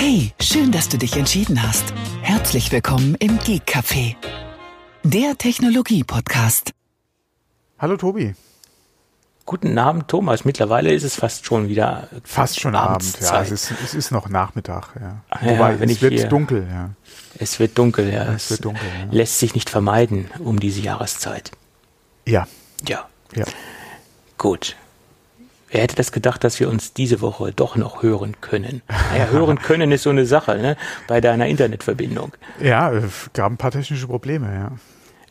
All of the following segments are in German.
Hey, schön, dass du dich entschieden hast. Herzlich willkommen im Geek Café, der Technologie-Podcast. Hallo Tobi. Guten Abend, Thomas. Mittlerweile ist es fast schon wieder fast schon Abend. Ja, es ist, es ist noch Nachmittag. Ja. ja Wobei, wenn es ich wird hier- dunkel. Ja. Es wird dunkel, ja. Es wird dunkel, ja. lässt sich nicht vermeiden um diese Jahreszeit. ja, Ja, ja. gut. Wer hätte das gedacht, dass wir uns diese Woche doch noch hören können? Naja, hören können ist so eine Sache, ne? Bei deiner Internetverbindung, Ja, gab ein paar technische Probleme. Ja.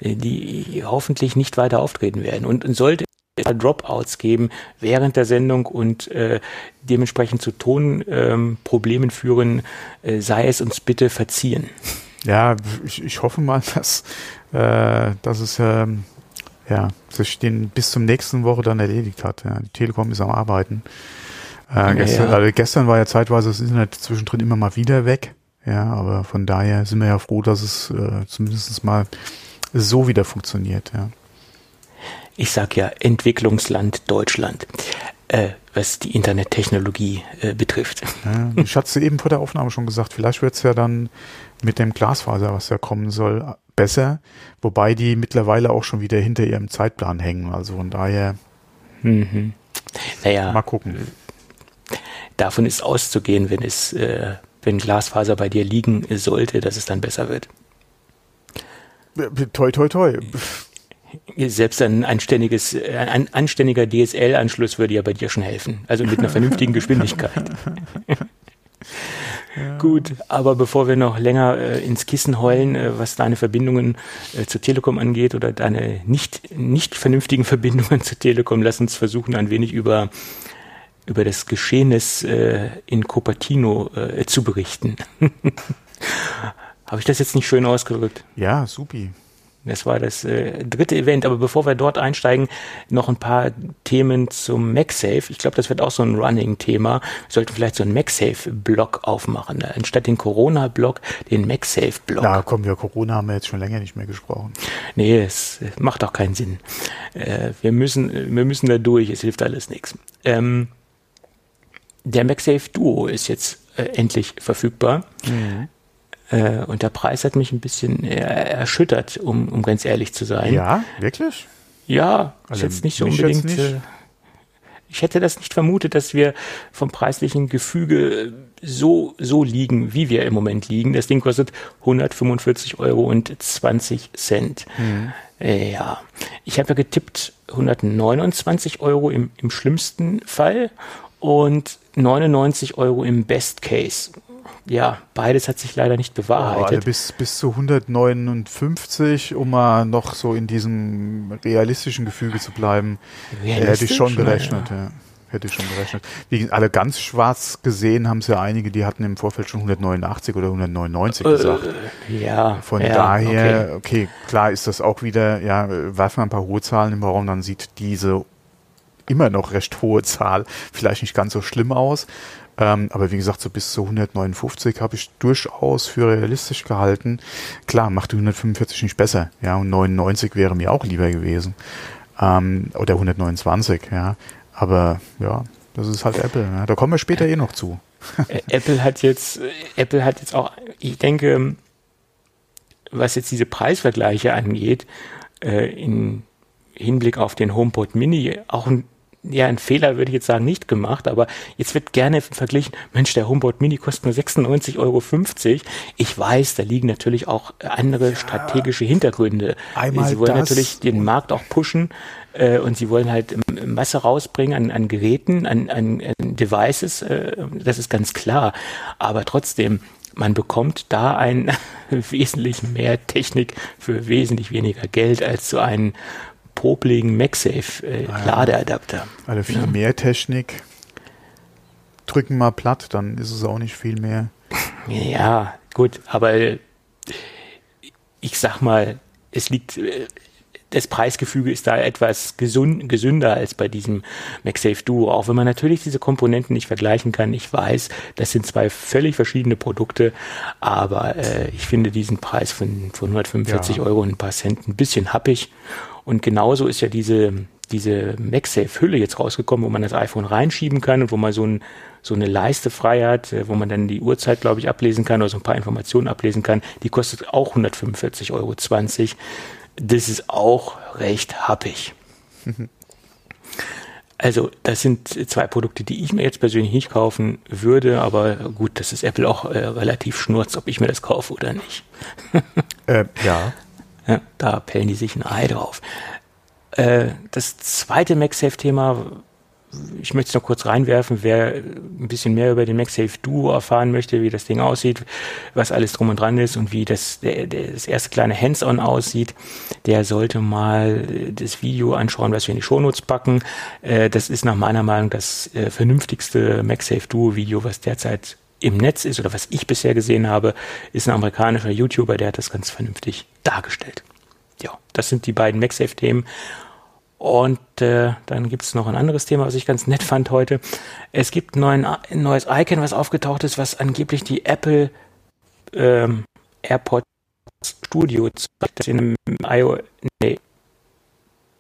äh, die hoffentlich nicht weiter auftreten werden. Und, und sollte Dropouts geben während der Sendung und äh, dementsprechend zu Tonproblemen ähm, führen, äh, sei es uns bitte verziehen. Ja, ich, ich hoffe mal, dass, äh, dass es ähm, ja, sich den bis zum nächsten Woche dann erledigt hat. Ja. Die Telekom ist am Arbeiten. Äh, gestern, ja. also gestern war ja zeitweise das Internet zwischendrin immer mal wieder weg. Ja, aber von daher sind wir ja froh, dass es äh, zumindest mal so wieder funktioniert. Ja. Ich sag ja Entwicklungsland Deutschland, äh, was die Internettechnologie äh, betrifft. Ja, ich hatte es eben vor der Aufnahme schon gesagt, vielleicht wird es ja dann mit dem Glasfaser, was ja kommen soll, besser, wobei die mittlerweile auch schon wieder hinter ihrem Zeitplan hängen. Also von daher Mhm. Naja, mal gucken. davon ist auszugehen, wenn es, äh, wenn Glasfaser bei dir liegen sollte, dass es dann besser wird. Toi, toi, toi. Selbst ein anständiges, äh, ein anständiger DSL-Anschluss würde ja bei dir schon helfen. Also mit einer vernünftigen Geschwindigkeit. Gut, aber bevor wir noch länger äh, ins Kissen heulen, äh, was deine Verbindungen äh, zur Telekom angeht oder deine nicht, nicht vernünftigen Verbindungen zur Telekom, lass uns versuchen, ein wenig über, über das Geschehnis äh, in Cupertino äh, zu berichten. Habe ich das jetzt nicht schön ausgedrückt? Ja, supi. Das war das äh, dritte Event. Aber bevor wir dort einsteigen, noch ein paar Themen zum MagSafe. Ich glaube, das wird auch so ein Running-Thema. Wir sollten vielleicht so einen MagSafe-Blog aufmachen. Ne? Anstatt den Corona-Blog, den MagSafe-Blog. Na komm, wir Corona haben wir jetzt schon länger nicht mehr gesprochen. Nee, es macht auch keinen Sinn. Äh, wir, müssen, wir müssen da durch, es hilft alles nichts. Ähm, der MagSafe Duo ist jetzt äh, endlich verfügbar. Äh, und der Preis hat mich ein bisschen äh, erschüttert, um, um ganz ehrlich zu sein. Ja, wirklich? Ja, ist Also jetzt nicht so unbedingt. nicht. Äh, ich hätte das nicht vermutet, dass wir vom preislichen Gefüge so, so liegen, wie wir im Moment liegen. Das Ding kostet 145 Euro und 20 Cent. Mhm. Ja, ich habe ja getippt 129 Euro im, im schlimmsten Fall und 99 Euro im Best Case. Ja, beides hat sich leider nicht Oh, bewahrheitet. bis, bis zu 159, um mal noch so in diesem realistischen Gefüge zu bleiben, hätte ich schon Realistisch? berechnet. Ja. Hätte ich schon berechnet. Wie alle ganz schwarz gesehen haben es ja einige, die hatten im Vorfeld schon 189 oder 199 gesagt. Äh, ja, Von ja, daher, okay. okay. klar ist das auch wieder, ja, äh, werfen wir ein paar hohe Zahlen im Raum, dann sieht diese immer noch recht hohe Zahl vielleicht nicht ganz so schlimm aus. Ähm, aber wie gesagt, so bis zu 159 habe ich durchaus für realistisch gehalten. Klar, macht die 145 nicht besser, ja, und 99 wäre mir auch lieber gewesen. Ähm, oder 129, ja. Aber ja, das ist halt Apple. Ja. Da kommen wir später eh noch zu. Apple hat jetzt, äh, Apple hat jetzt auch, ich denke, was jetzt diese Preisvergleiche angeht, äh, in Hinblick auf den HomePod Mini auch ein, ja, ein Fehler würde ich jetzt sagen, nicht gemacht, aber jetzt wird gerne verglichen, Mensch, der HomePod Mini kostet nur 96,50 Euro. Ich weiß, da liegen natürlich auch andere strategische Hintergründe. Einmal Sie wollen das natürlich den Markt auch pushen äh, und sie wollen halt ähm, Masse rausbringen an, an Geräten, an, an, an Devices, äh, das ist ganz klar. Aber trotzdem, man bekommt da ein wesentlich mehr Technik für wesentlich weniger Geld als so einen popligen MagSafe äh, Ladeadapter. Also viel mehr Technik. Drücken mal platt, dann ist es auch nicht viel mehr. Ja, gut, aber äh, ich sag mal, es liegt, äh, das Preisgefüge ist da etwas gesund, gesünder als bei diesem MagSafe Duo, auch wenn man natürlich diese Komponenten nicht vergleichen kann. Ich weiß, das sind zwei völlig verschiedene Produkte, aber äh, ich finde diesen Preis von, von 145 Ja. Euro und ein paar Cent ein bisschen happig. Und genauso ist ja diese, diese MagSafe-Hülle jetzt rausgekommen, wo man das iPhone reinschieben kann und wo man so, ein, so eine Leiste frei hat, äh, wo man dann die Uhrzeit, glaube ich, ablesen kann oder so ein paar Informationen ablesen kann. Die kostet auch 145,20 Euro. Das ist auch recht happig. Also, das sind zwei Produkte, die ich mir jetzt persönlich nicht kaufen würde, aber gut, das ist Apple auch äh, relativ schnurz, ob ich mir das kaufe oder nicht. äh, ja. Ja. Da pellen die sich ein Ei drauf. Äh, das zweite MagSafe-Thema, ich möchte es noch kurz reinwerfen, wer ein bisschen mehr über den MagSafe Duo erfahren möchte, wie das Ding aussieht, was alles drum und dran ist und wie das, der, das erste kleine Hands-on aussieht, der sollte mal das Video anschauen, was wir in die Shownotes packen. Äh, das ist nach meiner Meinung das äh, vernünftigste MagSafe Duo Video, was derzeit im Netz ist oder was ich bisher gesehen habe, ist ein amerikanischer YouTuber, der hat das ganz vernünftig dargestellt ja, das sind die beiden MagSafe-Themen. Und äh, dann gibt es noch ein anderes Thema, was ich ganz nett fand heute. Es gibt neuen, ein neues Icon, was aufgetaucht ist, was angeblich die Apple ähm, AirPods Studio zeigt. Das in einem iOS, nee,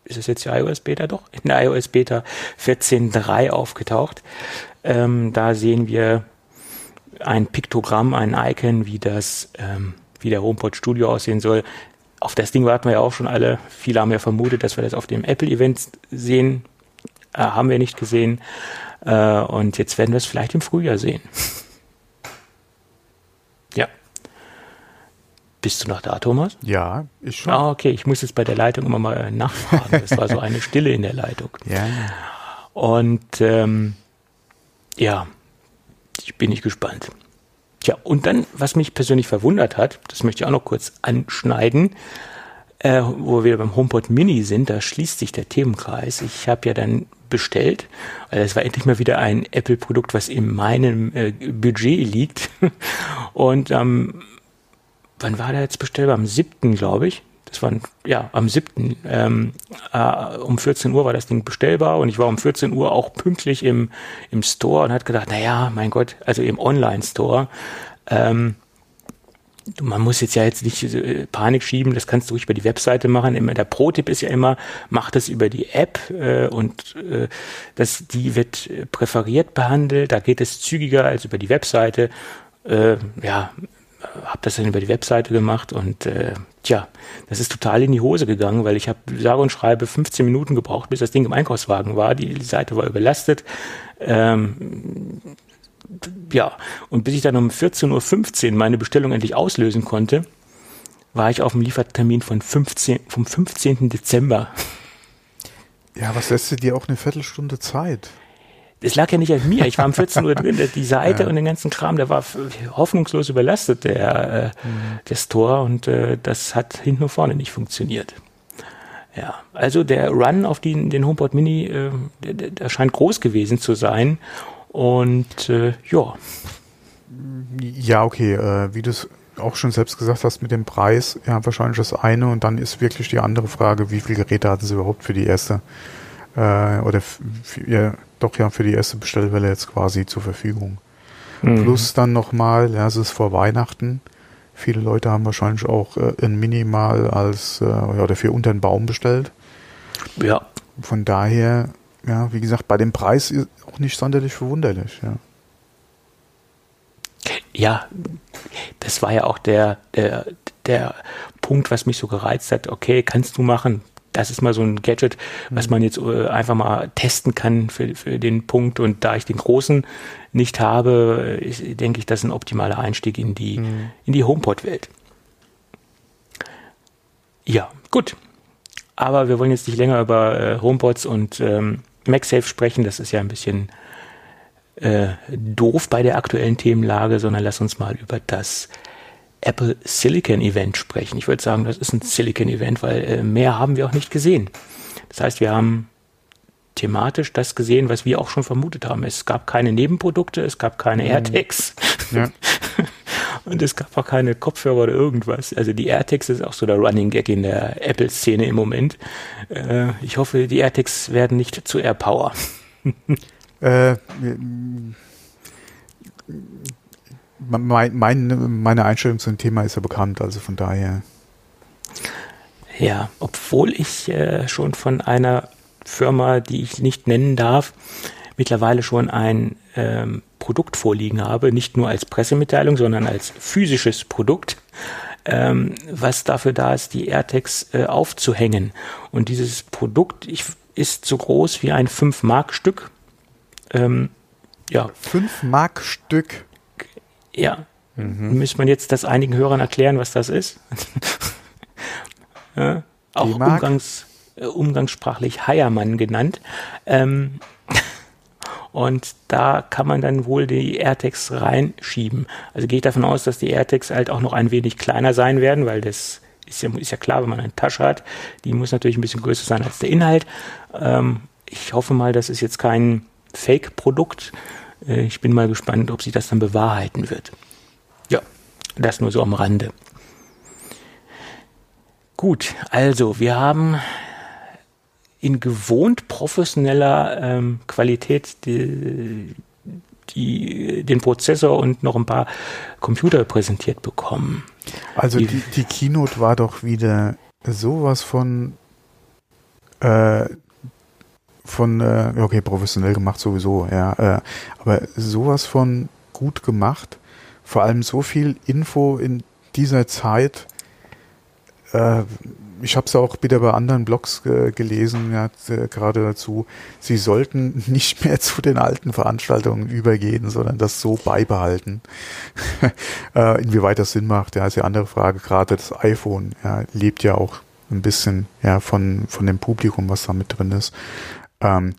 ist es jetzt die iOS Beta doch? In der iOS Beta 14.3 aufgetaucht. Ähm, da sehen wir ein Piktogramm, ein Icon, wie das, ähm, wie der HomePod Studio aussehen soll auf das Ding warten wir ja auch schon alle. Viele haben ja vermutet, dass wir das auf dem Apple-Event sehen. Äh, haben wir nicht gesehen. Äh, und jetzt werden wir es vielleicht im Frühjahr sehen. ja. Bist du noch da, Thomas? Ja, ich schon. Ah, okay. Ich muss jetzt bei der Leitung immer mal nachfragen. Es war so eine Stille in der Leitung. Ja. Und ähm, ja, ich bin nicht gespannt. Tja, und dann, was mich persönlich verwundert hat, das möchte ich auch noch kurz anschneiden, äh, wo wir beim HomePod Mini sind, da schließt sich der Themenkreis. Ich habe ja dann bestellt, weil es war endlich mal wieder ein Apple-Produkt, was in meinem äh, Budget liegt. Und ähm, wann war der jetzt bestellbar? Am 7. glaube ich das war ja am 7. Ähm, äh, um 14 Uhr war das Ding bestellbar und ich war um 14 Uhr auch pünktlich im, im Store und hat gedacht, naja, mein Gott, also im Online-Store. Ähm, man muss jetzt ja jetzt nicht äh, Panik schieben, das kannst du ruhig über die Webseite machen. Immer der Pro-Tipp ist ja immer, mach das über die App äh, und äh, das, die wird präferiert behandelt. Da geht es zügiger als über die Webseite. Äh, ja, habe das dann über die Webseite gemacht und äh, tja, das ist total in die Hose gegangen, weil ich habe sage und schreibe 15 Minuten gebraucht, bis das Ding im Einkaufswagen war. Die, die Seite war überlastet. Ähm, ja, und bis ich dann um 14.15 Uhr meine Bestellung endlich auslösen konnte, war ich auf dem Liefertermin von 15, vom 15. Dezember. Ja, was lässt du dir auch eine Viertelstunde Zeit? Es lag ja nicht an mir. Ich war um 14 Uhr drin. Die Seite ja. und den ganzen Kram, der war hoffnungslos überlastet, der, äh, mhm. der Store. Und äh, das hat hinten und vorne nicht funktioniert. Ja, also der Run auf den, den HomePod Mini, äh, der, der scheint groß gewesen zu sein. Und äh, ja. Ja, okay. Äh, wie du es auch schon selbst gesagt hast mit dem Preis, ja, wahrscheinlich das eine. Und dann ist wirklich die andere Frage, wie viele Geräte hatten sie überhaupt für die erste äh, oder ja, doch ja für die erste Bestellwelle jetzt quasi zur Verfügung. Mhm. Plus dann nochmal, ja, es ist vor Weihnachten. Viele Leute haben wahrscheinlich auch äh, ein Minimal als äh, oder für unter den Baum bestellt. Ja. Von daher, ja, wie gesagt, bei dem Preis ist auch nicht sonderlich verwunderlich, ja. Ja, das war ja auch der, der, der Punkt, was mich so gereizt hat. Okay, kannst du machen, das ist mal so ein Gadget, was mhm. man jetzt äh, einfach mal testen kann für, für den Punkt. Und da ich den großen nicht habe, ist, denke ich, das ist ein optimaler Einstieg in die, mhm. in die HomePod-Welt. Ja, gut. Aber wir wollen jetzt nicht länger über äh, HomePods und ähm, MagSafe sprechen. Das ist ja ein bisschen äh, doof bei der aktuellen Themenlage, sondern lass uns mal über das Apple Silicon Event sprechen. Ich würde sagen, das ist ein Silicon Event, weil äh, mehr haben wir auch nicht gesehen. Das heißt, wir haben thematisch das gesehen, was wir auch schon vermutet haben. Es gab keine Nebenprodukte, es gab keine mhm. AirTags. Ja. Und es gab auch keine Kopfhörer oder irgendwas. Also die AirTags ist auch so der Running Gag in der Apple-Szene im Moment. Äh, ich hoffe, die AirTags werden nicht zu AirPower. äh, mein, mein, meine Einstellung zum Thema ist ja bekannt, also von daher. Ja, obwohl ich äh, schon von einer Firma, die ich nicht nennen darf, mittlerweile schon ein ähm, Produkt vorliegen habe, nicht nur als Pressemitteilung, sondern als physisches Produkt, ähm, was dafür da ist, die AirTags äh, aufzuhängen. Und dieses Produkt ich, ist so groß wie ein 5-Mark-Stück. Ähm, ja. 5-Mark-Stück? Ja. Mhm. Müsste man jetzt das einigen Hörern erklären, was das ist? ja, auch umgangs, äh, umgangssprachlich Heiermann genannt. Ähm, und da kann man dann wohl die AirTags reinschieben. Also gehe ich davon aus, dass die AirTags halt auch noch ein wenig kleiner sein werden, weil das ist ja, ist ja klar, wenn man eine Tasche hat, die muss natürlich ein bisschen größer sein als der Inhalt. Ähm, ich hoffe mal, das ist jetzt kein Fake-Produkt. Äh, ich bin mal gespannt, ob sich das dann bewahrheiten wird. Ja, das nur so am Rande. Gut, also wir haben in gewohnt professioneller ähm, Qualität die, die, den Prozessor und noch ein paar Computer präsentiert bekommen. Also die, die, die Keynote war doch wieder sowas von äh, von äh, okay professionell gemacht sowieso ja äh, aber sowas von gut gemacht vor allem so viel Info in dieser Zeit äh, ich habe es auch wieder bei anderen Blogs äh, gelesen, ja, äh, gerade dazu, sie sollten nicht mehr zu den alten Veranstaltungen übergehen, sondern das so beibehalten. äh, inwieweit das Sinn macht, ja, ist ja andere Frage. Gerade das iPhone ja, lebt ja auch ein bisschen ja, von, von dem Publikum, was da mit drin ist. Ähm,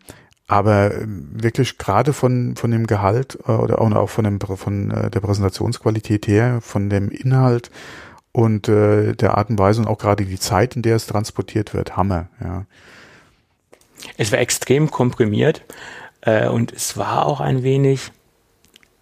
aber ähm, wirklich gerade von, von dem Gehalt äh, oder auch von, dem, von äh, der Präsentationsqualität her, von dem Inhalt, und äh, der Art und Weise und auch gerade die Zeit, in der es transportiert wird, Hammer. Ja. Es war extrem komprimiert äh, und es war auch ein wenig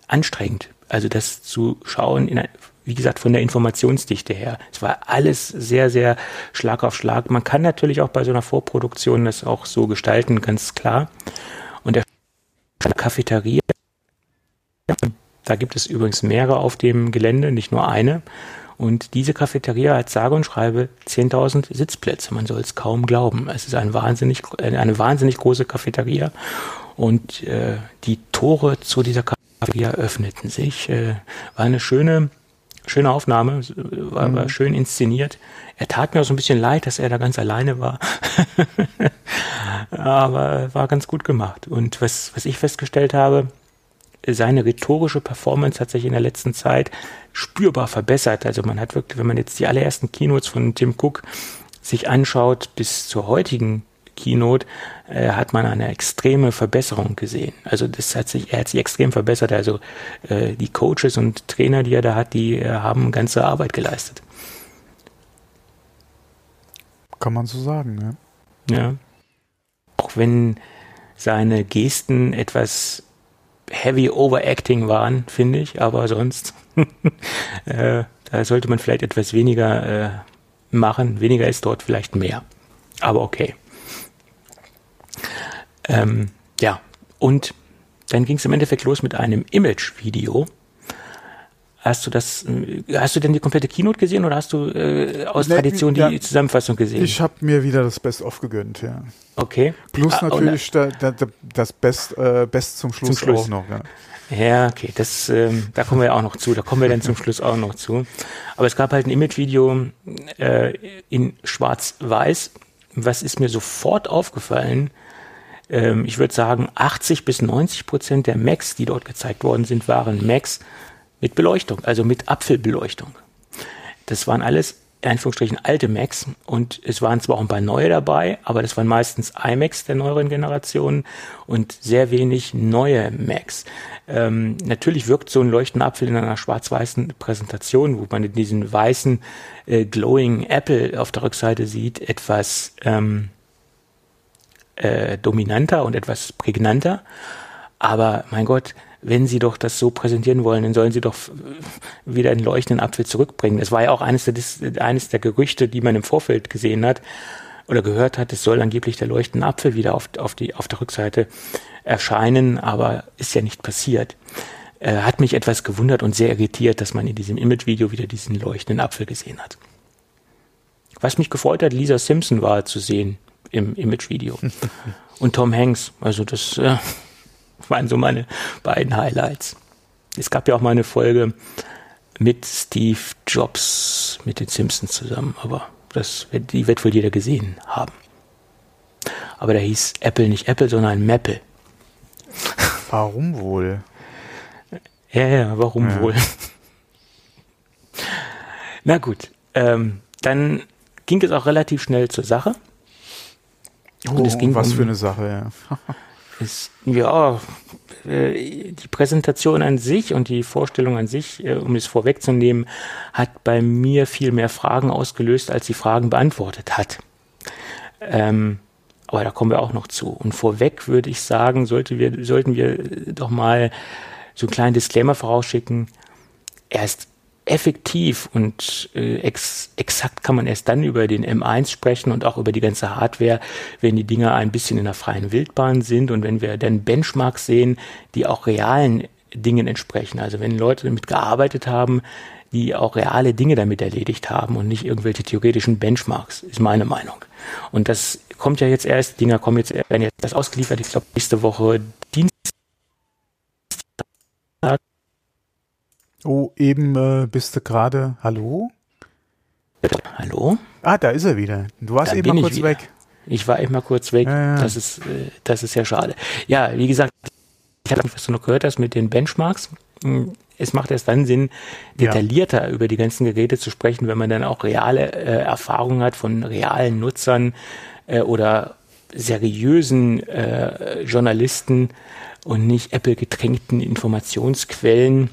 anstrengend. Also das zu schauen, in, wie gesagt, von der Informationsdichte her. Es war alles sehr, sehr Schlag auf Schlag. Man kann natürlich auch bei so einer Vorproduktion das auch so gestalten, ganz klar. Und der Cafeteria, da gibt es übrigens mehrere auf dem Gelände, nicht nur eine. Und diese Cafeteria hat sage und schreibe 10.000 Sitzplätze. Man soll es kaum glauben. Es ist ein wahnsinnig, eine wahnsinnig große Cafeteria. Und äh, die Tore zu dieser Cafeteria öffneten sich. Äh, war eine schöne, schöne Aufnahme, war, war mhm. schön inszeniert. Er tat mir auch so ein bisschen leid, dass er da ganz alleine war. Aber war ganz gut gemacht. Und was, was ich festgestellt habe, seine rhetorische Performance hat sich in der letzten Zeit spürbar verbessert. Also man hat wirklich, wenn man jetzt die allerersten Keynotes von Tim Cook sich anschaut, bis zur heutigen Keynote, äh, hat man eine extreme Verbesserung gesehen. Also das hat sich, er hat sich extrem verbessert. Also äh, die Coaches und Trainer, die er da hat, die äh, haben ganze Arbeit geleistet. Kann man so sagen, ja. Ja. Auch wenn seine Gesten etwas heavy overacting waren, finde ich, aber sonst äh, da sollte man vielleicht etwas weniger äh, machen. Weniger ist dort vielleicht mehr. Aber okay. Ähm, ja, und dann ging es im Endeffekt los mit einem Image-Video. Hast du das, hast du denn die komplette Keynote gesehen oder hast du äh, aus nee, Tradition die ja, Zusammenfassung gesehen? Ich habe mir wieder das Best-of gegönnt, ja. Okay. Plus ah, natürlich da, da, das Best, äh, Best zum Schluss, zum Schluss. auch noch, ja. Ja, okay, das, ähm, da kommen wir ja auch noch zu, da kommen wir dann zum Schluss auch noch zu. Aber es gab halt ein Image-Video äh, in Schwarz-Weiß. Was ist mir sofort aufgefallen? Ähm, ich würde sagen, 80 bis 90 Prozent der Macs, die dort gezeigt worden sind, waren Macs mit Beleuchtung, also mit Apfelbeleuchtung. Das waren alles in Anführungsstrichen alte Macs und es waren zwar auch ein paar neue dabei, aber das waren meistens iMacs der neueren Generation und sehr wenig neue Macs. Ähm, natürlich wirkt so ein leuchtender Apfel in einer schwarz-weißen Präsentation, wo man diesen weißen äh, glowing Apple auf der Rückseite sieht, etwas ähm, äh, dominanter und etwas prägnanter. Aber mein Gott, wenn Sie doch das so präsentieren wollen, dann sollen Sie doch wieder einen leuchtenden Apfel zurückbringen. Das war ja auch eines der, eines der Gerüchte, die man im Vorfeld gesehen hat oder gehört hat. Es soll angeblich der leuchtende Apfel wieder auf, auf, die, auf der Rückseite erscheinen, aber ist ja nicht passiert. Äh, hat mich etwas gewundert und sehr irritiert, dass man in diesem Image-Video wieder diesen leuchtenden Apfel gesehen hat. Was mich gefreut hat, Lisa Simpson war zu sehen im Image-Video. Und Tom Hanks, also das äh, waren so meine beiden Highlights. Es gab ja auch mal eine Folge mit Steve Jobs mit den Simpsons zusammen, aber das, die wird wohl jeder gesehen haben. Aber da hieß Apple nicht Apple, sondern Maple. Warum wohl? Ja, ja, warum ja. wohl? Na gut, ähm, dann ging es auch relativ schnell zur Sache. Und oh, es ging was um, für eine Sache, ja. ist, ja, äh, die Präsentation an sich und die Vorstellung an sich, äh, um es vorwegzunehmen, hat bei mir viel mehr Fragen ausgelöst, als sie Fragen beantwortet hat. Ähm, aber da kommen wir auch noch zu. Und vorweg würde ich sagen, sollte wir, sollten wir doch mal so einen kleinen Disclaimer vorausschicken. Erst effektiv und äh, ex exakt kann man erst dann über den M1 sprechen und auch über die ganze Hardware, wenn die Dinger ein bisschen in der freien Wildbahn sind und wenn wir dann Benchmarks sehen, die auch realen Dingen entsprechen. Also wenn Leute damit gearbeitet haben, die auch reale Dinge damit erledigt haben und nicht irgendwelche theoretischen Benchmarks, ist meine Meinung. Und das kommt ja jetzt erst, Dinger kommen jetzt, werden jetzt das ausgeliefert, ich glaube nächste Woche Dienstag. Oh, eben äh, bist du gerade. Hallo? Hallo? Ah, da ist er wieder. Du warst Dann eben mal kurz wieder. weg. Ich war eben mal kurz weg. Ja, ja. Das ist, äh, das ist ja schade. Ja, wie gesagt, ich habe was du noch gehört hast mit den Benchmarks. Hm, es macht erst dann Sinn, detaillierter ja. über die ganzen Geräte zu sprechen, wenn man dann auch reale äh, Erfahrungen hat von realen Nutzern äh, oder seriösen äh, Journalisten und nicht Apple getränkten Informationsquellen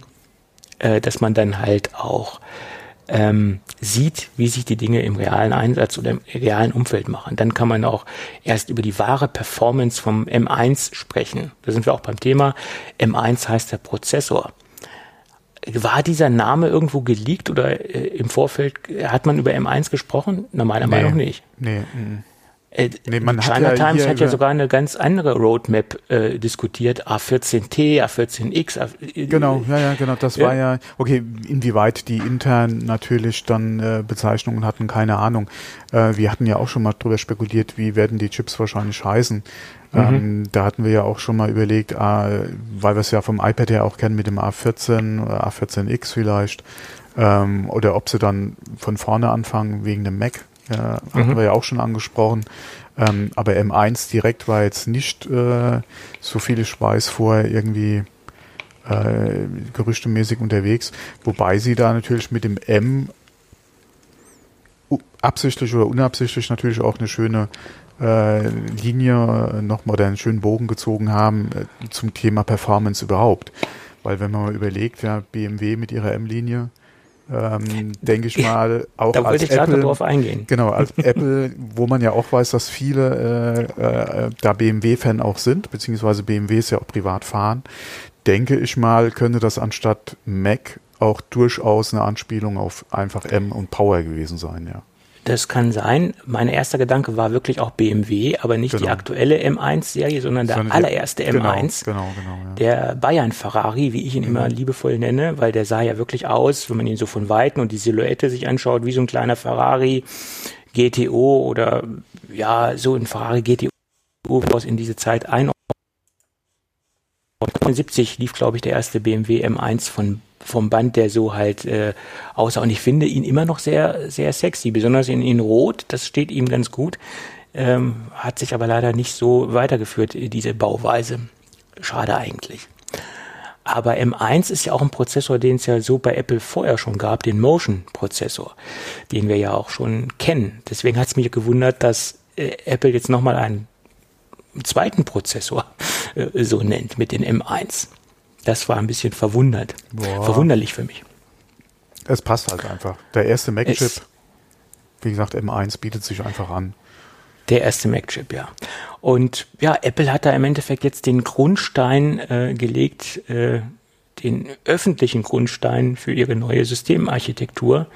äh, dass man dann halt auch ähm, sieht, wie sich die Dinge im realen Einsatz oder im realen Umfeld machen. Dann kann man auch erst über die wahre Performance vom M1 sprechen. Da sind wir auch beim Thema. M1 heißt der Prozessor. War dieser Name irgendwo geleakt oder äh, im Vorfeld hat man über M1 gesprochen? Na, meiner nee, Meinung nicht. Nee. M äh, nee, man China hat ja Times hat ja sogar eine ganz andere Roadmap äh, diskutiert, A14T, A14X. A genau, ja, ja, genau. Das ja. war ja, okay, inwieweit die intern natürlich dann äh, Bezeichnungen hatten, keine Ahnung. Äh, wir hatten ja auch schon mal drüber spekuliert, wie werden die Chips wahrscheinlich heißen. Mhm. Ähm, da hatten wir ja auch schon mal überlegt, äh, weil wir es ja vom iPad her auch kennen mit dem A14, A14X vielleicht, ähm, oder ob sie dann von vorne anfangen wegen dem Mac ja, hatten mhm. wir ja auch schon angesprochen. Ähm, aber M1 direkt war jetzt nicht, äh, so viel ich weiß, vorher irgendwie äh, gerüchtemäßig unterwegs. Wobei sie da natürlich mit dem M absichtlich oder unabsichtlich natürlich auch eine schöne äh, Linie nochmal oder einen schönen Bogen gezogen haben äh, zum Thema Performance überhaupt. Weil wenn man mal überlegt, ja, BMW mit ihrer M-Linie, ähm, denke ich mal, auch da als Apple, drauf eingehen. Genau, als Apple, wo man ja auch weiß, dass viele äh, äh, da BMW-Fan auch sind, beziehungsweise BMWs ja auch privat fahren, denke ich mal, könnte das anstatt Mac auch durchaus eine Anspielung auf einfach M und Power gewesen sein, ja. Das kann sein. Mein erster Gedanke war wirklich auch BMW, aber nicht genau. die aktuelle M1-Serie, sondern der allererste die, M1. Genau, genau, genau ja. Der Bayern Ferrari, wie ich ihn mhm. immer liebevoll nenne, weil der sah ja wirklich aus, wenn man ihn so von Weitem und die Silhouette sich anschaut, wie so ein kleiner Ferrari GTO oder ja, so ein Ferrari GTO aus in diese Zeit ein. 1970 lief, glaube ich, der erste BMW M1 von vom Band, der so halt äh, aussah. Und ich finde ihn immer noch sehr, sehr sexy, besonders in, in Rot, das steht ihm ganz gut. Ähm, hat sich aber leider nicht so weitergeführt, diese Bauweise. Schade eigentlich. Aber M1 ist ja auch ein Prozessor, den es ja so bei Apple vorher schon gab, den Motion-Prozessor, den wir ja auch schon kennen. Deswegen hat es mich gewundert, dass äh, Apple jetzt nochmal einen zweiten Prozessor äh, so nennt mit den M1. Das war ein bisschen verwundert. Boah. Verwunderlich für mich. Es passt halt einfach. Der erste Mac-Chip, wie gesagt, M1 bietet sich einfach an. Der erste Mac-Chip, ja. Und ja, Apple hat da im Endeffekt jetzt den Grundstein äh, gelegt, äh, den öffentlichen Grundstein für ihre neue Systemarchitektur.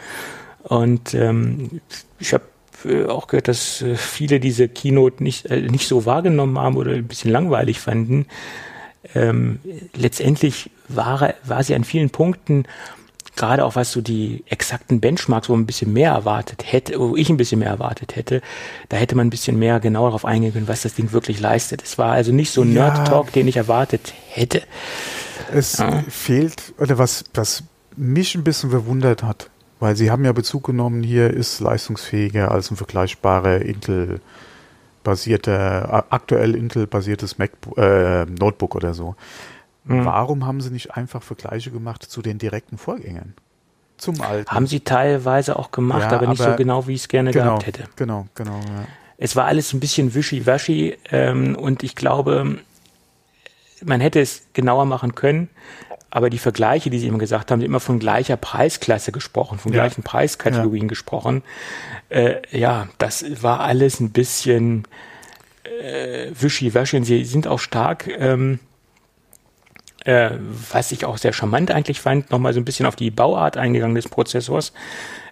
Und ähm, ich habe äh, auch gehört, dass äh, viele diese Keynote nicht, äh, nicht so wahrgenommen haben oder ein bisschen langweilig fanden ähm, letztendlich war, war sie an vielen Punkten gerade auch was so die exakten Benchmarks, wo man ein bisschen mehr erwartet hätte, wo ich ein bisschen mehr erwartet hätte, da hätte man ein bisschen mehr genauer darauf eingehen können, was das Ding wirklich leistet. Es war also nicht so ein Ja. Nerd-Talk, den ich erwartet hätte. Es Ja. fehlt, oder was, was mich ein bisschen verwundert hat, weil sie haben ja Bezug genommen, hier ist leistungsfähiger als ein vergleichbarer Intel-basierter, a- aktuell Intel-basiertes äh, Notebook oder so. Hm. Warum haben sie nicht einfach Vergleiche gemacht zu den direkten Vorgängern? Zum alten. Haben sie teilweise auch gemacht, Ja, aber nicht aber- so genau, wie ich es gerne genau, gehabt hätte. genau, genau. Ja. Es war alles ein bisschen wischiwaschi ähm, und ich glaube, man hätte es genauer machen können, aber die Vergleiche, die Sie immer gesagt haben, immer von gleicher Preisklasse gesprochen, von Ja. gleichen Preiskategorien gesprochen. Äh, ja, das war alles ein bisschen äh, wischiwaschi und Sie sind auch stark, ähm, äh, was ich auch sehr charmant eigentlich fand, nochmal so ein bisschen auf die Bauart eingegangen des Prozessors,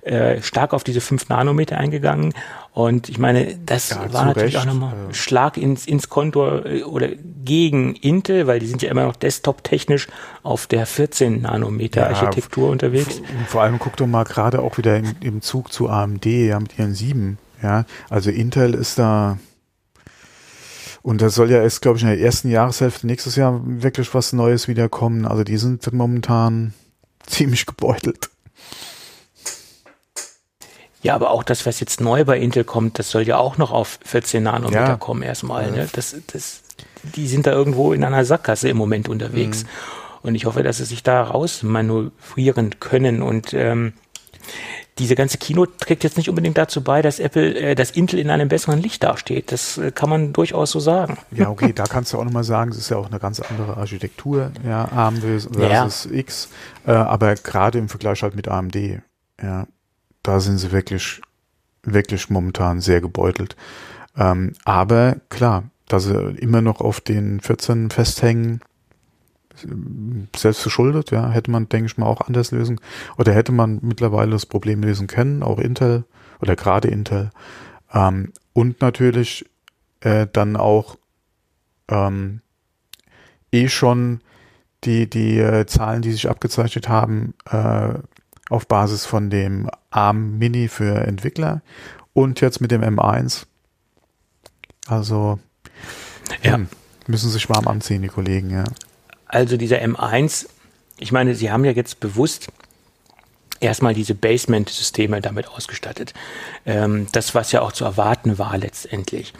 äh, stark auf diese 5 Nanometer eingegangen. Und ich meine, das Ja, war natürlich Recht, auch nochmal ein Schlag ins, ins Konto äh, oder gegen Intel, weil die sind ja immer noch desktop-technisch auf der 14 Nanometer Ja, Architektur unterwegs. Und vor allem guck doch mal gerade auch wieder im, im Zug zu AMD, ja, mit ihren 7. Ja, also Intel ist da, und das soll ja erst, glaube ich, in der ersten Jahreshälfte nächstes Jahr wirklich was Neues wiederkommen. Also die sind momentan ziemlich gebeutelt. Ja, aber auch das, was jetzt neu bei Intel kommt, das soll ja auch noch auf 14 Nanometer Ja. kommen erstmal. Ne? Das, das, die sind da irgendwo in einer Sackgasse im Moment unterwegs. Mhm. Und ich hoffe, dass sie sich da rausmanövrieren können. Und ähm, diese ganze Kino trägt jetzt nicht unbedingt dazu bei, dass Apple, äh, dass Intel in einem besseren Licht dasteht. Das äh, kann man durchaus so sagen. Ja, okay, da kannst du auch nochmal sagen, es ist ja auch eine ganz andere Architektur, ja, ARM versus versus X, äh, aber gerade im Vergleich halt mit AMD, ja, da sind sie wirklich, wirklich momentan sehr gebeutelt. Ähm, aber klar, dass sie immer noch auf den 14 festhängen, selbst verschuldet, ja, hätte man, denke ich mal, auch anders lösen. Oder hätte man mittlerweile das Problem lösen können, auch Intel oder gerade Intel. Ähm, und natürlich äh, dann auch ähm, eh schon die, die äh, Zahlen, die sich abgezeichnet haben, äh, auf Basis von dem ARM Mini für Entwickler und jetzt mit dem M1. Also Ja. hm, müssen sich warm anziehen, die Kollegen, ja. Also dieser M1, ich meine, sie haben ja jetzt bewusst erstmal diese Basement-Systeme damit ausgestattet. Ähm, das, was ja auch zu erwarten war letztendlich.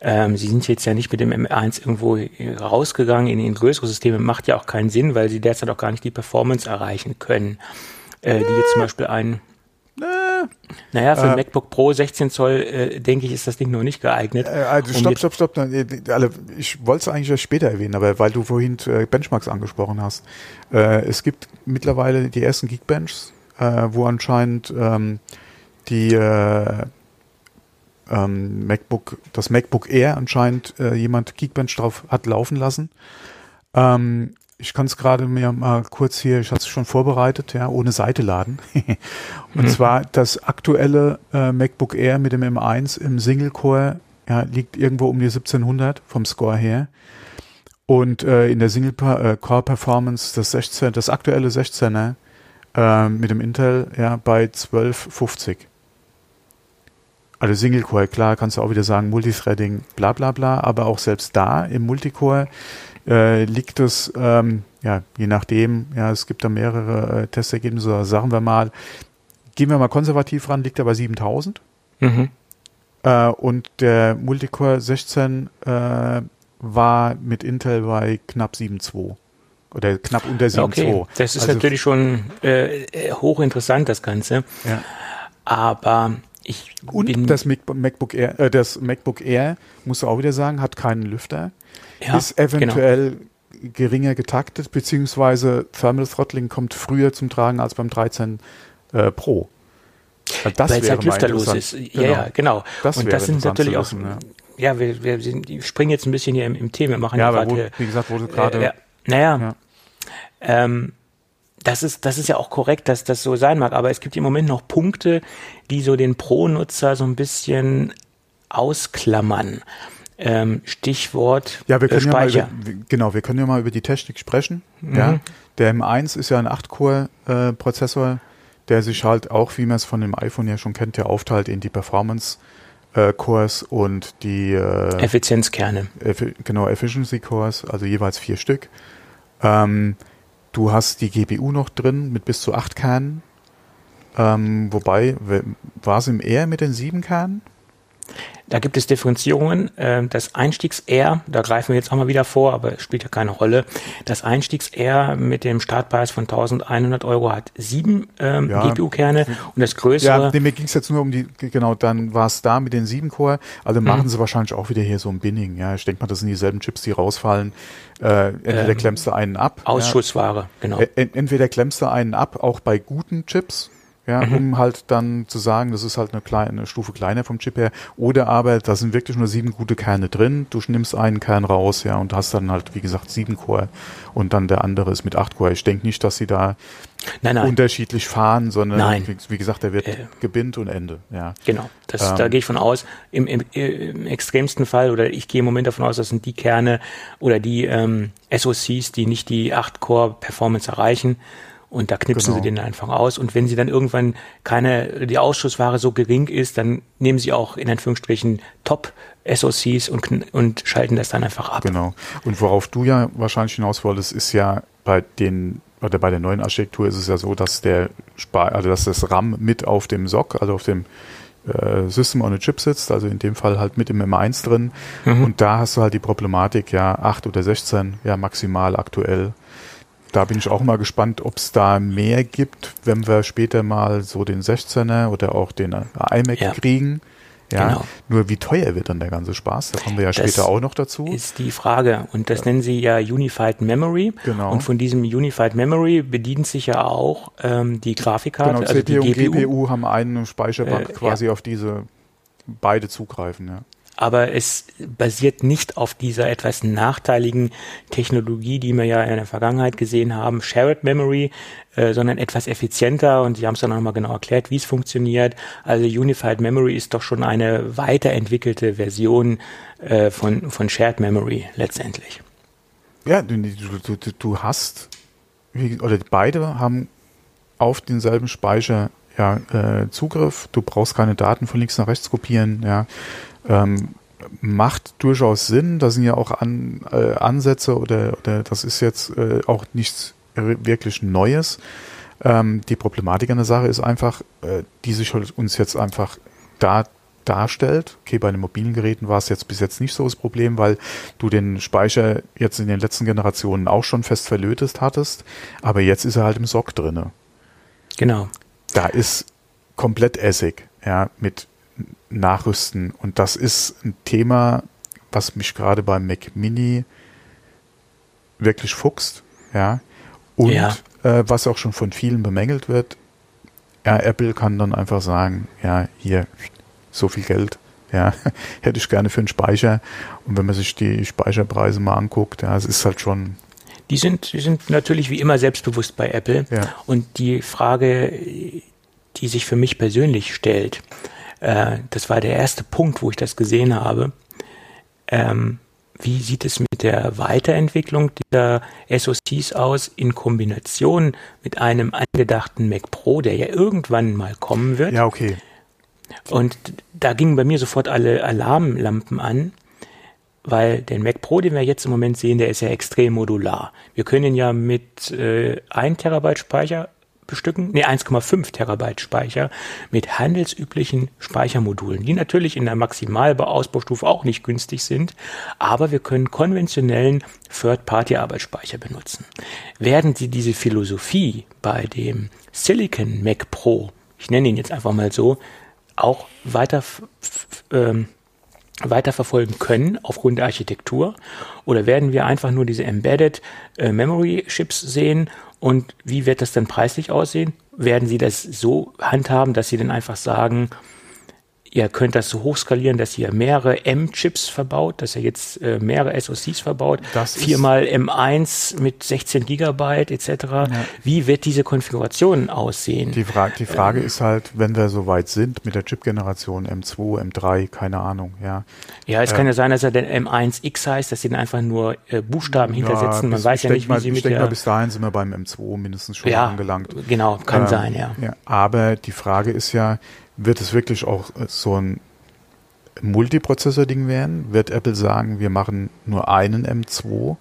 Ähm, sie sind jetzt ja nicht mit dem M1 irgendwo rausgegangen in, in größere Systeme. Macht ja auch keinen Sinn, weil sie derzeit auch gar nicht die Performance erreichen können, äh, die jetzt zum Beispiel ein naja, für ein Äh. MacBook Pro 16 Zoll, äh, denke ich, ist das Ding noch nicht geeignet. Äh, also um stopp, stopp, stopp. Äh, Ich wollte es eigentlich erst später erwähnen, aber weil du vorhin äh, Benchmarks angesprochen hast. Äh, es gibt mittlerweile die ersten Geekbenchs, äh, wo anscheinend ähm, die äh, ähm, MacBook, das MacBook Air anscheinend äh, jemand Geekbench drauf hat laufen lassen. Ähm, ich kann es gerade mir mal kurz hier, ich hatte es schon vorbereitet, ja, ohne Seite laden. Und zwar das aktuelle äh, MacBook Air mit dem M1 im Single Core ja, liegt irgendwo um die 1700 vom Score her. Und äh, in der Single Pa- äh, Core Performance das 16, das aktuelle 16er äh, mit dem Intel ja bei 1250. Also Single Core, klar, kannst du auch wieder sagen, Multithreading, bla bla bla, aber auch selbst da im Multicore äh, liegt es, ähm, ja, je nachdem, ja, es gibt da mehrere äh, Testergebnisse, oder sagen wir mal, gehen wir mal konservativ ran, liegt er bei 7000. Mhm. Äh, und der Multicore 16 äh, war mit Intel bei knapp 7,2. Oder knapp unter 7,2. Okay, das ist Also, natürlich schon äh, äh, hochinteressant, das Ganze. Ja. Aber ich Und das Mac MacBook Air, äh, das MacBook Air, musst du auch wieder sagen, hat keinen Lüfter. Ja, ist eventuell geringer getaktet, beziehungsweise Thermal Throttling kommt früher zum Tragen als beim 13 äh, Pro. Ja, Das weil es halt lüfterlos ist. interessant. Ja, ja, genau. Das und das sind natürlich auch, wissen, ja, wir, wir sind, springen jetzt ein bisschen hier im, im Thema, machen Ja, ja aber wo, gerade, wie gesagt, du gerade. äh, ja, naja, Ja. ähm, das ist, das ist ja auch korrekt, dass das so sein mag, aber es gibt im Moment noch Punkte, die so den Pro-Nutzer so ein bisschen ausklammern. Ähm, Stichwort ja, wir können äh, Speicher. Ja mal über, genau, wir können ja mal über die Technik sprechen. Mhm. Ja, der M1 ist ja ein 8-Core-Prozessor, äh, der sich halt auch, wie man es von dem iPhone ja schon kennt, ja aufteilt in die Performance äh, Cores und die äh, Effizienzkerne. Effi genau, Efficiency Cores, also jeweils vier Stück. Ähm, du hast die GPU noch drin mit bis zu acht Kernen. Ähm, wobei, war es im R mit den sieben Kernen? Da gibt es Differenzierungen. Ähm, das Einstiegs-R, da greifen wir jetzt auch mal wieder vor, aber spielt ja keine Rolle. Das Einstiegs-R mit dem Startpreis von 1100 Euro hat sieben ähm, ja. GPU-Kerne und das größere. Ja, mir ging es jetzt nur um die, genau, dann war es da mit den sieben Core. Also machen mhm. sie wahrscheinlich auch wieder hier so ein Binning. Ja, ich denke mal, das sind dieselben Chips, die rausfallen. Äh, entweder ähm, klemmst du einen ab. Ausschussware, ja. genau. Entweder klemmst du einen ab, auch bei guten Chips, ja, mhm. um halt dann zu sagen, das ist halt eine kleine Stufe kleiner vom Chip her. Oder aber da sind wirklich nur sieben gute Kerne drin. Du nimmst einen Kern raus, ja, und hast dann halt, wie gesagt, sieben Core und dann der andere ist mit acht Core. Ich denke nicht, dass sie da nein, nein. unterschiedlich fahren, sondern nein. Wie, wie, gesagt, der wird äh, gebinnt und Ende. Ja. Genau, das, ähm, da gehe ich von aus. Im, im, Im extremsten Fall, oder ich gehe im Moment davon aus, das sind die Kerne oder die ähm, SoCs, die nicht die acht Core Performance erreichen und da knipsen genau. sie den einfach aus. Und wenn sie dann irgendwann keine, die Ausschussware so gering ist, dann nehmen sie auch in Anführungsstrichen Top SOCs und, und schalten das dann einfach ab. Genau. Und worauf du ja wahrscheinlich hinaus wolltest, ist ja bei den oder bei der neuen Architektur ist es ja so, dass der also dass das RAM mit auf dem SOC, also auf dem äh, System on a Chip sitzt, also in dem Fall halt mit im M1 drin. Mhm. Und da hast du halt die Problematik, ja, 8 oder 16, ja, maximal aktuell da bin ich auch mal gespannt, ob es da mehr gibt, wenn wir später mal so den 16er oder auch den iMac ja. kriegen. Ja, genau. nur wie teuer wird dann der ganze Spaß? Da kommen wir ja das später auch noch dazu. Ist die Frage. Und das ja. nennen sie ja Unified Memory. Genau. Und von diesem Unified Memory bedient sich ja auch ähm, die Grafikkarte. Genau, also CPU die GPU. und GPU haben eine Speicherbank äh, quasi ja. auf diese beide zugreifen. Ja aber es basiert nicht auf dieser etwas nachteiligen Technologie, die wir ja in der Vergangenheit gesehen haben, Shared Memory, äh, sondern etwas effizienter und Sie haben es dann nochmal genau erklärt, wie es funktioniert. Also Unified Memory ist doch schon eine weiterentwickelte Version äh, von, von Shared Memory letztendlich. Ja, du, du, du hast, oder beide haben auf denselben Speicher ja, äh, Zugriff. Du brauchst keine Daten von links nach rechts kopieren. Ja. Ähm, macht durchaus Sinn. Da sind ja auch an, äh, Ansätze oder, oder das ist jetzt äh, auch nichts wirklich Neues. Ähm, die Problematik an der Sache ist einfach, äh, die sich uns jetzt einfach da darstellt. Okay, bei den mobilen Geräten war es jetzt bis jetzt nicht so das Problem, weil du den Speicher jetzt in den letzten Generationen auch schon fest verlötet hattest, aber jetzt ist er halt im Sock drinne. Genau. Da ist komplett Essig, ja, mit nachrüsten. Und das ist ein Thema, was mich gerade beim Mac Mini wirklich fuchst. Ja. Und ja. Äh, was auch schon von vielen bemängelt wird, ja, Apple kann dann einfach sagen, ja, hier, so viel Geld, ja, hätte ich gerne für einen Speicher. Und wenn man sich die Speicherpreise mal anguckt, ja, es ist halt schon. Die sind, die sind natürlich wie immer selbstbewusst bei Apple. Ja. Und die Frage, die sich für mich persönlich stellt, äh, das war der erste Punkt, wo ich das gesehen habe. Ähm, wie sieht es mit der Weiterentwicklung dieser SoCs aus in Kombination mit einem angedachten Mac Pro, der ja irgendwann mal kommen wird? Ja, okay. Und da gingen bei mir sofort alle Alarmlampen an, weil den Mac Pro, den wir jetzt im Moment sehen, der ist ja extrem modular. Wir können ja mit äh, 1 Terabyte Speicher bestücken, nee, 1,5 Terabyte Speicher mit handelsüblichen Speichermodulen, die natürlich in der Maximalbauausbaustufe auch nicht günstig sind, aber wir können konventionellen Third-Party-Arbeitsspeicher benutzen. Werden Sie diese Philosophie bei dem Silicon Mac Pro, ich nenne ihn jetzt einfach mal so, auch weiter ähm, weiterverfolgen können aufgrund der Architektur? Oder werden wir einfach nur diese Embedded äh, Memory Chips sehen und wie wird das dann preislich aussehen? Werden Sie das so handhaben, dass Sie dann einfach sagen, Ihr könnt das so hochskalieren, dass ihr mehrere M-Chips verbaut, dass ihr jetzt äh, mehrere SoCs verbaut, Das viermal M1 mit 16 Gigabyte etc. Wie wird diese Konfiguration aussehen? Die, Fra die Frage Ähm. ist halt, wenn wir so weit sind mit der Chip-Generation M2, M3, keine Ahnung, ja. ja, es kann ja sein, dass er den M1X heißt, dass sie dann einfach nur äh, Buchstaben hintersetzen. Man bis- weiß ich ja nicht, mal, wie sie Ich mit denke der mal, bis dahin sind wir beim M2 mindestens schon ja, angelangt. genau, kann Ähm, sein, ja. Aber die Frage ist ja, wird es wirklich auch äh, so ein Multiprozessor-Ding werden? Wird Apple sagen, wir machen nur einen M2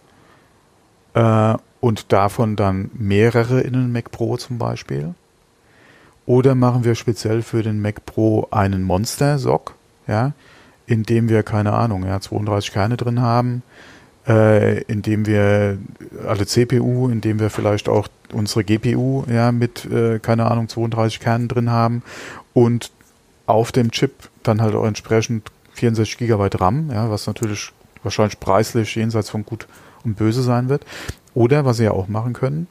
äh, und davon dann mehrere in den Mac Pro zum Beispiel? Oder machen wir speziell für den Mac Pro einen Monster-SoC, ja, in dem wir, keine Ahnung, ja, 32 Kerne drin haben, äh, in dem wir alle CPU, in dem wir vielleicht auch unsere GPU ja mit, äh, keine Ahnung, 32 Kernen drin haben und auf dem Chip dann halt auch entsprechend 64 Gigabyte RAM, ja, was natürlich wahrscheinlich preislich jenseits von gut und böse sein wird. Oder was sie ja auch machen können,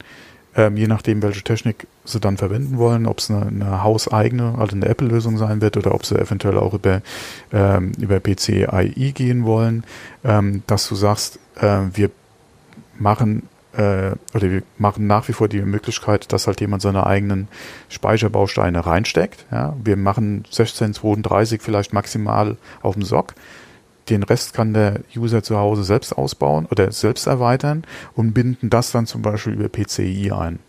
ähm, je nachdem, welche Technik sie dann verwenden wollen, ob es eine, eine hauseigene, also eine Apple-Lösung sein wird oder ob sie eventuell auch über, ähm, über PCIe gehen wollen, ähm, dass du sagst, äh, wir machen oder wir machen nach wie vor die Möglichkeit, dass halt jemand seine eigenen Speicherbausteine reinsteckt. Ja? Wir machen 1632 vielleicht maximal auf dem SOC. Den Rest kann der User zu Hause selbst ausbauen oder selbst erweitern und binden das dann zum Beispiel über PCI ein.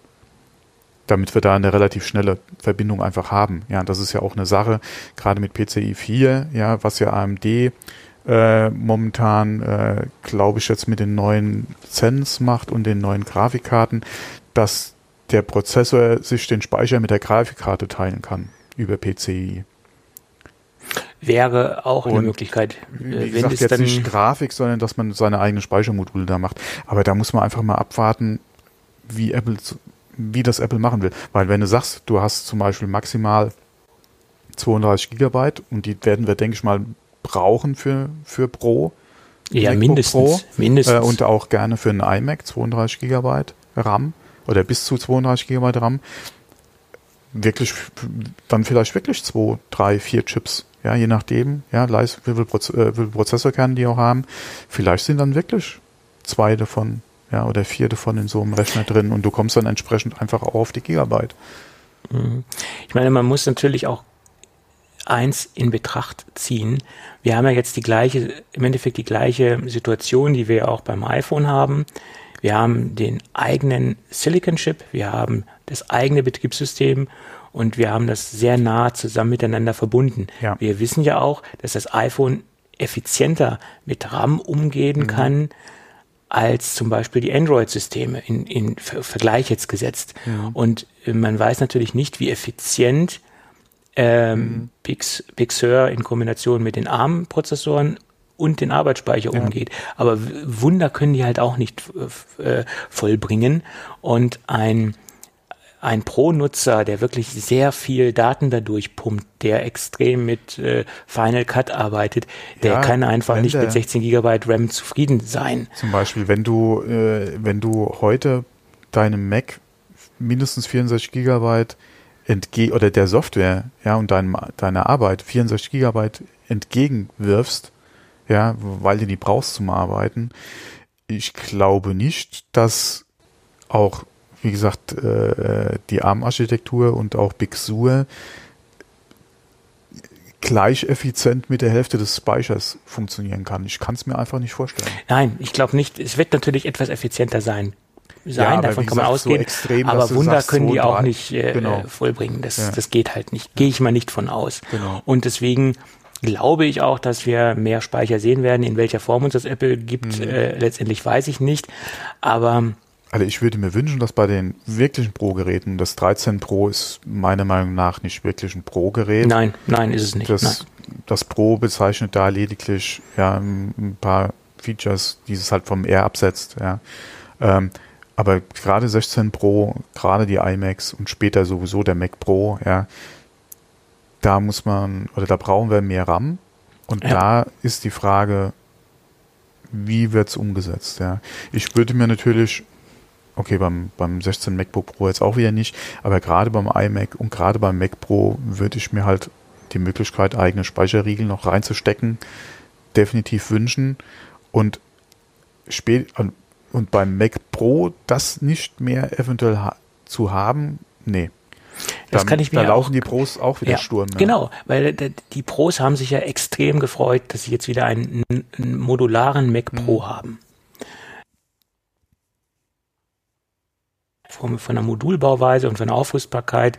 Damit wir da eine relativ schnelle Verbindung einfach haben. Ja, das ist ja auch eine Sache, gerade mit PCI 4, ja, was ja AMD äh, momentan, äh, glaube ich, jetzt mit den neuen Zen's macht und den neuen Grafikkarten, dass der Prozessor sich den Speicher mit der Grafikkarte teilen kann über PCI. Wäre auch eine Und Möglichkeit. Wie Äh, wenn gesagt, es jetzt nicht Grafik, sondern dass man seine eigenen Speichermodule da macht. Aber da muss man einfach mal abwarten, wie Apple, wie das Apple machen will. Weil wenn du sagst, du hast zum Beispiel maximal 32 Gigabyte und die werden wir, denke ich mal, brauchen für, für Pro. ja, MacBook mindestens. Pro, mindestens. Äh, und auch gerne für einen iMac 32 Gigabyte RAM oder bis zu 32 Gigabyte RAM. Wirklich, dann vielleicht wirklich zwei, drei, vier Chips. Ja, je nachdem, ja, wie viel, Proz äh, viel Prozessorkerne die auch haben. Vielleicht sind dann wirklich zwei davon, ja, oder vier davon in so einem Rechner drin und du kommst dann entsprechend einfach auch auf die Gigabyte. Ich meine, man muss natürlich auch eins in Betracht ziehen. Wir haben ja jetzt die gleiche, im Endeffekt die gleiche Situation, die wir ja auch beim iPhone haben. Wir haben den eigenen Silicon Chip, wir haben das eigene Betriebssystem und wir haben das sehr nah zusammen miteinander verbunden. Ja. Wir wissen ja auch, dass das iPhone effizienter mit RAM umgehen kann als zum Beispiel die Android-Systeme in, in Ver Vergleich jetzt gesetzt. Und äh, man weiß natürlich nicht, wie effizient ähm, Big, Big Sur in Kombination mit den ARM-Prozessoren und den Arbeitsspeicher umgeht. Aber Wunder können die halt auch nicht äh, äh, vollbringen. Und ein, ein Pro-Nutzer, der wirklich sehr viel Daten dadurch pumpt, der extrem mit äh, Final Cut arbeitet, der Ja, kann einfach nicht mit 16 Gigabyte RAM zufrieden sein. Zum Beispiel, wenn du, äh, wenn du heute deinem Mac mindestens 64 Gigabyte entge oder der Software, ja, und deinem, deiner Arbeit 64 Gigabyte entgegenwirfst, ja, weil du die brauchst zum Arbeiten, ich glaube nicht, dass auch, wie gesagt, äh, die ARM-Architektur und auch Big Sur gleich effizient mit der Hälfte des Speichers funktionieren kann. Ich kann es mir einfach nicht vorstellen. Nein, ich glaube nicht. Es wird natürlich etwas effizienter sein. Sein, aber davon kann man gesagt, so ausgehen. extrem, aber Wunder können die zwei, auch nicht äh, Genau. vollbringen. Das, Ja. das geht halt nicht. Gehe ich mal nicht von aus. Genau. Und deswegen glaube ich auch, dass wir mehr Speicher sehen werden. In welcher Form uns das Apple gibt, Mhm. äh, letztendlich weiß ich nicht. Aber Also ich würde mir wünschen, dass bei den wirklichen Pro-Geräten, das 13 Pro ist meiner Meinung nach nicht wirklich ein Pro-Gerät. nein, nein, ist es nicht. Das, das Pro bezeichnet da lediglich ja, ein paar Features, die es halt vom R absetzt. Ja. Ähm, aber gerade 16 Pro, gerade die iMacs und später sowieso der Mac Pro, ja, da muss man oder da brauchen wir mehr RAM. Und Ja. da ist die Frage, wie wird's umgesetzt? Ja. Ich würde mir natürlich, okay, beim, beim 16 MacBook Pro jetzt auch wieder nicht, aber gerade beim iMac und gerade beim Mac Pro würde ich mir halt die Möglichkeit, eigene Speicherriegel noch reinzustecken, definitiv wünschen. Und spät, und beim Mac Pro das nicht mehr eventuell ha zu haben, nee. Das da, kann ich mir da laufen auch, die Pros auch wieder ja, Sturm. Ja. Genau, weil die Pros haben sich ja extrem gefreut, dass sie jetzt wieder einen, einen modularen Mac Pro mhm. haben. Von, von der Modulbauweise und von der Aufrüstbarkeit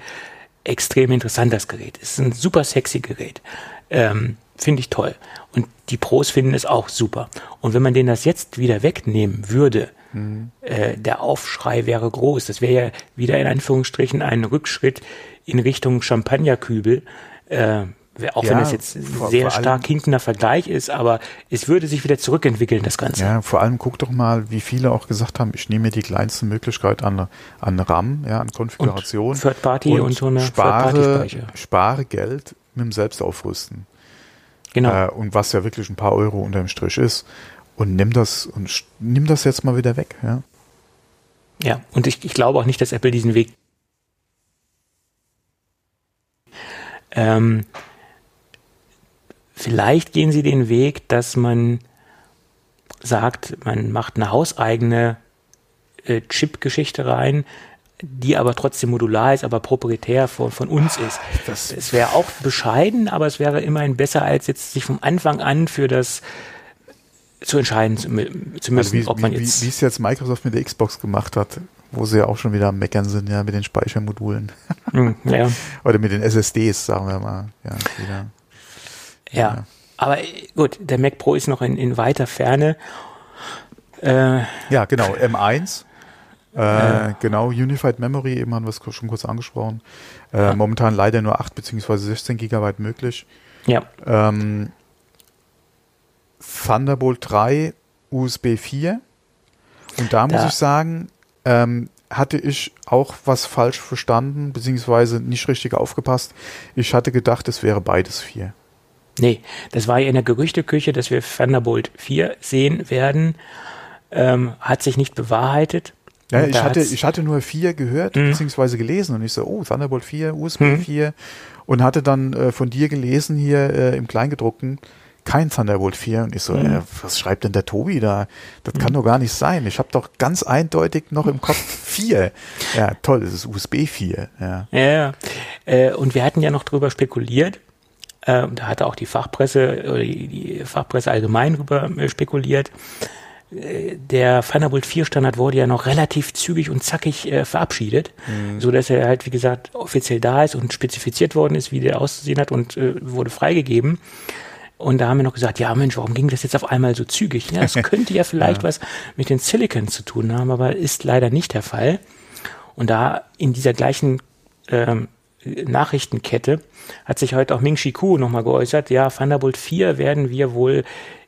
extrem interessant, das Gerät. Es ist ein super sexy Gerät. Ähm, Finde ich toll. Und die Pros finden es auch super. Und wenn man denen das jetzt wieder wegnehmen würde, mhm. äh, der Aufschrei wäre groß. Das wäre ja wieder in Anführungsstrichen ein Rückschritt in Richtung Champagnerkübel. Äh, auch ja, wenn das jetzt ein sehr stark allem, hinkender Vergleich ist, aber es würde sich wieder zurückentwickeln, das Ganze. Ja, vor allem guck doch mal, wie viele auch gesagt haben, ich nehme mir die kleinste Möglichkeit an, an RAM, ja, an Konfiguration. Und Third Party und, und so eine spare, spare Geld mit dem Selbstaufrüsten. Genau. Äh, und was ja wirklich ein paar Euro unterm Strich ist. Und nimm das und nimm das jetzt mal wieder weg, ja. Ja, und ich, ich glaube auch nicht, dass Apple diesen Weg ähm, vielleicht gehen sie den Weg, dass man sagt, man macht eine hauseigene äh, Chip-Geschichte rein, die aber trotzdem modular ist, aber proprietär von, von uns ist. Das es wäre auch bescheiden, aber es wäre immerhin besser, als jetzt sich vom Anfang an für das zu entscheiden zu, zu müssen, also wie, ob man wie, jetzt. Wie es jetzt Microsoft mit der Xbox gemacht hat, wo sie ja auch schon wieder am Meckern sind, ja, mit den Speichermodulen. Hm, ja. Oder mit den SSDs, sagen wir mal. Ja, ja, ja. aber gut, der Mac Pro ist noch in, in weiter Ferne. Äh, ja, genau, M1 äh, genau, Unified Memory, eben haben wir es schon kurz angesprochen. Äh, ja. Momentan leider nur 8 bzw. 16 Gigabyte möglich. Ja. Ähm, Thunderbolt 3, USB 4. Und da muss da. ich sagen, ähm, hatte ich auch was falsch verstanden, beziehungsweise nicht richtig aufgepasst. Ich hatte gedacht, es wäre beides 4. Nee, das war ja in der Gerüchteküche, dass wir Thunderbolt 4 sehen werden. Ähm, hat sich nicht bewahrheitet. Ja, ich hatte, ich hatte nur vier gehört, mhm. beziehungsweise gelesen und ich so, oh, Thunderbolt 4, USB mhm. 4 und hatte dann äh, von dir gelesen hier äh, im Kleingedruckten, kein Thunderbolt 4 und ich so, mhm. äh, was schreibt denn der Tobi da? Das kann mhm. doch gar nicht sein. Ich habe doch ganz eindeutig noch im Kopf 4. Ja, toll, es ist USB 4. Ja, ja, ja. Äh, und wir hatten ja noch drüber spekuliert, äh, da hatte auch die Fachpresse oder die, die Fachpresse allgemein drüber äh, spekuliert, der Thunderbolt 4 Standard wurde ja noch relativ zügig und zackig äh, verabschiedet, mhm. so dass er halt wie gesagt offiziell da ist und spezifiziert worden ist, wie der auszusehen hat und äh, wurde freigegeben. Und da haben wir noch gesagt, ja Mensch, warum ging das jetzt auf einmal so zügig? Ja, das könnte ja vielleicht ja. was mit den Silicon zu tun haben, aber ist leider nicht der Fall. Und da in dieser gleichen ähm, Nachrichtenkette hat sich heute auch Ming Chi Ku nochmal geäußert, ja, Thunderbolt 4 werden wir wohl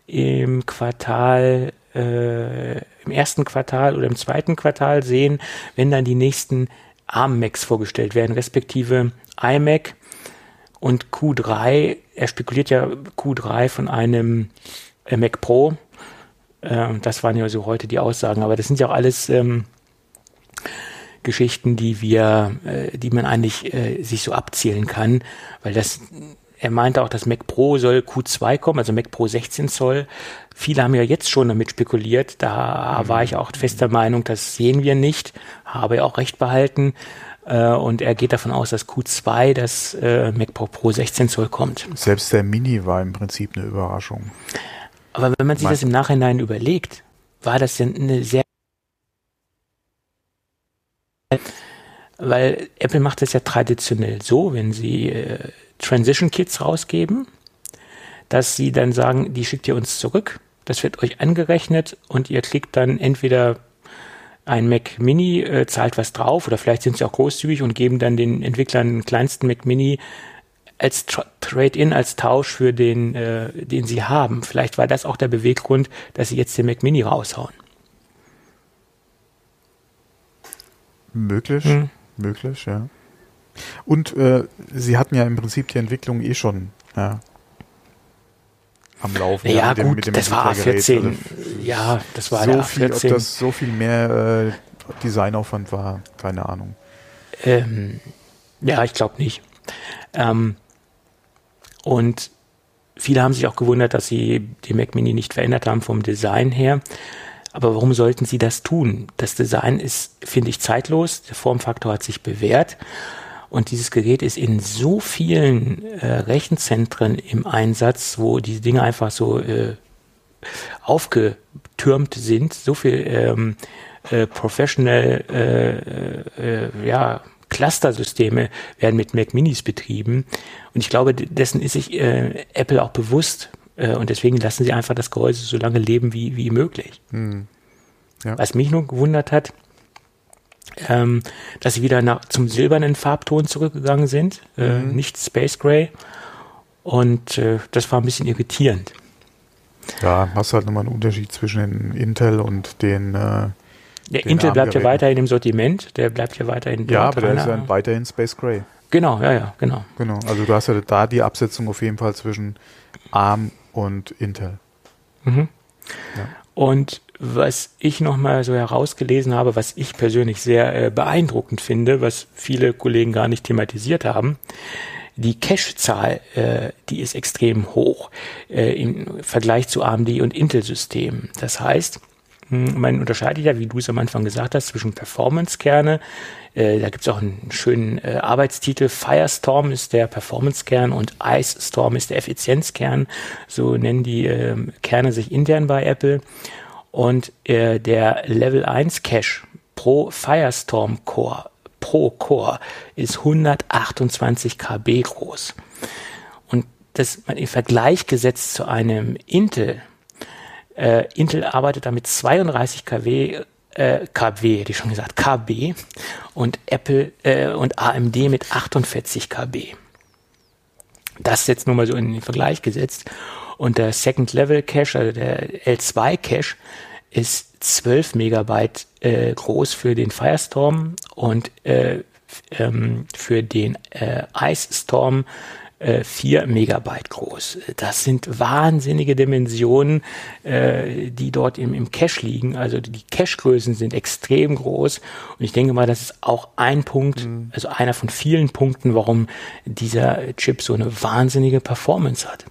im Quartal äh, im ersten Quartal oder im zweiten Quartal sehen, wenn dann die nächsten ARM-Macs vorgestellt werden, respektive iMac und Q3. Er spekuliert ja Q3 von einem äh, Mac Pro. Äh, das waren ja so heute die Aussagen, aber das sind ja auch alles ähm, Geschichten, die wir, äh, die man eigentlich äh, sich so abzielen kann, weil das er meinte auch, dass Mac Pro soll Q2 kommen, also Mac Pro 16 Zoll. Viele haben ja jetzt schon damit spekuliert. Da war ich auch fester Meinung, das sehen wir nicht. Habe er auch recht behalten. Äh, und er geht davon aus, dass Q2 das äh, Mac Pro Pro 16 Zoll kommt. Selbst der Mini war im Prinzip eine Überraschung. Aber wenn man sich das im Nachhinein überlegt, war das ja eine sehr weil Apple macht das ja traditionell so, wenn sie äh, Transition Kits rausgeben, dass sie dann sagen, die schickt ihr uns zurück, das wird euch angerechnet und ihr kriegt dann entweder ein Mac Mini, äh, zahlt was drauf oder vielleicht sind sie auch großzügig und geben dann den Entwicklern den kleinsten Mac Mini als Trade-in, als Tausch für den, äh, den sie haben. Vielleicht war das auch der Beweggrund, dass sie jetzt den Mac Mini raushauen. Möglich, hm. möglich, ja. Und äh, sie hatten ja im Prinzip die Entwicklung eh schon ja, am Laufen. Ja, mit dem, gut, mit dem das war 14 Also, ja, das war so der viel, Ob das so viel mehr äh, Designaufwand war, keine Ahnung. Ähm, ja, ich glaube nicht. Ähm, und viele haben sich auch gewundert, dass sie den Mac Mini nicht verändert haben vom Design her. Aber warum sollten sie das tun? Das Design ist, finde ich, zeitlos. Der Formfaktor hat sich bewährt. Und dieses Gerät ist in so vielen äh, Rechenzentren im Einsatz, wo diese Dinge einfach so äh, aufgetürmt sind, so viel ähm, äh, professional äh, äh, ja, Cluster-Systeme werden mit Mac Minis betrieben. Und ich glaube, dessen ist sich äh, Apple auch bewusst. Äh, und deswegen lassen sie einfach das Gehäuse so lange leben wie, wie möglich. Hm. Ja. Was mich nur gewundert hat, ähm, dass sie wieder nach, zum silbernen Farbton zurückgegangen sind, äh, mhm. nicht Space Gray. Und äh, das war ein bisschen irritierend. Ja, hast halt nochmal einen Unterschied zwischen den Intel und den. Äh, der den Intel bleibt ja weiterhin im Sortiment, der bleibt ja weiterhin. Ja, aber der ist ja weiterhin Space Gray. Genau, ja, ja, genau. Genau, also du hast ja da die Absetzung auf jeden Fall zwischen ARM und Intel. Mhm. Ja. Und was ich nochmal so herausgelesen habe, was ich persönlich sehr äh, beeindruckend finde, was viele Kollegen gar nicht thematisiert haben, die Cache-Zahl, äh, die ist extrem hoch äh, im Vergleich zu AMD und Intel-Systemen. Das heißt, hm, man unterscheidet ja, wie du es am Anfang gesagt hast, zwischen Performance-Kerne. Äh, da gibt es auch einen schönen äh, Arbeitstitel. Firestorm ist der Performance-Kern und Ice Storm ist der Effizienzkern. So nennen die äh, Kerne sich intern bei Apple. Und äh, der Level 1 Cache pro Firestorm Core, pro Core, ist 128 KB groß. Und das im Vergleich gesetzt zu einem Intel, äh, Intel arbeitet damit 32 kW, äh, kW, hätte ich schon gesagt, KB und Apple äh, und AMD mit 48 KB. Das jetzt nur mal so in den Vergleich gesetzt. Und der Second Level Cache, also der L2 Cache, ist 12 Megabyte äh, groß für den Firestorm und äh, ähm, für den äh, Ice Storm äh, 4 Megabyte groß. Das sind wahnsinnige Dimensionen, äh, die dort im, im Cache liegen. Also die Cache-Größen sind extrem groß. Und ich denke mal, das ist auch ein Punkt, mhm. also einer von vielen Punkten, warum dieser Chip so eine wahnsinnige Performance hat.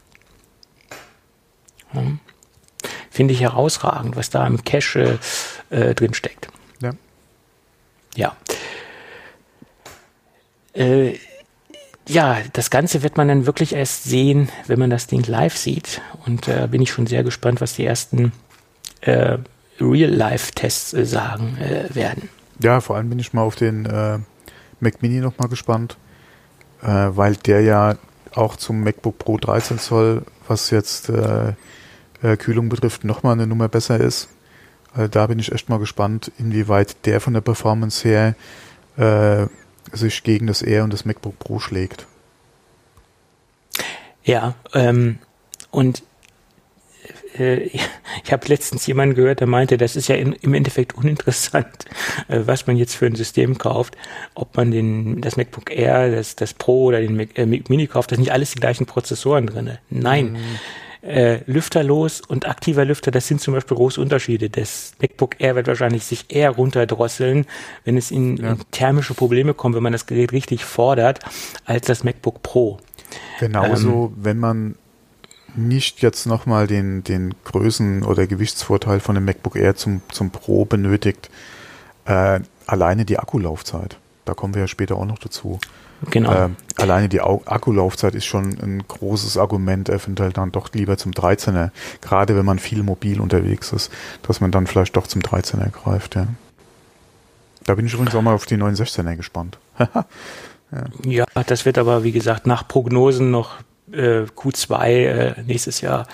Hm finde ich herausragend, was da im Cache äh, drin steckt. Ja. Ja. Äh, ja, das Ganze wird man dann wirklich erst sehen, wenn man das Ding live sieht. Und da äh, bin ich schon sehr gespannt, was die ersten äh, Real-Life-Tests äh, sagen äh, werden. Ja, vor allem bin ich mal auf den äh, Mac Mini nochmal gespannt, äh, weil der ja auch zum MacBook Pro 13 Zoll, was jetzt äh, Kühlung betrifft, nochmal eine Nummer besser ist. Also da bin ich echt mal gespannt, inwieweit der von der Performance her äh, sich gegen das Air und das MacBook Pro schlägt. Ja, ähm, und äh, ich habe letztens jemanden gehört, der meinte, das ist ja im Endeffekt uninteressant, äh, was man jetzt für ein System kauft, ob man den, das MacBook Air, das, das Pro oder den Mac, äh, Mini kauft, da sind nicht alles die gleichen Prozessoren drin. Nein. Mhm äh, lüfterlos und aktiver Lüfter, das sind zum Beispiel große Unterschiede. Das MacBook Air wird wahrscheinlich sich eher runterdrosseln, wenn es in, ja. in thermische Probleme kommt, wenn man das Gerät richtig fordert, als das MacBook Pro. Genauso, ähm, wenn man nicht jetzt nochmal den, den Größen- oder Gewichtsvorteil von dem MacBook Air zum, zum Pro benötigt, äh, alleine die Akkulaufzeit. Da kommen wir ja später auch noch dazu. Genau. Äh, alleine die Akkulaufzeit ist schon ein großes Argument, eventuell dann doch lieber zum 13er. Gerade wenn man viel mobil unterwegs ist, dass man dann vielleicht doch zum 13er greift, ja. Da bin ich übrigens auch mal auf die 916er gespannt. ja. ja. das wird aber, wie gesagt, nach Prognosen noch äh, Q2 äh, nächstes Jahr.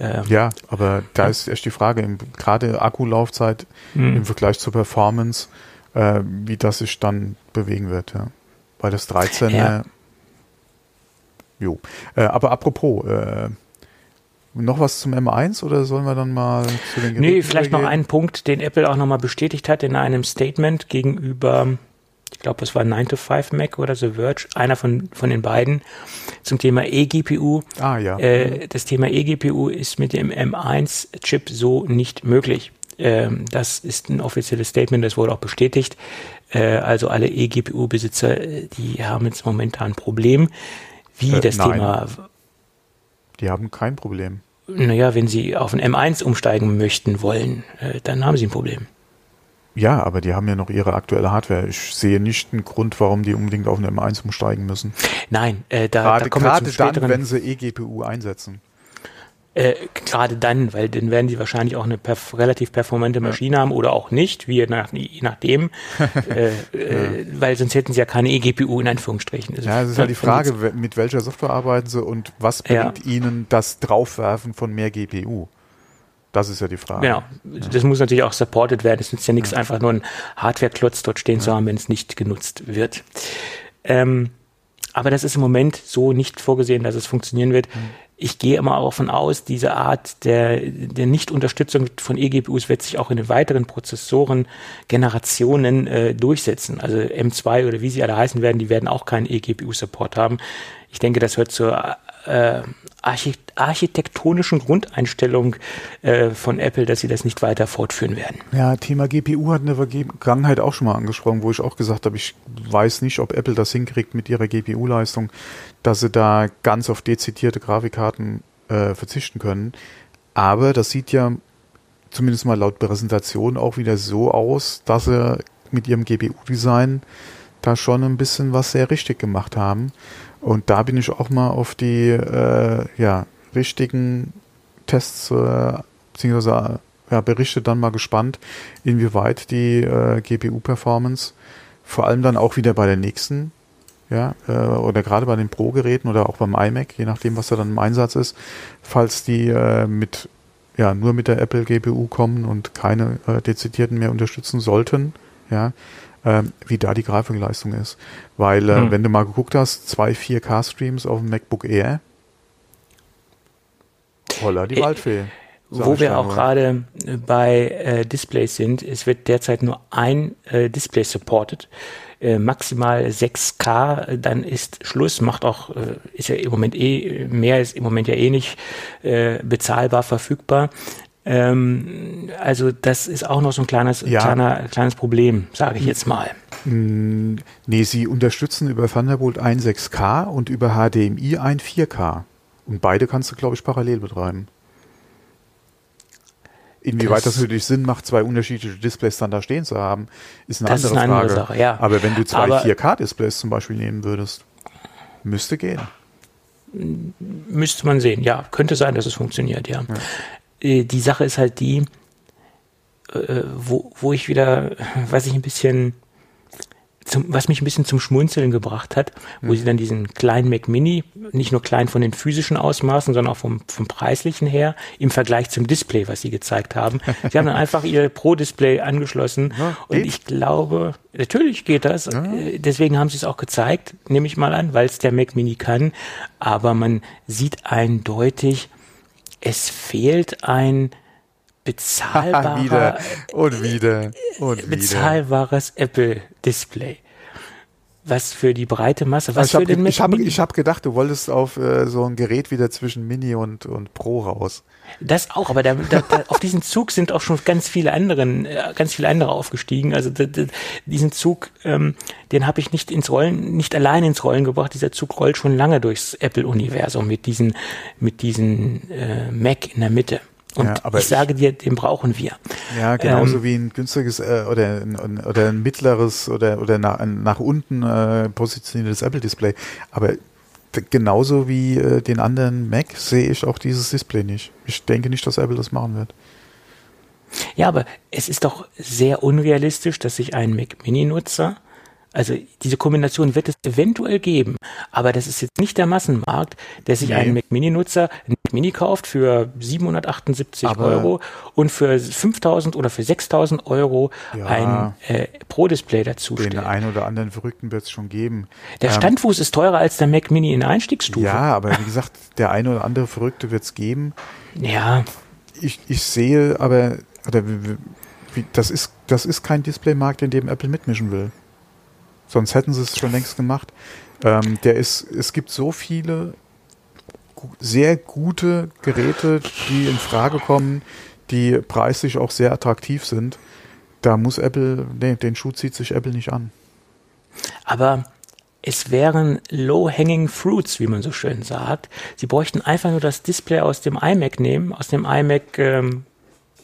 Ähm, ja, aber da ist echt die Frage, gerade Akkulaufzeit mhm. im Vergleich zur Performance, äh, wie das sich dann bewegen wird, ja. Weil das 13. Ja. Jo. Äh, aber apropos, äh, noch was zum M1 oder sollen wir dann mal zu den Geräten Nee, vielleicht noch einen Punkt, den Apple auch nochmal bestätigt hat in einem Statement gegenüber, ich glaube, es war 9 to 5 Mac oder The Verge, einer von, von den beiden, zum Thema eGPU. Ah, ja. Äh, das Thema eGPU ist mit dem M1-Chip so nicht möglich. Ähm, das ist ein offizielles Statement, das wurde auch bestätigt. Äh, also alle eGPU-Besitzer, die haben jetzt momentan ein Problem. Wie äh, das nein. Thema Die haben kein Problem. Naja, wenn Sie auf ein M1 umsteigen möchten wollen, äh, dann haben Sie ein Problem. Ja, aber die haben ja noch ihre aktuelle Hardware. Ich sehe nicht einen Grund, warum die unbedingt auf eine M1 umsteigen müssen. Nein, äh, da, gerade, da kommen wir gerade zum späteren. dann, wenn sie eGPU einsetzen. Äh, gerade dann, weil dann werden sie wahrscheinlich auch eine perf relativ performante Maschine haben oder auch nicht, wie je, nach, je nachdem, äh, äh, weil sonst hätten sie ja keine eGPU in Anführungsstrichen. Also Ja, es ist halt die Frage, mit welcher Software arbeiten sie und was Ja. bringt ihnen das Draufwerfen von mehr GPU? Das ist ja die Frage. Genau, das muss natürlich auch supported werden. Es nützt ja nichts, einfach nur einen Hardware-Klotz dort stehen zu haben, wenn es nicht genutzt wird. Ähm, aber das ist im Moment so nicht vorgesehen, dass es funktionieren wird. Ich gehe immer auch davon aus, diese Art der, der Nicht-Unterstützung von eGPUs wird sich auch in den weiteren Prozessoren-Generationen äh, durchsetzen. Also M2 oder wie sie alle heißen werden, die werden auch keinen eGPU-Support haben. Ich denke, das hört zur äh, archi architektonischen Grundeinstellung äh, von Apple, dass sie das nicht weiter fortführen werden. Ja, Thema GPU hat in der Vergangenheit auch schon mal angesprochen, wo ich auch gesagt habe, ich weiß nicht, ob Apple das hinkriegt mit ihrer GPU-Leistung, dass sie da ganz auf dezidierte Grafikkarten äh, verzichten können. Aber das sieht ja zumindest mal laut Präsentation auch wieder so aus, dass sie mit ihrem GPU-Design da schon ein bisschen was sehr richtig gemacht haben. Und da bin ich auch mal auf die äh, ja, richtigen Tests äh, beziehungsweise ja, Berichte dann mal gespannt, inwieweit die äh, GPU-Performance vor allem dann auch wieder bei der nächsten, ja, äh, oder gerade bei den Pro-Geräten oder auch beim iMac, je nachdem, was da dann im Einsatz ist, falls die äh, mit ja nur mit der Apple GPU kommen und keine äh, dezidierten mehr unterstützen sollten, ja, ähm, wie da die Grafikleistung ist. Weil, äh, Hm. wenn du mal geguckt hast, zwei 4K-Streams auf dem MacBook Air, holla die Äh, Waldfee. Wo wir auch gerade äh, bei Displays sind, es wird derzeit nur ein Display supported, äh, maximal 6K, äh, dann ist Schluss, macht auch, äh, ist ja im Moment eh, mehr ist im Moment ja eh nicht äh, bezahlbar verfügbar. Ähm, also das ist auch noch so ein kleines, Ja. kleiner, kleines Problem, sage ich jetzt mal. Mm, Nee, sie unterstützen über Thunderbolt ein 6K und über HDMI ein 4K. Und beide kannst du, glaube ich, parallel betreiben. Inwieweit das, Das- natürlich Sinn macht, zwei unterschiedliche Displays dann da stehen zu haben, ist eine Das ist andere eine andere Frage. Sache, ja. Aber wenn du zwei Aber- 4K-Displays zum Beispiel nehmen würdest, müsste gehen. Müsste man sehen, ja. Könnte sein, dass es funktioniert, ja. Äh, Die Sache ist halt die, äh, wo, wo ich wieder, was ich ein bisschen, zum, was mich ein bisschen zum Schmunzeln gebracht hat, wo sie dann diesen kleinen Mac Mini, nicht nur klein von den physischen Ausmaßen, sondern auch vom, vom preislichen her, im Vergleich zum Display, was sie gezeigt haben. Sie haben dann einfach ihr Pro-Display angeschlossen Ja, und ich glaube, natürlich geht das. Äh, Deswegen haben sie es auch gezeigt, nehme ich mal an, weil es der Mac Mini kann. Aber man sieht eindeutig, es fehlt ein bezahlbarer, wieder und wieder und wieder. bezahlbares Apple-Display. Was für die breite Masse, was ich habe für den ich hab, Mini. ich hab gedacht, du wolltest auf äh, so ein Gerät wieder zwischen Mini und, und Pro raus. Das auch, aber da, da, da, auf diesen Zug sind auch schon ganz viele anderen, äh, ganz viele andere aufgestiegen. Also da, diesen Zug, ähm, den habe ich nicht ins Rollen, nicht allein ins Rollen gebracht. Dieser Zug rollt schon lange durchs Apple-Universum mit diesen, mit diesen äh, Mac in der Mitte. Und Ja, aber ich sage dir, den brauchen wir. Ja, genauso Ähm, wie ein günstiges äh, oder, ein, oder ein mittleres oder, oder nach, nach unten äh, positioniertes Apple-Display. Aber genauso wie äh, den anderen Mac sehe ich auch dieses Display nicht. Ich denke nicht, dass Apple das machen wird. Ja, aber es ist doch sehr unrealistisch, dass sich ein Mac Mini-Nutzer, also diese Kombination wird es eventuell geben, aber das ist jetzt nicht der Massenmarkt, der sich Nee. einen Mac Mini-Nutzer ein Mac Mini kauft für 778 Aber- Euro und für 5000 oder für 6000 Euro Ja. ein äh, Pro-Display dazu Den einen oder anderen Verrückten wird es schon geben. Der Ähm, Standfuß ist teurer als der Mac Mini in Einstiegsstufe. Ja, aber wie gesagt, der eine oder andere Verrückte wird es geben. ja Ich, ich sehe aber, oder das, ist, das ist kein Displaymarkt, in dem Apple mitmischen will. Sonst hätten sie es schon längst gemacht. Ähm, der ist, es gibt so viele sehr gute Geräte, die in Frage kommen, die preislich auch sehr attraktiv sind. Da muss Apple, nee, den Schuh zieht sich Apple nicht an. Aber es wären low-hanging fruits, wie man so schön sagt. Sie bräuchten einfach nur das Display aus dem iMac nehmen, aus dem iMac ähm,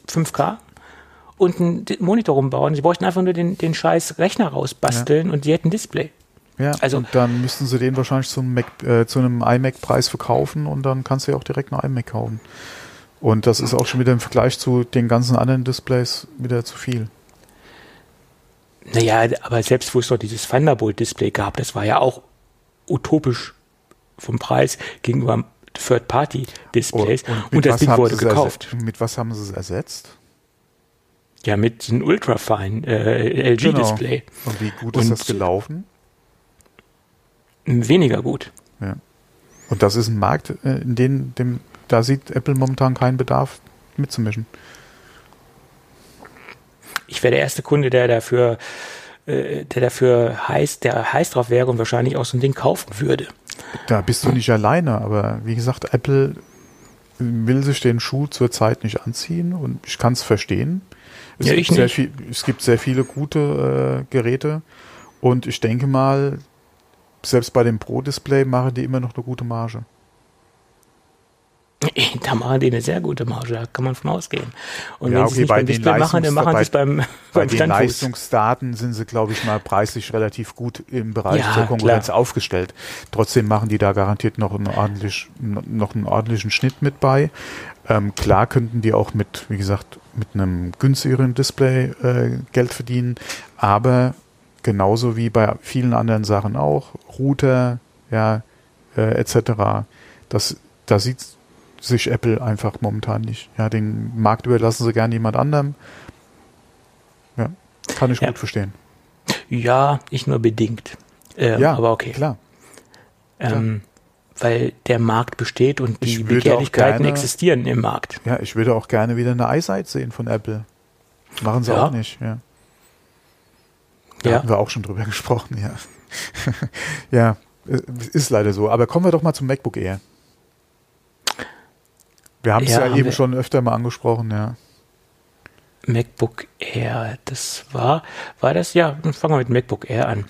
5K und einen Monitor rumbauen. Sie bräuchten einfach nur den, den scheiß Rechner rausbasteln ja. und sie hätten Display. Ja, also, und dann müssten sie den wahrscheinlich zum Mac, äh, zu einem iMac-Preis verkaufen und dann kannst du ja auch direkt einen iMac kaufen. Und das ist auch schon wieder im Vergleich zu den ganzen anderen Displays wieder zu viel. Naja, aber selbst wo es doch dieses Thunderbolt-Display gab, das war ja auch utopisch vom Preis gegenüber Third-Party-Displays. Und, und, und das Ding wurde gekauft. Mit was haben sie es ersetzt? Ja, mit einem Ultrafine äh, LG-Display. Genau. Und wie gut ist und das gelaufen? Weniger gut. Ja. Und das ist ein Markt, äh, in dem, dem da sieht Apple momentan keinen Bedarf mitzumischen. Ich wäre der erste Kunde, der dafür, äh, der dafür heiß, der heiß drauf wäre und wahrscheinlich auch so ein Ding kaufen würde. Da bist du nicht alleine, aber wie gesagt, Apple will sich den Schuh zurzeit nicht anziehen und ich kann es verstehen. Es, ja, gibt sehr viel, es gibt sehr viele gute äh, Geräte und ich denke mal, selbst bei dem Pro-Display machen die immer noch eine gute Marge. Da machen die eine sehr gute Marge, da kann man von ausgehen. Und ja, wenn okay, sie es nicht beim Display machen, dann machen sie es beim, beim Bei den Leistungsdaten sind sie, glaube ich, mal preislich relativ gut im Bereich ja, zur Konkurrenz klar. aufgestellt. Trotzdem machen die da garantiert noch einen, ordentlich, noch einen ordentlichen Schnitt mit bei. Ähm, klar könnten die auch mit, wie gesagt, mit einem günstigeren Display äh, Geld verdienen, aber genauso wie bei vielen anderen Sachen auch, Router, ja, äh, etc. Das, da sieht sich Apple einfach momentan nicht. Ja, den Markt überlassen sie gerne jemand anderem. Ja, kann ich ja. gut verstehen. Ja, nicht nur bedingt. Äh, ja, aber okay. Klar. Ähm, weil der Markt besteht und die Begehrlichkeiten gerne, existieren im Markt. Ja, ich würde auch gerne wieder eine iSight sehen von Apple. Machen sie ja. auch nicht, ja. Da ja. haben wir auch schon drüber gesprochen, ja. ja, ist leider so. Aber kommen wir doch mal zum MacBook Air. Wir haben es ja, ja eben schon öfter mal angesprochen, ja. MacBook Air, das war, war das? Ja, dann fangen wir mit MacBook Air an.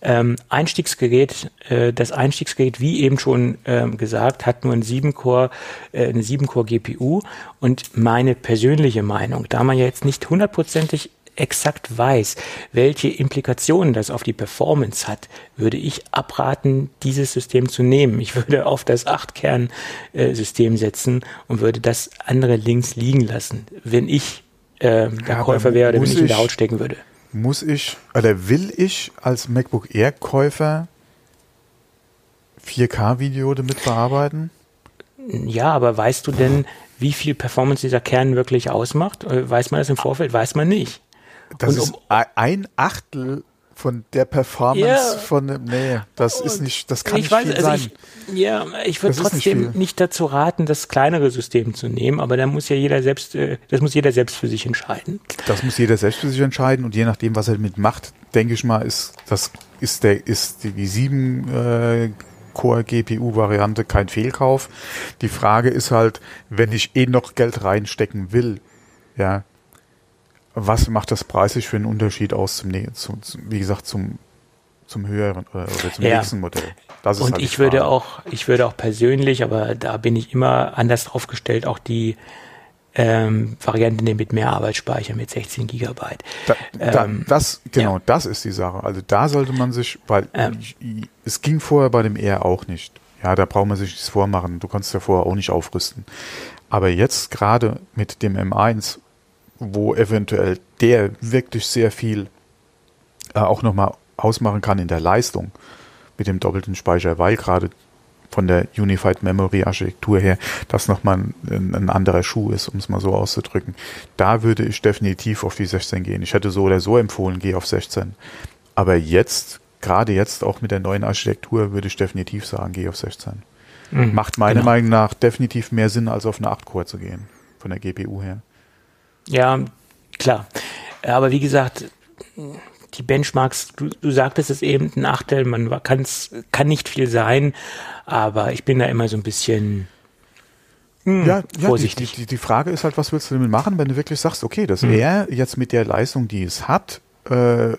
Ähm, Einstiegsgerät, äh, das Einstiegsgerät, wie eben schon ähm, gesagt, hat nur ein 7-Core, äh, eine 7-Core GPU und meine persönliche Meinung, da man ja jetzt nicht hundertprozentig exakt weiß, welche Implikationen das auf die Performance hat, würde ich abraten, dieses System zu nehmen. Ich würde auf das 8-Kern-System setzen und würde das andere links liegen lassen, wenn ich äh, der ja, Käufer wäre oder wenn ich in der Haut stecken würde. Muss ich oder will ich als MacBook Air-Käufer 4K-Video damit bearbeiten? Ja, aber weißt du denn, wie viel Performance dieser Kern wirklich ausmacht? Äh, weiß man das im Vorfeld? Weiß man nicht. Das und ist um, ein Achtel von der Performance ja, von nee, das ist nicht, das kann nicht weiß, viel also sein. Ich, ja, ich würde trotzdem nicht, nicht, dazu raten, das kleinere System zu nehmen, aber da muss ja jeder selbst, äh, das muss jeder selbst für sich entscheiden. Das muss jeder selbst für sich entscheiden und je nachdem, was er damit macht, denke ich mal, ist das ist der ist die, die 7 äh, Core GPU Variante kein Fehlkauf. Die Frage ist halt, wenn ich eh noch Geld reinstecken will, ja, was macht das preislich für einen Unterschied aus zum, zum, zum wie gesagt, zum, zum höheren oder zum ja. nächsten Modell? Das ist Und halt ich würde auch, ich würde auch persönlich, aber da bin ich immer anders aufgestellt, auch die ähm, Variante nehmen mit mehr Arbeitsspeicher, mit 16 Gigabyte. Da, da, ähm, das, genau, ja. das ist die Sache. Also da sollte man sich, weil ähm, es ging vorher bei dem R auch nicht. Ja, da braucht man sich nichts vormachen. Du kannst ja vorher auch nicht aufrüsten. Aber jetzt gerade mit dem M1 wo eventuell der wirklich sehr viel äh, auch nochmal ausmachen kann in der Leistung mit dem doppelten Speicher, weil gerade von der Unified Memory Architektur her das nochmal ein, ein anderer Schuh ist, um es mal so auszudrücken. Da würde ich definitiv auf die 16 gehen. Ich hätte so oder so empfohlen, geh auf 16. Aber jetzt, gerade jetzt auch mit der neuen Architektur, würde ich definitiv sagen, geh auf 16. Mhm, Macht meiner genau. Meinung nach definitiv mehr Sinn, als auf eine 8-Core zu gehen, von der GPU her. Ja, klar. Aber wie gesagt, die Benchmarks, du, du sagtest es eben, ein Achtel, man kann's, kann nicht viel sein, aber ich bin da immer so ein bisschen hm, ja, ja, vorsichtig. Die, die, die, Frage ist halt, was willst du damit machen, wenn du wirklich sagst, okay, das hm. R jetzt mit der Leistung, die es hat, äh,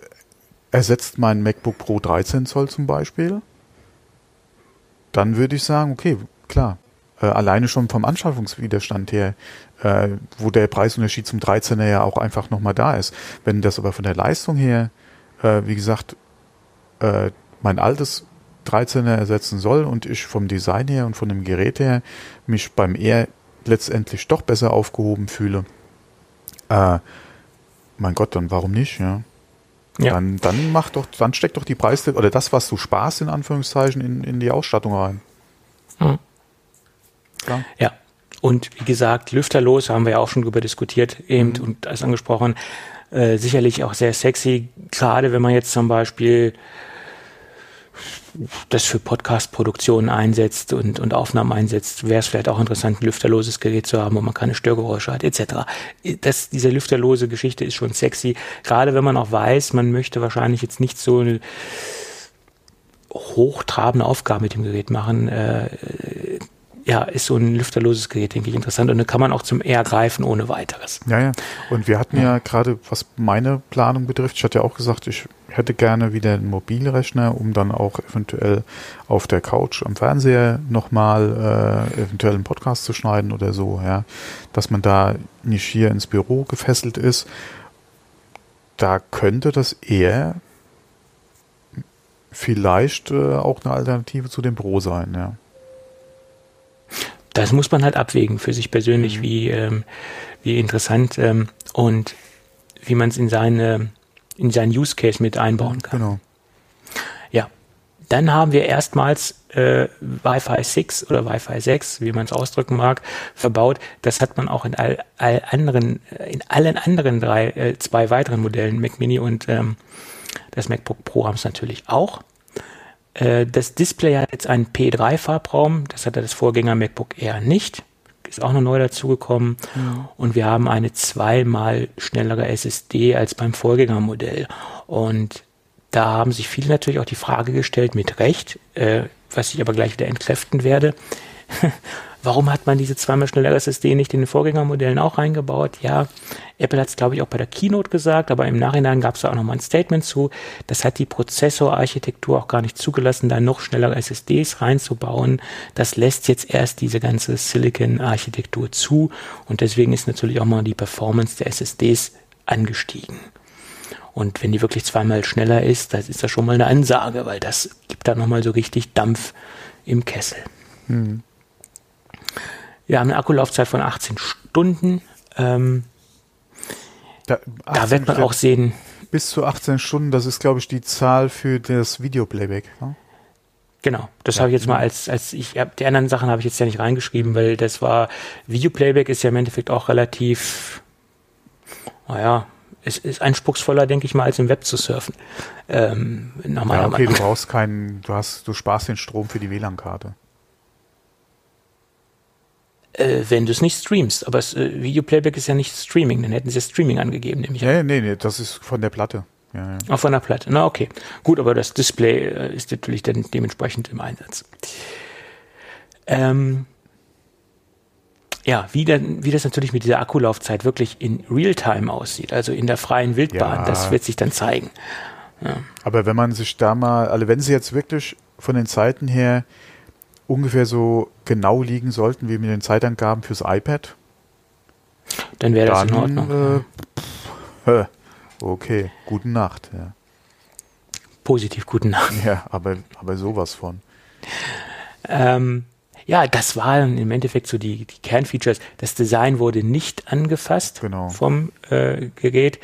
ersetzt mein MacBook Pro 13 Zoll zum Beispiel, dann würde ich sagen, okay, klar, äh, alleine schon vom Anschaffungswiderstand her, äh, wo der Preisunterschied zum 13er ja auch einfach nochmal da ist. Wenn das aber von der Leistung her, äh, wie gesagt, äh, mein altes 13er ersetzen soll und ich vom Design her und von dem Gerät her mich beim R letztendlich doch besser aufgehoben fühle, äh, mein Gott, dann warum nicht, ja? Ja. Dann, dann mach doch, dann steck doch die Preise oder das, was du sparst, in Anführungszeichen, in, in die Ausstattung rein. Mhm. Ja. ja. Und wie gesagt, lüfterlos haben wir ja auch schon drüber diskutiert, eben mhm. und als angesprochen, äh, sicherlich auch sehr sexy, gerade wenn man jetzt zum Beispiel das für Podcast-Produktionen einsetzt und, und Aufnahmen einsetzt, wäre es vielleicht auch interessant, ein lüfterloses Gerät zu haben, wo man keine Störgeräusche hat, etc. Das, diese lüfterlose Geschichte ist schon sexy, gerade wenn man auch weiß, man möchte wahrscheinlich jetzt nicht so eine hochtrabende Aufgabe mit dem Gerät machen. Äh, ja, ist so ein lüfterloses Gerät, denke ich, interessant. Und dann kann man auch zum R greifen ohne weiteres. Ja, ja. Und wir hatten ja, ja gerade, was meine Planung betrifft, ich hatte ja auch gesagt, ich hätte gerne wieder einen Mobilrechner, um dann auch eventuell auf der Couch am Fernseher nochmal äh, eventuell einen Podcast zu schneiden oder so, ja. Dass man da nicht hier ins Büro gefesselt ist. Da könnte das eher vielleicht äh, auch eine Alternative zu dem Pro sein, ja das muss man halt abwägen für sich persönlich, mhm. wie, ähm, wie interessant ähm, und wie man es in seine in seinen Use Case mit einbauen kann. Genau. Ja, dann haben wir erstmals äh, Wi-Fi 6 oder Wi-Fi 6, wie man es ausdrücken mag, verbaut. Das hat man auch in all, all anderen, äh, in allen anderen drei, äh, zwei weiteren Modellen, Mac Mini und ähm, das MacBook Pro haben es natürlich auch. Äh, das Display hat jetzt einen P3-Farbraum, das hatte das Vorgänger MacBook Air nicht. Ist auch noch neu dazugekommen. Ja. Und wir haben eine zweimal schnellere SSD als beim Vorgängermodell. Und da haben sich viele natürlich auch die Frage gestellt, mit Recht, äh, was ich aber gleich wieder entkräften werde. Warum hat man diese zweimal schnellere SSD nicht in den Vorgängermodellen auch reingebaut? Ja, Apple hat es, glaube ich, auch bei der Keynote gesagt, aber im Nachhinein gab es da auch nochmal ein Statement zu. Das hat die Prozessorarchitektur auch gar nicht zugelassen, da noch schnellere SSDs reinzubauen. Das lässt jetzt erst diese ganze Silicon-Architektur zu und deswegen ist natürlich auch mal die Performance der SSDs angestiegen. Und wenn die wirklich zweimal schneller ist, das ist das schon mal eine Ansage, weil das gibt da nochmal so richtig Dampf im Kessel. Hm. Wir haben eine Akkulaufzeit von 18 Stunden. Ähm, da, da wird man auch sehen. Bis zu 18 Stunden, das ist, glaube ich, die Zahl für das Videoplayback. Ne? Genau, das ja. habe ich jetzt mal als, als ich, die anderen Sachen habe ich jetzt ja nicht reingeschrieben, weil das war, Videoplayback ist ja im Endeffekt auch relativ, naja, es ist anspruchsvoller, denke ich mal, als im Web zu surfen. Ähm, ja, okay, Meinung. du brauchst keinen, du hast, du sparst den Strom für die WLAN-Karte äh, wenn du es nicht streamst. Aber das äh, Videoplayback ist ja nicht Streaming, dann hätten sie Streaming angegeben, nämlich. Nee, nee, nee, das ist von der Platte. Ja, ja. Auch von der Platte. Na, okay. Gut, aber das Display äh, ist natürlich dann dementsprechend im Einsatz. Ähm, ja, wie, dann, wie das natürlich mit dieser Akkulaufzeit wirklich in Realtime aussieht, also in der freien Wildbahn, ja. das wird sich dann zeigen. Aber wenn man sich da mal, also wenn sie jetzt wirklich von den Zeiten her ungefähr so genau liegen sollten wie mit den Zeitangaben fürs iPad, dann wäre das in Ordnung. Äh, okay, gute Nacht. Ja. Positiv gute Nacht. Ja, aber, aber sowas von. Ähm, ja, das waren im Endeffekt so die, die Kernfeatures. Das Design wurde nicht angefasst genau. vom äh, Gerät.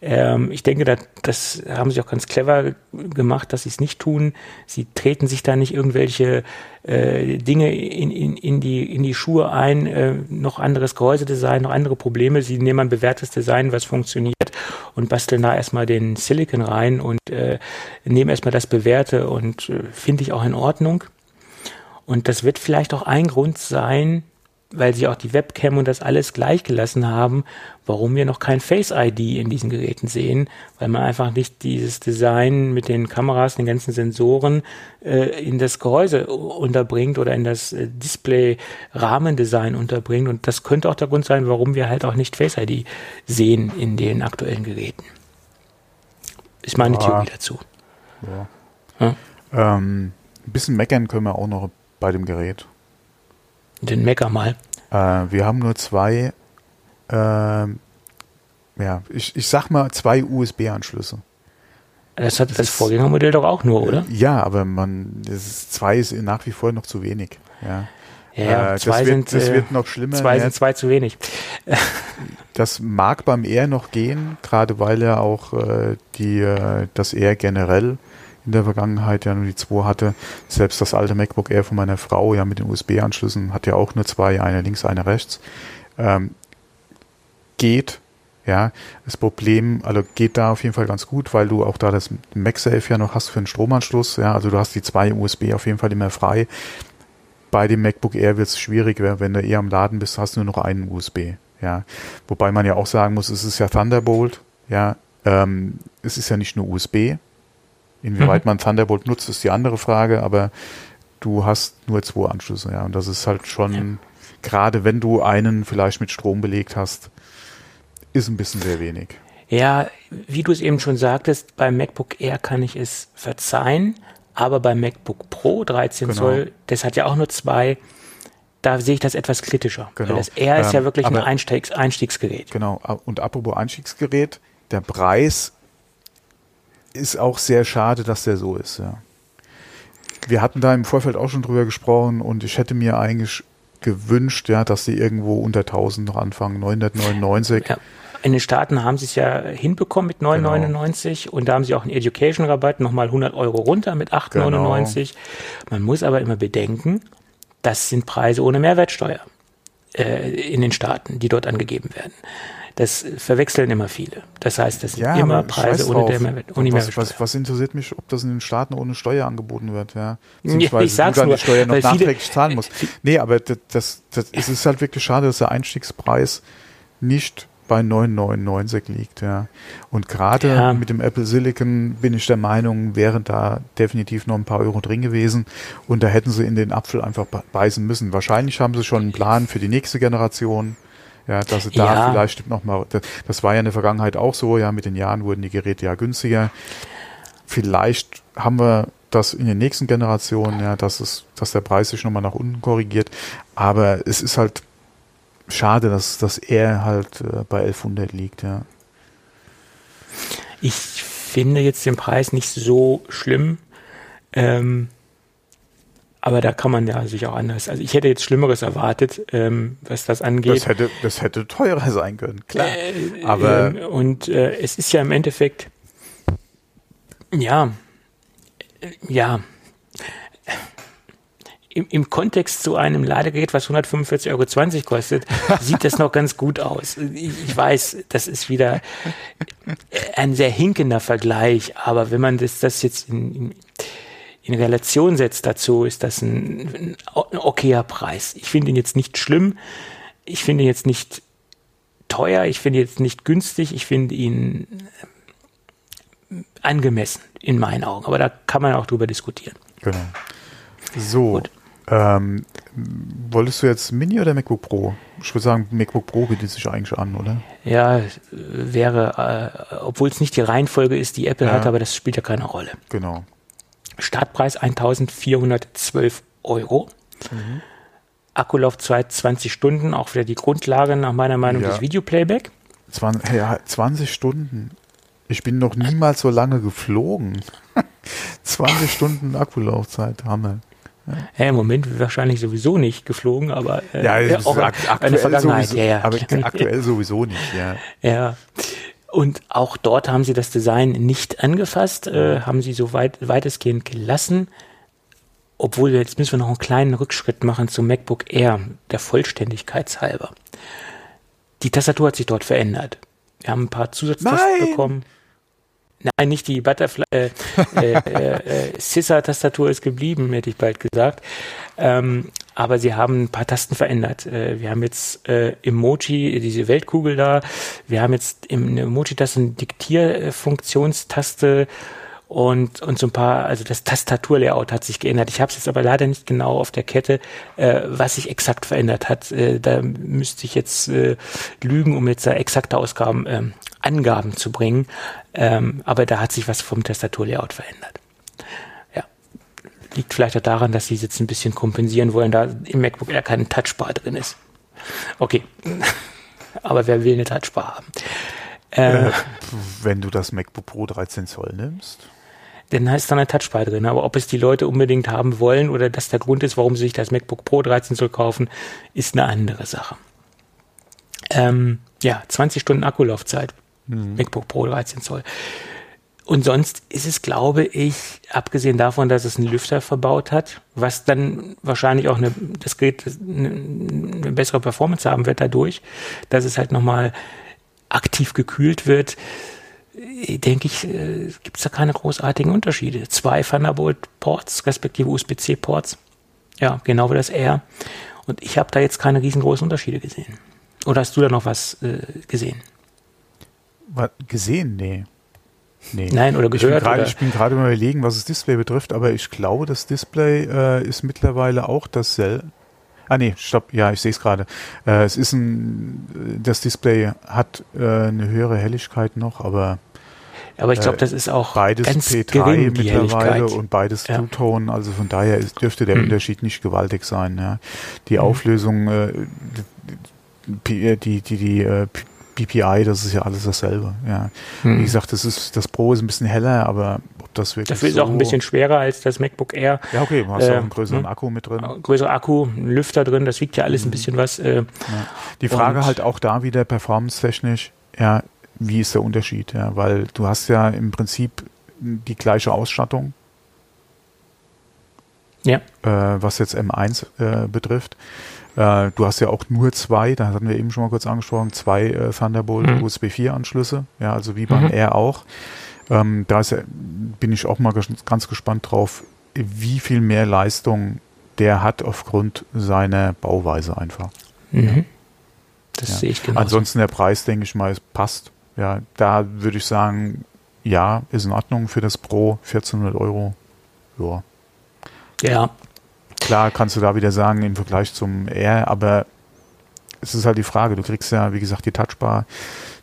Ähm, ich denke, das, das haben sie auch ganz clever gemacht, dass sie es nicht tun. Sie treten sich da nicht irgendwelche äh, Dinge in, in, in, die, in die Schuhe ein, äh, noch anderes Gehäusedesign, noch andere Probleme. Sie nehmen ein bewährtes Design, was funktioniert und basteln da erstmal den Silicon rein und äh, nehmen erstmal das Bewährte und äh, finde ich auch in Ordnung. Und das wird vielleicht auch ein Grund sein, weil sie auch die Webcam und das alles gleich gelassen haben, warum wir noch kein Face ID in diesen Geräten sehen, weil man einfach nicht dieses Design mit den Kameras, den ganzen Sensoren äh, in das Gehäuse unterbringt oder in das äh, Display-Rahmendesign unterbringt. Und das könnte auch der Grund sein, warum wir halt auch nicht Face ID sehen in den aktuellen Geräten. Ist meine Ja. Theorie dazu. Ja. Ähm, ein bisschen meckern können wir auch noch bei dem Gerät. Den Mecker mal. Äh, wir haben nur zwei, ähm, ja, ich, ich sag mal zwei USB-Anschlüsse. Das hat Das das Vorgängermodell doch auch nur, oder? Ja, aber man, das ist, zwei ist nach wie vor noch zu wenig. Ja. Ja, Äh, zwei das wird, sind, das äh, wird noch schlimmer. Zwei Ja, sind zwei zu wenig. Das mag beim Air noch gehen, gerade weil er auch äh, die, äh, das Air generell in der Vergangenheit ja nur die zwei hatte. Selbst das alte MacBook Air von meiner Frau ja mit den USB-Anschlüssen hat ja auch nur zwei, eine links, eine rechts. Ähm, geht, ja. Das Problem, also geht da auf jeden Fall ganz gut, weil du auch da das MagSafe ja noch hast für einen Stromanschluss, ja. Also du hast die zwei USB auf jeden Fall immer frei. Bei dem MacBook Air wird es schwierig, wenn wenn du eher am Laden bist, hast du nur noch einen USB. Ja, wobei man ja auch sagen muss, es ist ja Thunderbolt. Ja, ähm, es ist ja nicht nur USB. Inwieweit Mhm. man Thunderbolt nutzt, ist die andere Frage. Aber du hast nur zwei Anschlüsse. Ja, und das ist halt schon gerade, wenn du einen vielleicht mit Strom belegt hast, ist ein bisschen sehr wenig. Ja, wie du es eben schon sagtest, beim MacBook Air kann ich es verzeihen, aber beim MacBook Pro 13 Genau. Zoll, das hat ja auch nur zwei, da sehe ich das etwas kritischer. Genau. Weil das Air ist ja Ähm, wirklich ein Einstiegs Einstiegsgerät. Genau. Und apropos Einstiegsgerät, der Preis ist auch sehr schade, dass der so ist, ja. Wir hatten da im Vorfeld auch schon drüber gesprochen und ich hätte mir eigentlich gewünscht, ja, dass sie irgendwo unter 1000 noch anfangen, 999. Ja. In den Staaten haben sie es ja hinbekommen mit 9,99 Genau. und da haben sie auch einen Education-Rabatt nochmal 100 Euro runter mit 8,99. Genau. Man muss aber immer bedenken, das sind Preise ohne Mehrwertsteuer äh, in den Staaten, die dort angegeben werden. Das verwechseln immer viele. Das heißt, das sind immer aber Preise ohne, der Mehrwert, ohne was, was, was interessiert mich, ob das in den Staaten ohne Steuer angeboten wird, ja? ich Beziehungsweise sag's du nur, die Steuer noch weil viele- nachträglich zahlen musst. Nee, aber das, das, das, es ist halt wirklich schade, dass der Einstiegspreis nicht bei 9,99 liegt, ja. Und gerade Ja. mit dem Apple Silicon bin ich der Meinung, wären da definitiv noch ein paar Euro drin gewesen und da hätten sie in den Apfel einfach be- beißen müssen. Wahrscheinlich haben sie schon einen Plan für die nächste Generation. Ja, dass da Ja. vielleicht noch mal, das, das war ja in der Vergangenheit auch so, ja, mit den Jahren wurden die Geräte ja günstiger. Vielleicht haben wir das in den nächsten Generationen, ja, dass es, dass der Preis sich nochmal nach unten korrigiert. Aber es ist halt schade, dass, dass er halt äh, bei 1100 liegt, ja. Ich finde jetzt den Preis nicht so schlimm. Ähm, aber da kann man ja sich auch anders. Also ich hätte jetzt Schlimmeres erwartet, ähm, was das angeht. Das hätte, das hätte teurer sein können, klar. Äh, Aber- ähm, und äh, es ist ja im Endeffekt, ja, äh, ja, im, im Kontext zu einem Ladegerät, was 145,20 Euro kostet, sieht das noch ganz gut aus. Ich, ich weiß, das ist wieder ein sehr hinkender Vergleich, aber wenn man das, das jetzt in, in, in Relation setzt dazu, ist das ein, ein okayer Preis. Ich finde ihn jetzt nicht schlimm. Ich finde ihn jetzt nicht teuer, ich finde ihn jetzt nicht günstig, ich finde ihn äh, angemessen in meinen Augen. Aber da kann man auch drüber diskutieren. Genau. So. Ähm, wolltest du jetzt Mini oder MacBook Pro? Ich würde sagen, MacBook Pro bietet sich eigentlich an, oder? Ja, wäre, äh, obwohl es nicht die Reihenfolge ist, die Apple Ja. hat, aber das spielt ja keine Rolle. Genau. Startpreis 1412 Euro. Mhm. Akkulaufzeit 20 Stunden, auch wieder die Grundlage nach meiner Meinung Ja. des Videoplayback. 20, ja, 20 Stunden. Ich bin noch niemals so lange geflogen. 20 Stunden Akkulaufzeit, Hammer. Ja, Im Moment wahrscheinlich sowieso nicht geflogen, aber äh, Ja, ja, auch ak aktuell sowieso, ja, ja. aber aktuell sowieso nicht, ja. Ja. Und auch dort haben sie das Design nicht angefasst, äh, haben sie so weit, weitestgehend gelassen. Obwohl, jetzt müssen wir noch einen kleinen Rückschritt machen zum MacBook Air, der Vollständigkeit halber. Die Tastatur hat sich dort verändert. Wir haben ein paar Zusatztasten Nein! bekommen. Nein, nicht die Butterfly, äh, äh, äh, äh, Scissor-Tastatur ist geblieben, hätte ich bald gesagt. Ähm, aber sie haben ein paar Tasten verändert. Äh, wir haben jetzt äh, Emoji, diese Weltkugel da. Wir haben jetzt im Emoji-Taste eine Diktierfunktionstaste und, und so ein paar, also das Tastaturlayout hat sich geändert. Ich habe es jetzt aber leider nicht genau auf der Kette, äh, was sich exakt verändert hat. Äh, da müsste ich jetzt äh, lügen, um jetzt da exakte Ausgaben, ähm, Angaben zu bringen. Ähm, aber da hat sich was vom Tastaturlayout verändert. Ja. Liegt vielleicht auch daran, dass sie jetzt ein bisschen kompensieren wollen, da im MacBook Air kein Touchbar drin ist. Okay. aber wer will eine Touchbar haben? Äh, wenn du das MacBook Pro 13 Zoll nimmst dann ist da eine Touchbar drin. Aber ob es die Leute unbedingt haben wollen oder das der Grund ist, warum sie sich das MacBook Pro 13 Zoll kaufen, ist eine andere Sache. Ähm, ja, 20 Stunden Akkulaufzeit. Mhm. MacBook Pro 13 Zoll. Und sonst ist es, glaube ich, abgesehen davon, dass es einen Lüfter verbaut hat, was dann wahrscheinlich auch eine, das Gerät eine, eine bessere Performance haben wird dadurch, dass es halt nochmal aktiv gekühlt wird, denke ich, äh, gibt es da keine großartigen Unterschiede. Zwei Thunderbolt-Ports, respektive USB-C-Ports. Ja, genau wie das R. Und ich habe da jetzt keine riesengroßen Unterschiede gesehen. Oder hast du da noch was äh, gesehen? Was, gesehen? Nee. Nee. Nein, oder gehört? Ich bin gerade überlegen, was das Display betrifft, aber ich glaube, das Display äh, ist mittlerweile auch dasselbe. Ah nee, stopp, ja, ich sehe es gerade. Äh, es ist ein, das Display hat äh, eine höhere Helligkeit noch, aber aber ich glaube, äh, das ist auch beides ganz P3 gering, mittlerweile und beides ja. Two-Tone, also von daher ist, dürfte der hm. Unterschied nicht gewaltig sein. Ja. Die hm. Auflösung, äh, die, die, die, die äh, BPI, das ist ja alles dasselbe. Ja. Hm. Wie gesagt, das ist das Pro ist ein bisschen heller, aber ob das wirklich Dafür ist so auch ein bisschen schwerer als das MacBook Air. Ja, okay, du hast äh, auch einen größeren hm. Akku mit drin. Größerer Akku, ein Lüfter drin, das wiegt ja alles ein hm. bisschen was. Äh, ja. Die Frage halt auch da wieder performance-technisch, ja, wie ist der Unterschied? Ja, weil du hast ja im Prinzip die gleiche Ausstattung. Ja. Äh, was jetzt M1 äh, betrifft. Äh, du hast ja auch nur zwei, da hatten wir eben schon mal kurz angesprochen, zwei äh, Thunderbolt mhm. USB 4 Anschlüsse, ja, also wie beim mhm. R auch. Ähm, da ist, bin ich auch mal ganz gespannt drauf, wie viel mehr Leistung der hat aufgrund seiner Bauweise einfach. Mhm. Das ja. sehe ich genau. Ansonsten der Preis, denke ich mal, passt. Ja, da würde ich sagen, ja, ist in Ordnung für das Pro 1400 Euro. Ja. Ja. Klar kannst du da wieder sagen im Vergleich zum R, aber es ist halt die Frage. Du kriegst ja, wie gesagt, die Touchbar.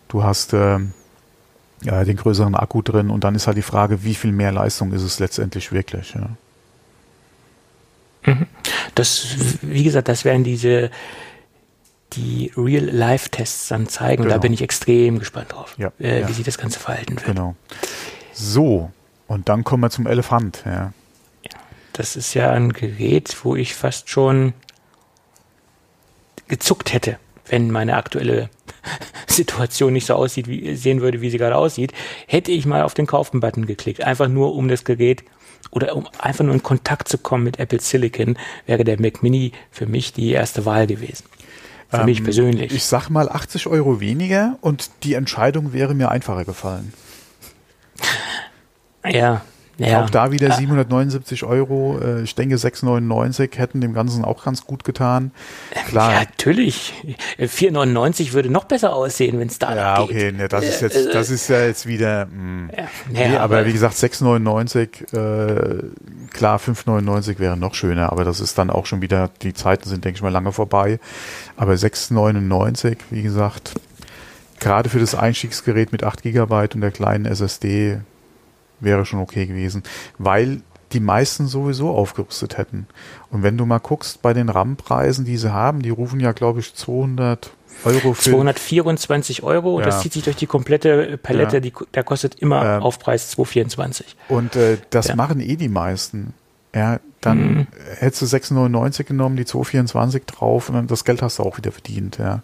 Du hast äh, ja, den größeren Akku drin und dann ist halt die Frage, wie viel mehr Leistung ist es letztendlich wirklich. Ja. Mhm. Das, wie gesagt, das wären diese die Real-Life-Tests dann zeigen. Genau. Da bin ich extrem gespannt drauf, ja, äh, ja. wie sich das Ganze verhalten wird. Genau. So, und dann kommen wir zum Elefant. Ja. Das ist ja ein Gerät, wo ich fast schon gezuckt hätte, wenn meine aktuelle Situation nicht so aussieht, wie sehen würde, wie sie gerade aussieht, hätte ich mal auf den Kaufen-Button geklickt. Einfach nur, um das Gerät oder um einfach nur in Kontakt zu kommen mit Apple Silicon, wäre der Mac Mini für mich die erste Wahl gewesen. Für ähm, mich persönlich. Ich sag mal 80 Euro weniger und die Entscheidung wäre mir einfacher gefallen. Ja, ja. Auch da wieder 779 Euro. Äh, ich denke, 6,99 hätten dem Ganzen auch ganz gut getan. Klar. Ja, natürlich. 4,99 würde noch besser aussehen, wenn es da Ja, okay, ne, das ist jetzt, das ist ja jetzt wieder. Mh. Hm. Ja, nee, aber, aber, wie gesagt, 6,99, äh, klar, 5,99 wäre noch schöner, aber das ist dann auch schon wieder, die Zeiten sind, denke ich mal, lange vorbei. Aber 6,99, wie gesagt, gerade für das Einstiegsgerät mit 8 GB und der kleinen SSD wäre schon okay gewesen, weil die meisten sowieso aufgerüstet hätten. Und wenn du mal guckst bei den RAM-Preisen, die sie haben, die rufen ja, glaube ich, 200 Euro für. 224 Euro, ja. das zieht sich durch die komplette Palette, ja. die, der kostet immer äh, Aufpreis 224. Und äh, das ja. machen eh die meisten. Ja, dann mhm. hättest du 6,99 genommen, die 224 drauf und dann das Geld hast du auch wieder verdient. Ja.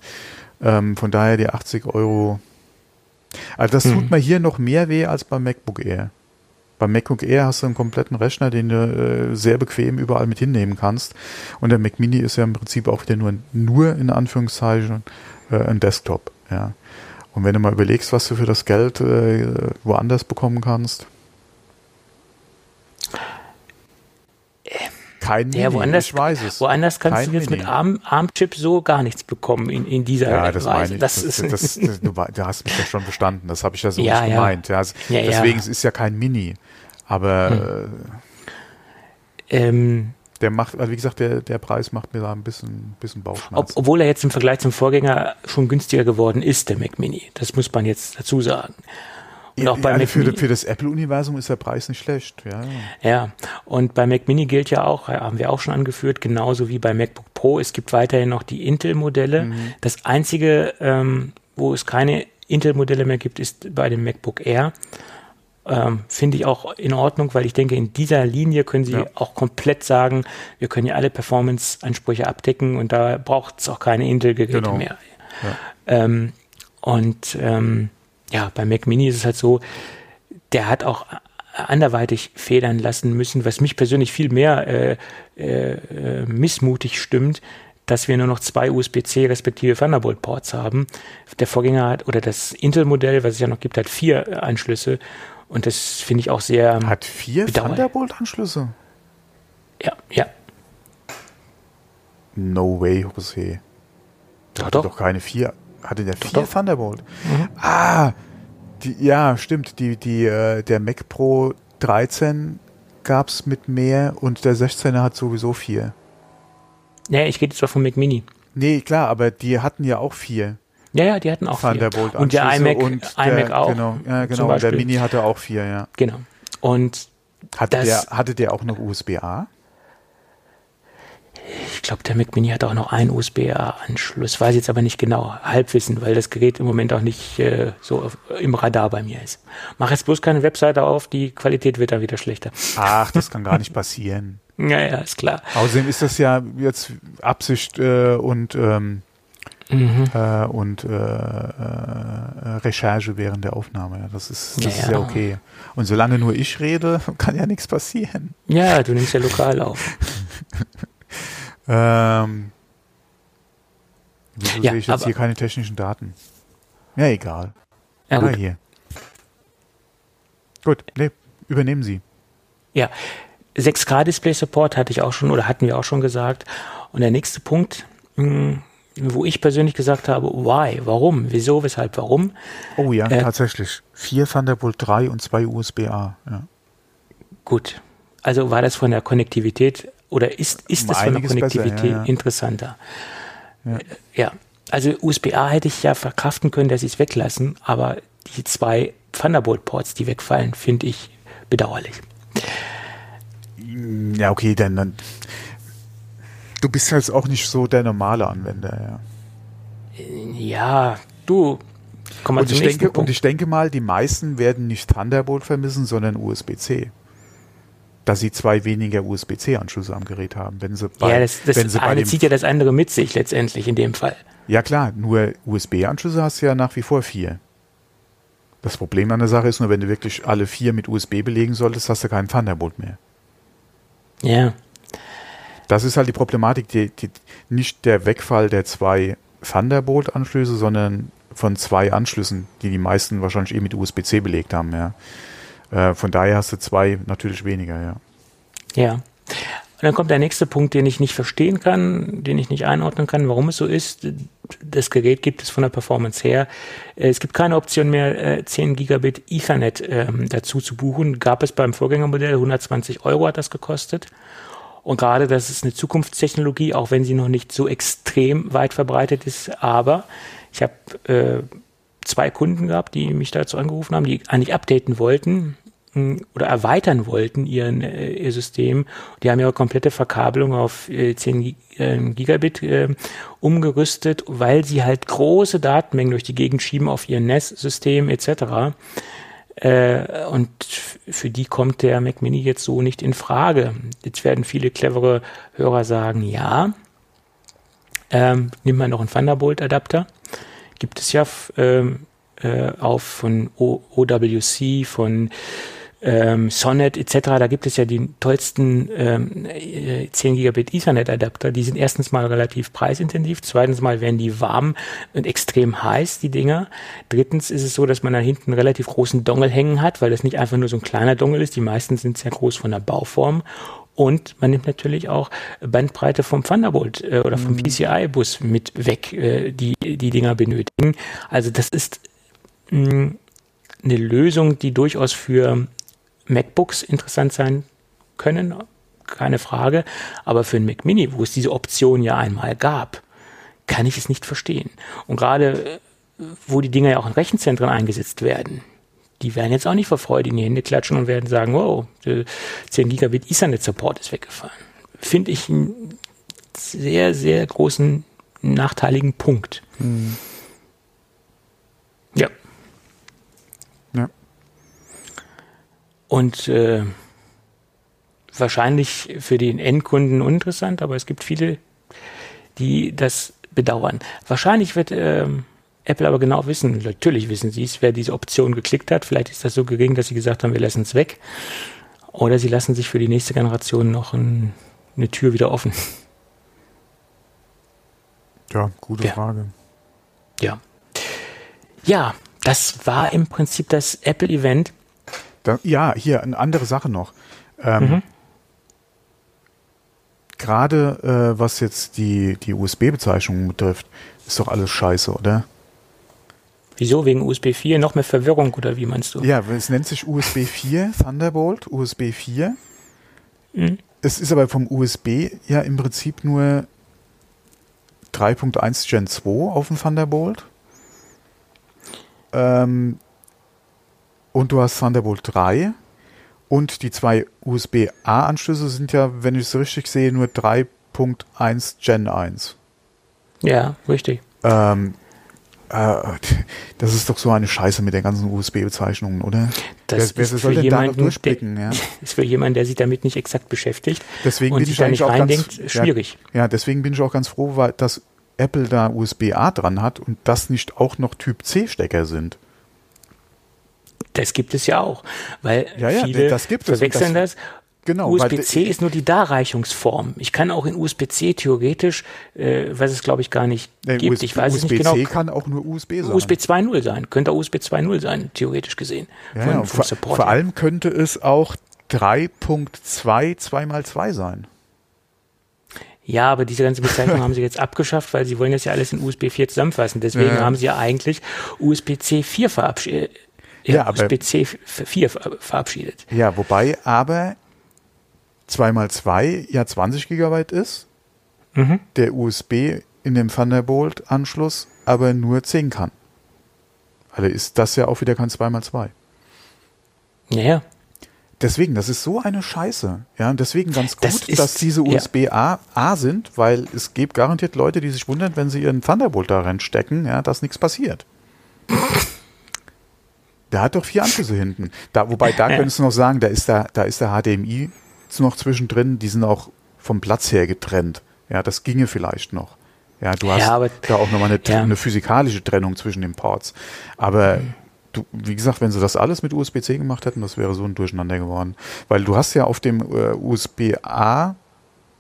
Ähm, von daher die 80 Euro. Also das mhm. tut mir hier noch mehr weh als beim MacBook Air. Beim MacBook Air hast du einen kompletten Rechner, den du äh, sehr bequem überall mit hinnehmen kannst. Und der Mac Mini ist ja im Prinzip auch wieder nur, nur in Anführungszeichen äh, ein Desktop. Ja. Und wenn du mal überlegst, was du für das Geld äh, woanders bekommen kannst. Kein Mini, ja, woanders, ich weiß es. Woanders kannst Kein du jetzt Mini. mit Arm, Armchip so gar nichts bekommen in, in dieser ja, das Weise. Das, das, das, das, du, du, hast mich ja schon verstanden, das habe ich ja so ja, nicht gemeint. Ja. deswegen, es ist ja kein Mini. Aber hm. ähm, der macht, also wie gesagt, der, der Preis macht mir da ein bisschen, bisschen Bauchschmerzen. Ob, obwohl er jetzt im Vergleich zum Vorgänger schon günstiger geworden ist, der Mac Mini. Das muss man jetzt dazu sagen. Und auch bei ja, Mac für, Mini, für das Apple-Universum ist der Preis nicht schlecht. Ja, ja. und bei Mac Mini gilt ja auch, haben wir auch schon angeführt, genauso wie bei MacBook Pro, es gibt weiterhin noch die Intel-Modelle. Mhm. Das einzige, ähm, wo es keine Intel-Modelle mehr gibt, ist bei dem MacBook Air. Ähm, Finde ich auch in Ordnung, weil ich denke, in dieser Linie können Sie ja. auch komplett sagen, wir können ja alle Performance-Ansprüche abdecken und da braucht es auch keine Intel-Geräte genau. mehr. Ja. Ähm, und ähm, ja, bei Mac Mini ist es halt so, der hat auch anderweitig federn lassen müssen, was mich persönlich viel mehr äh, äh, äh missmutig stimmt, dass wir nur noch zwei USB-C respektive Thunderbolt-Ports haben. Der Vorgänger hat, oder das Intel-Modell, was es ja noch gibt, hat vier Anschlüsse. Und das finde ich auch sehr. Hat vier Thunderbolt-Anschlüsse? Ja, ja. No way, José. Der hatte doch keine vier. Hatte der vier doch. Thunderbolt? Mhm. Ah, die, ja, stimmt. Die, die, äh, der Mac Pro 13 gab es mit mehr und der 16er hat sowieso vier. Ja, ich rede jetzt auch vom Mac Mini. Nee, klar, aber die hatten ja auch vier. Ja, ja, die hatten auch Thunderbolt vier. Und der iMac, und iMac der, auch. Genau, ja, genau. Und der Mini hatte auch vier, ja. Genau. Und hatte, das, der, hatte der auch noch USB-A? Ich glaube, der Mac Mini hat auch noch einen USB-A-Anschluss. Weiß jetzt aber nicht genau. Halbwissen, weil das Gerät im Moment auch nicht äh, so auf, im Radar bei mir ist. Mach jetzt bloß keine Webseite auf, die Qualität wird dann wieder schlechter. Ach, das kann gar nicht passieren. ja, ja, ist klar. Außerdem ist das ja jetzt Absicht äh, und ähm, mhm. äh, und äh, äh, Recherche während der Aufnahme. Das ist, das ja, ist ja okay. Und solange nur ich rede, kann ja nichts passieren. Ja, du nimmst ja lokal auf. ähm, wieso ja, sehe ich jetzt hier keine technischen Daten? Ja, egal. Ja, gut. hier. Gut, nee, übernehmen Sie. Ja, 6K-Display-Support hatte ich auch schon oder hatten wir auch schon gesagt. Und der nächste Punkt, hm, wo ich persönlich gesagt habe, why, warum, wieso, weshalb, warum. Oh ja, äh, tatsächlich. Vier Thunderbolt 3 und zwei USB-A. Ja. Gut. Also war das von der Konnektivität oder ist, ist das von der Konnektivität besser, ja, interessanter? Ja. Also USB-A hätte ich ja verkraften können, dass sie es weglassen, aber die zwei Thunderbolt-Ports, die wegfallen, finde ich bedauerlich. Ja, okay, dann, dann du bist jetzt auch nicht so der normale Anwender, ja. Ja, du. Komm mal und, ich denke, und ich denke mal, die meisten werden nicht Thunderbolt vermissen, sondern USB-C. Dass sie zwei weniger USB-C-Anschlüsse am Gerät haben. Wenn sie bei, ja, das, das wenn sie eine zieht ja das andere mit sich letztendlich in dem Fall. Ja klar, nur USB-Anschlüsse hast du ja nach wie vor vier. Das Problem an der Sache ist nur, wenn du wirklich alle vier mit USB belegen solltest, hast du keinen Thunderbolt mehr. Ja. Das ist halt die Problematik, die, die, nicht der Wegfall der zwei Thunderbolt-Anschlüsse, sondern von zwei Anschlüssen, die die meisten wahrscheinlich eh mit USB-C belegt haben, ja. Äh, von daher hast du zwei natürlich weniger, ja. Ja. Und dann kommt der nächste Punkt, den ich nicht verstehen kann, den ich nicht einordnen kann, warum es so ist. Das Gerät gibt es von der Performance her. Es gibt keine Option mehr, 10 äh, Gigabit Ethernet ähm, dazu zu buchen. Gab es beim Vorgängermodell, 120 Euro hat das gekostet. Und gerade das ist eine Zukunftstechnologie, auch wenn sie noch nicht so extrem weit verbreitet ist. Aber ich habe äh, zwei Kunden gehabt, die mich dazu angerufen haben, die eigentlich updaten wollten oder erweitern wollten ihren, äh, ihr System. Die haben ihre komplette Verkabelung auf äh, 10 äh, Gigabit äh, umgerüstet, weil sie halt große Datenmengen durch die Gegend schieben auf ihr NES-System etc. Äh, und für die kommt der Mac Mini jetzt so nicht in Frage. Jetzt werden viele clevere Hörer sagen, ja, ähm, nimmt man noch einen Thunderbolt-Adapter. Gibt es ja ähm, äh, auf von o OWC, von ähm, Sonnet etc., da gibt es ja die tollsten ähm, 10 äh, Gigabit Ethernet Adapter. Die sind erstens mal relativ preisintensiv, zweitens mal werden die warm und extrem heiß, die Dinger. Drittens ist es so, dass man da hinten einen relativ großen Dongle hängen hat, weil das nicht einfach nur so ein kleiner Dongle ist. Die meisten sind sehr groß von der Bauform. Und man nimmt natürlich auch Bandbreite vom Thunderbolt äh, oder vom mhm. PCI-Bus mit weg, äh, die die Dinger benötigen. Also das ist mh, mm, eine Lösung, die durchaus für MacBooks interessant sein können, keine Frage. Aber für ein Mac Mini, wo es diese Option ja einmal gab, kann ich es nicht verstehen. Und gerade äh, wo die Dinger ja auch in Rechenzentren eingesetzt werden, die werden jetzt auch nicht vor Freude in die Hände klatschen und werden sagen, wow, 10 Gigabit Ethernet Support ist weggefallen. Finde ich einen sehr, sehr großen nachteiligen Punkt. Mhm. Ja. Ja. Und äh, wahrscheinlich für den Endkunden uninteressant, aber es gibt viele, die das bedauern. Wahrscheinlich wird äh, Apple aber genau wissen, natürlich wissen sie es, wer diese Option geklickt hat. Vielleicht ist das so gering, dass sie gesagt haben, wir lassen es weg. Oder sie lassen sich für die nächste Generation noch ein, eine Tür wieder offen. Ja, gute ja. Frage. Ja. Ja, das war im Prinzip das Apple-Event. Ja, hier eine andere Sache noch. Ähm, mhm. Gerade äh, was jetzt die, die USB-Bezeichnung betrifft, ist doch alles scheiße, oder? Wieso? Wegen USB 4? Noch mehr Verwirrung oder wie meinst du? Ja, es nennt sich USB 4 Thunderbolt, USB 4. Mhm. Es ist aber vom USB ja im Prinzip nur 3.1 Gen 2 auf dem Thunderbolt. Ähm, und du hast Thunderbolt 3. Und die zwei USB-A-Anschlüsse sind ja, wenn ich es richtig sehe, nur 3.1 Gen 1. Ja, richtig. Ähm, äh, das ist doch so eine Scheiße mit den ganzen USB-Bezeichnungen, oder? Das wer, wer ist soll denn da noch durchblicken? Der, ja? ist für jemanden, der sich damit nicht exakt beschäftigt deswegen und bin sich ich da nicht reindenkt, ganz, schwierig. Ja, ja, deswegen bin ich auch ganz froh, weil dass Apple da USB-A dran hat und das nicht auch noch Typ-C-Stecker sind. Das gibt es ja auch, weil ja, ja, viele das gibt verwechseln das, das Genau, USB-C ist nur die Darreichungsform. Ich kann auch in USB-C theoretisch, äh, was es glaube ich gar nicht nee, gibt, USB, ich weiß USB es nicht genau. USB-C kann auch nur USB sein. USB 2.0 sein, könnte auch USB 2.0 sein, theoretisch gesehen. Ja, von, ja, vor, vor allem könnte es auch 3.2 2x2 sein. Ja, aber diese ganze Bezeichnung haben sie jetzt abgeschafft, weil sie wollen das ja alles in USB 4 zusammenfassen. Deswegen ja. haben sie ja eigentlich USB-C 4 verabschiedet. Ja, ja, aber USB-C 4 verabschiedet. Ja, wobei aber 2x2 ja 20 Gigabyte ist, mhm. der USB in dem Thunderbolt-Anschluss aber nur 10 kann. Also ist das ja auch wieder kein 2x2. Ja, ja. Deswegen, das ist so eine Scheiße. Ja, deswegen ganz gut, das ist, dass diese USB-A A sind, weil es gibt garantiert Leute, die sich wundern, wenn sie ihren Thunderbolt da reinstecken, ja, dass nichts passiert. Der hat doch vier Anschlüsse hinten. Da, wobei, da könntest du noch sagen, da ist der, da ist der HDMI noch zwischendrin, die sind auch vom Platz her getrennt. Ja, das ginge vielleicht noch. Ja, du hast ja, aber, da auch nochmal eine, ja. eine physikalische Trennung zwischen den Ports. Aber mhm. du, wie gesagt, wenn sie das alles mit USB-C gemacht hätten, das wäre so ein Durcheinander geworden. Weil du hast ja auf dem äh, USB-A,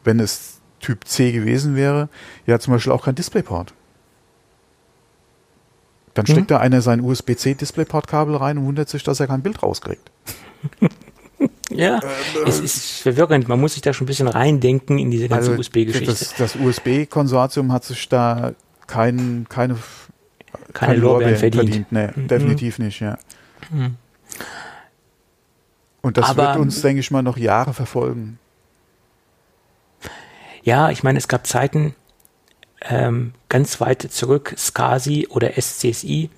wenn es Typ C gewesen wäre, ja zum Beispiel auch kein DisplayPort. Dann steckt mhm. da einer sein USB-C DisplayPort-Kabel rein und wundert sich, dass er kein Bild rauskriegt. Ja, äh, es ist verwirrend. Man muss sich da schon ein bisschen reindenken in diese ganze also USB-Geschichte. Das, das USB-Konsortium hat sich da kein, keine, keine, keine Lorbeeren verdient. verdient. Nee, mhm. definitiv nicht, ja. Mhm. Und das Aber, wird uns, denke ich mal, noch Jahre verfolgen. Ja, ich meine, es gab Zeiten, ähm, ganz weit zurück, SCSI oder SCSI,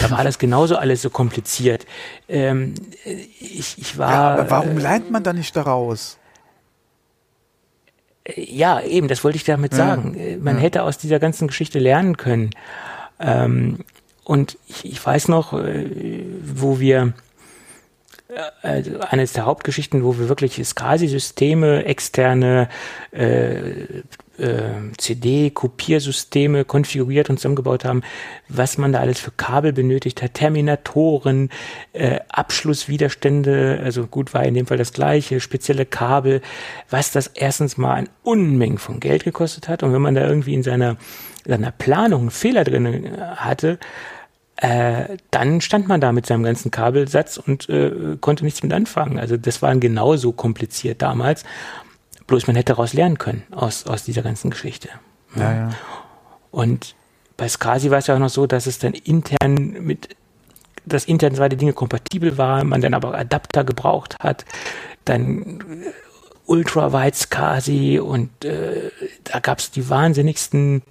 da war das genauso alles so kompliziert. Ähm, ich, ich war. Ja, aber warum äh, lernt man da nicht daraus? Ja, eben, das wollte ich damit sagen. Ja, man ja. hätte aus dieser ganzen Geschichte lernen können. Ähm, und ich, ich, weiß noch, äh, wo wir eines der Hauptgeschichten, wo wir wirklich SCSI-Systeme, externe äh, äh, CD-Kopiersysteme konfiguriert und zusammengebaut haben, was man da alles für Kabel benötigt hat, Terminatoren, äh, Abschlusswiderstände, also gut war in dem Fall das gleiche, spezielle Kabel, was das erstens mal ein Unmengen von Geld gekostet hat. Und wenn man da irgendwie in seiner, seiner Planung einen Fehler drin hatte, äh, dann stand man da mit seinem ganzen Kabelsatz und äh, konnte nichts mit anfangen. Also das war genauso kompliziert damals. Bloß man hätte daraus lernen können aus, aus dieser ganzen Geschichte. Ja, ja. Und bei Skasi war es ja auch noch so, dass es dann intern mit dass intern zwei Dinge kompatibel waren, man dann aber Adapter gebraucht hat, dann äh, Ultrawide SCSI und äh, da gab es die wahnsinnigsten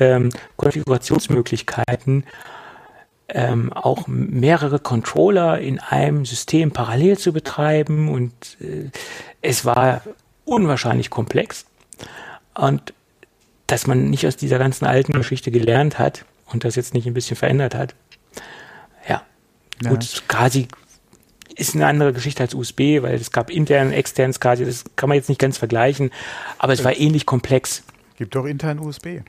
ähm, Konfigurationsmöglichkeiten, ähm, auch mehrere Controller in einem System parallel zu betreiben und äh, es war unwahrscheinlich komplex und dass man nicht aus dieser ganzen alten Geschichte gelernt hat und das jetzt nicht ein bisschen verändert hat. Ja, ja. gut, quasi ist eine andere Geschichte als USB, weil es gab intern, extern SCSI, das kann man jetzt nicht ganz vergleichen, aber es war ähnlich komplex. Gibt doch intern USB.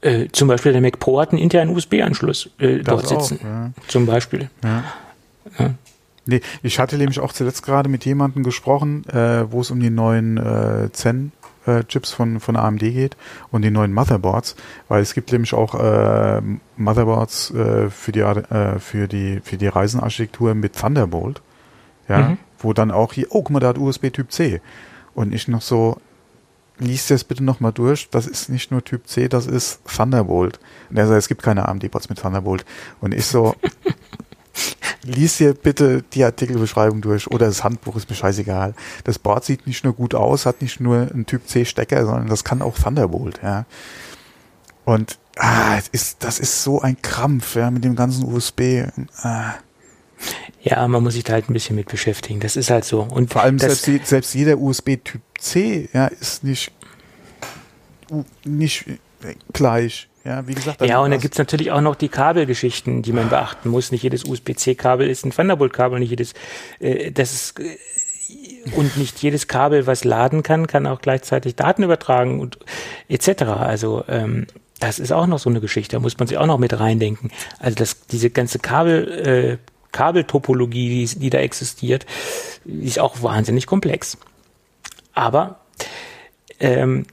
Äh, zum Beispiel der Mac Pro hat einen internen USB-Anschluss äh, dort sitzen. Auch, ja. Zum Beispiel. Ja. Ja. Nee, ich hatte nämlich auch zuletzt gerade mit jemandem gesprochen, äh, wo es um die neuen äh, Zen Chips von, von AMD geht und die neuen Motherboards, weil es gibt nämlich auch äh, Motherboards äh, für die äh, für die für die Reisenarchitektur mit Thunderbolt, ja, mhm. wo dann auch hier, oh guck mal, da hat USB Typ C und ich noch so, liest das bitte nochmal durch. Das ist nicht nur Typ C, das ist Thunderbolt. Und er sagt, es gibt keine AMD-Bots mit Thunderbolt. Und ich so, lies hier bitte die Artikelbeschreibung durch oder das Handbuch ist mir scheißegal. Das Board sieht nicht nur gut aus, hat nicht nur einen Typ C Stecker, sondern das kann auch Thunderbolt, ja. Und ah, das ist, das ist so ein Krampf, ja, mit dem ganzen USB. Ah. Ja, man muss sich da halt ein bisschen mit beschäftigen. Das ist halt so. Und vor allem selbst, selbst jeder USB Typ C, ja, ist nicht, nicht gleich. Ja, wie gesagt. Ja, und dann gibt's natürlich auch noch die Kabelgeschichten, die man beachten muss. Nicht jedes USB-C-Kabel ist ein Thunderbolt-Kabel, nicht jedes, äh, das ist, äh, und nicht jedes Kabel, was laden kann, kann auch gleichzeitig Daten übertragen und etc. Also ähm, das ist auch noch so eine Geschichte, da muss man sich auch noch mit reindenken. Also das, diese ganze Kabel, äh, Kabeltopologie, die, die da existiert, ist auch wahnsinnig komplex. Aber ähm,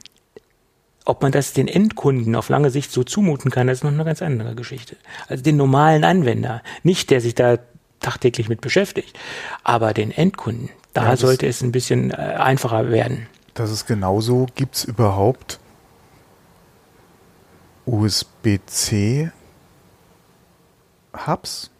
ob man das den Endkunden auf lange Sicht so zumuten kann, das ist noch eine ganz andere Geschichte. Also den normalen Anwender, nicht der sich da tagtäglich mit beschäftigt, aber den Endkunden, da ja, sollte es ein bisschen äh, einfacher werden. Das ist genauso. Gibt es überhaupt USB-C Hubs?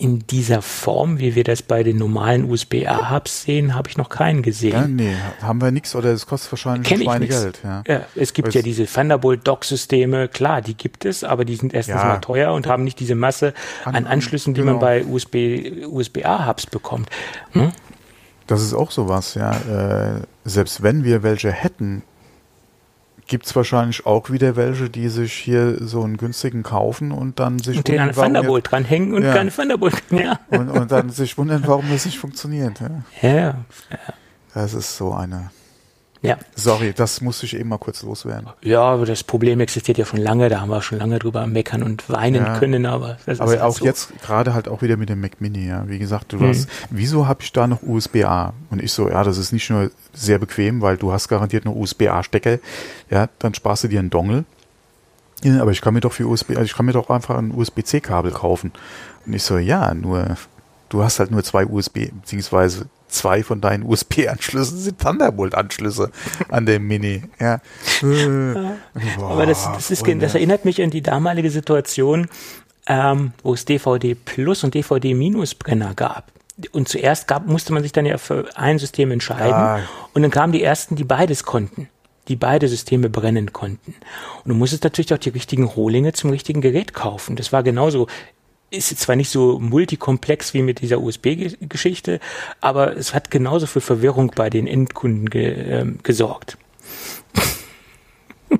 In dieser Form, wie wir das bei den normalen USB-A-Hubs sehen, habe ich noch keinen gesehen. Ja, nee, haben wir nichts oder es kostet wahrscheinlich Schweinegeld. Ja. ja, es gibt Weil's ja diese Thunderbolt-Dock-Systeme, klar, die gibt es, aber die sind erstens ja. mal teuer und haben nicht diese Masse an, an Anschlüssen, die genau. man bei USB, USB-A-Hubs bekommt. Hm? Das ist auch sowas, ja. Äh, selbst wenn wir welche hätten, gibt es wahrscheinlich auch wieder welche, die sich hier so einen günstigen kaufen und dann sich und den an Thunderbolt dranhängen und ja. keine Thunderbolt. Ja. Und, und dann sich wundern, warum das nicht funktioniert. Ja. ja. ja. Das ist so eine ja. Sorry, das musste ich eben mal kurz loswerden. Ja, aber das Problem existiert ja schon lange, da haben wir schon lange drüber meckern und weinen ja. können, aber das Aber ist halt auch so. jetzt gerade halt auch wieder mit dem Mac Mini, ja. Wie gesagt, du mhm. hast, wieso habe ich da noch USB-A? Und ich so, ja, das ist nicht nur sehr bequem, weil du hast garantiert noch USB-A-Stecker, ja, dann sparst du dir einen Dongle. Ja, aber ich kann mir doch für USB, also ich kann mir doch einfach ein USB-C-Kabel kaufen. Und ich so, ja, nur, du hast halt nur zwei USB, beziehungsweise zwei von deinen USB-Anschlüssen sind Thunderbolt-Anschlüsse an dem Mini. Ja. Boah, Aber das, das, ist, das erinnert mich an die damalige Situation, ähm, wo es DVD Plus und DVD Minus Brenner gab. Und zuerst gab, musste man sich dann ja für ein System entscheiden. Ja. Und dann kamen die ersten, die beides konnten die beide Systeme brennen konnten. Und du musstest natürlich auch die richtigen Rohlinge zum richtigen Gerät kaufen. Das war genauso ist zwar nicht so multikomplex wie mit dieser USB-Geschichte, aber es hat genauso für Verwirrung bei den Endkunden ge, äh, gesorgt.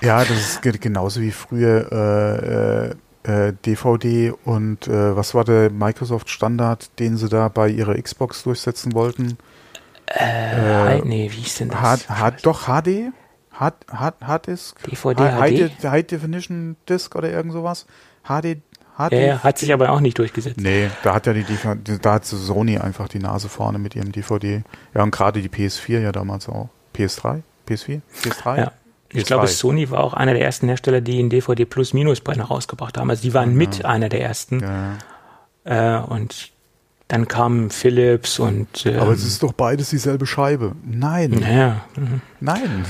Ja, das ist genauso wie früher äh, äh, DVD und äh, was war der Microsoft-Standard, den sie da bei ihrer Xbox durchsetzen wollten? Äh, nee, wie ist denn das? H, H, doch HD? Hard, Hard, Hard Disk? DVD, High, HD? High Definition Disk oder irgend sowas? HD, hat, ja, ja, hat sich aber auch nicht durchgesetzt. Nee, da hat ja die, da hat Sony einfach die Nase vorne mit ihrem DVD. Ja, und gerade die PS4 ja damals auch. PS3? PS4? PS3? Ja. Ich glaube, Sony war auch einer der ersten Hersteller, die einen DVD Plus Minus Brenner rausgebracht haben. Also die waren ja. mit einer der ersten. Ja. Äh, und dann kamen Philips und. Ähm, Aber es ist doch beides dieselbe Scheibe. Nein. Ja. Mhm. Nein.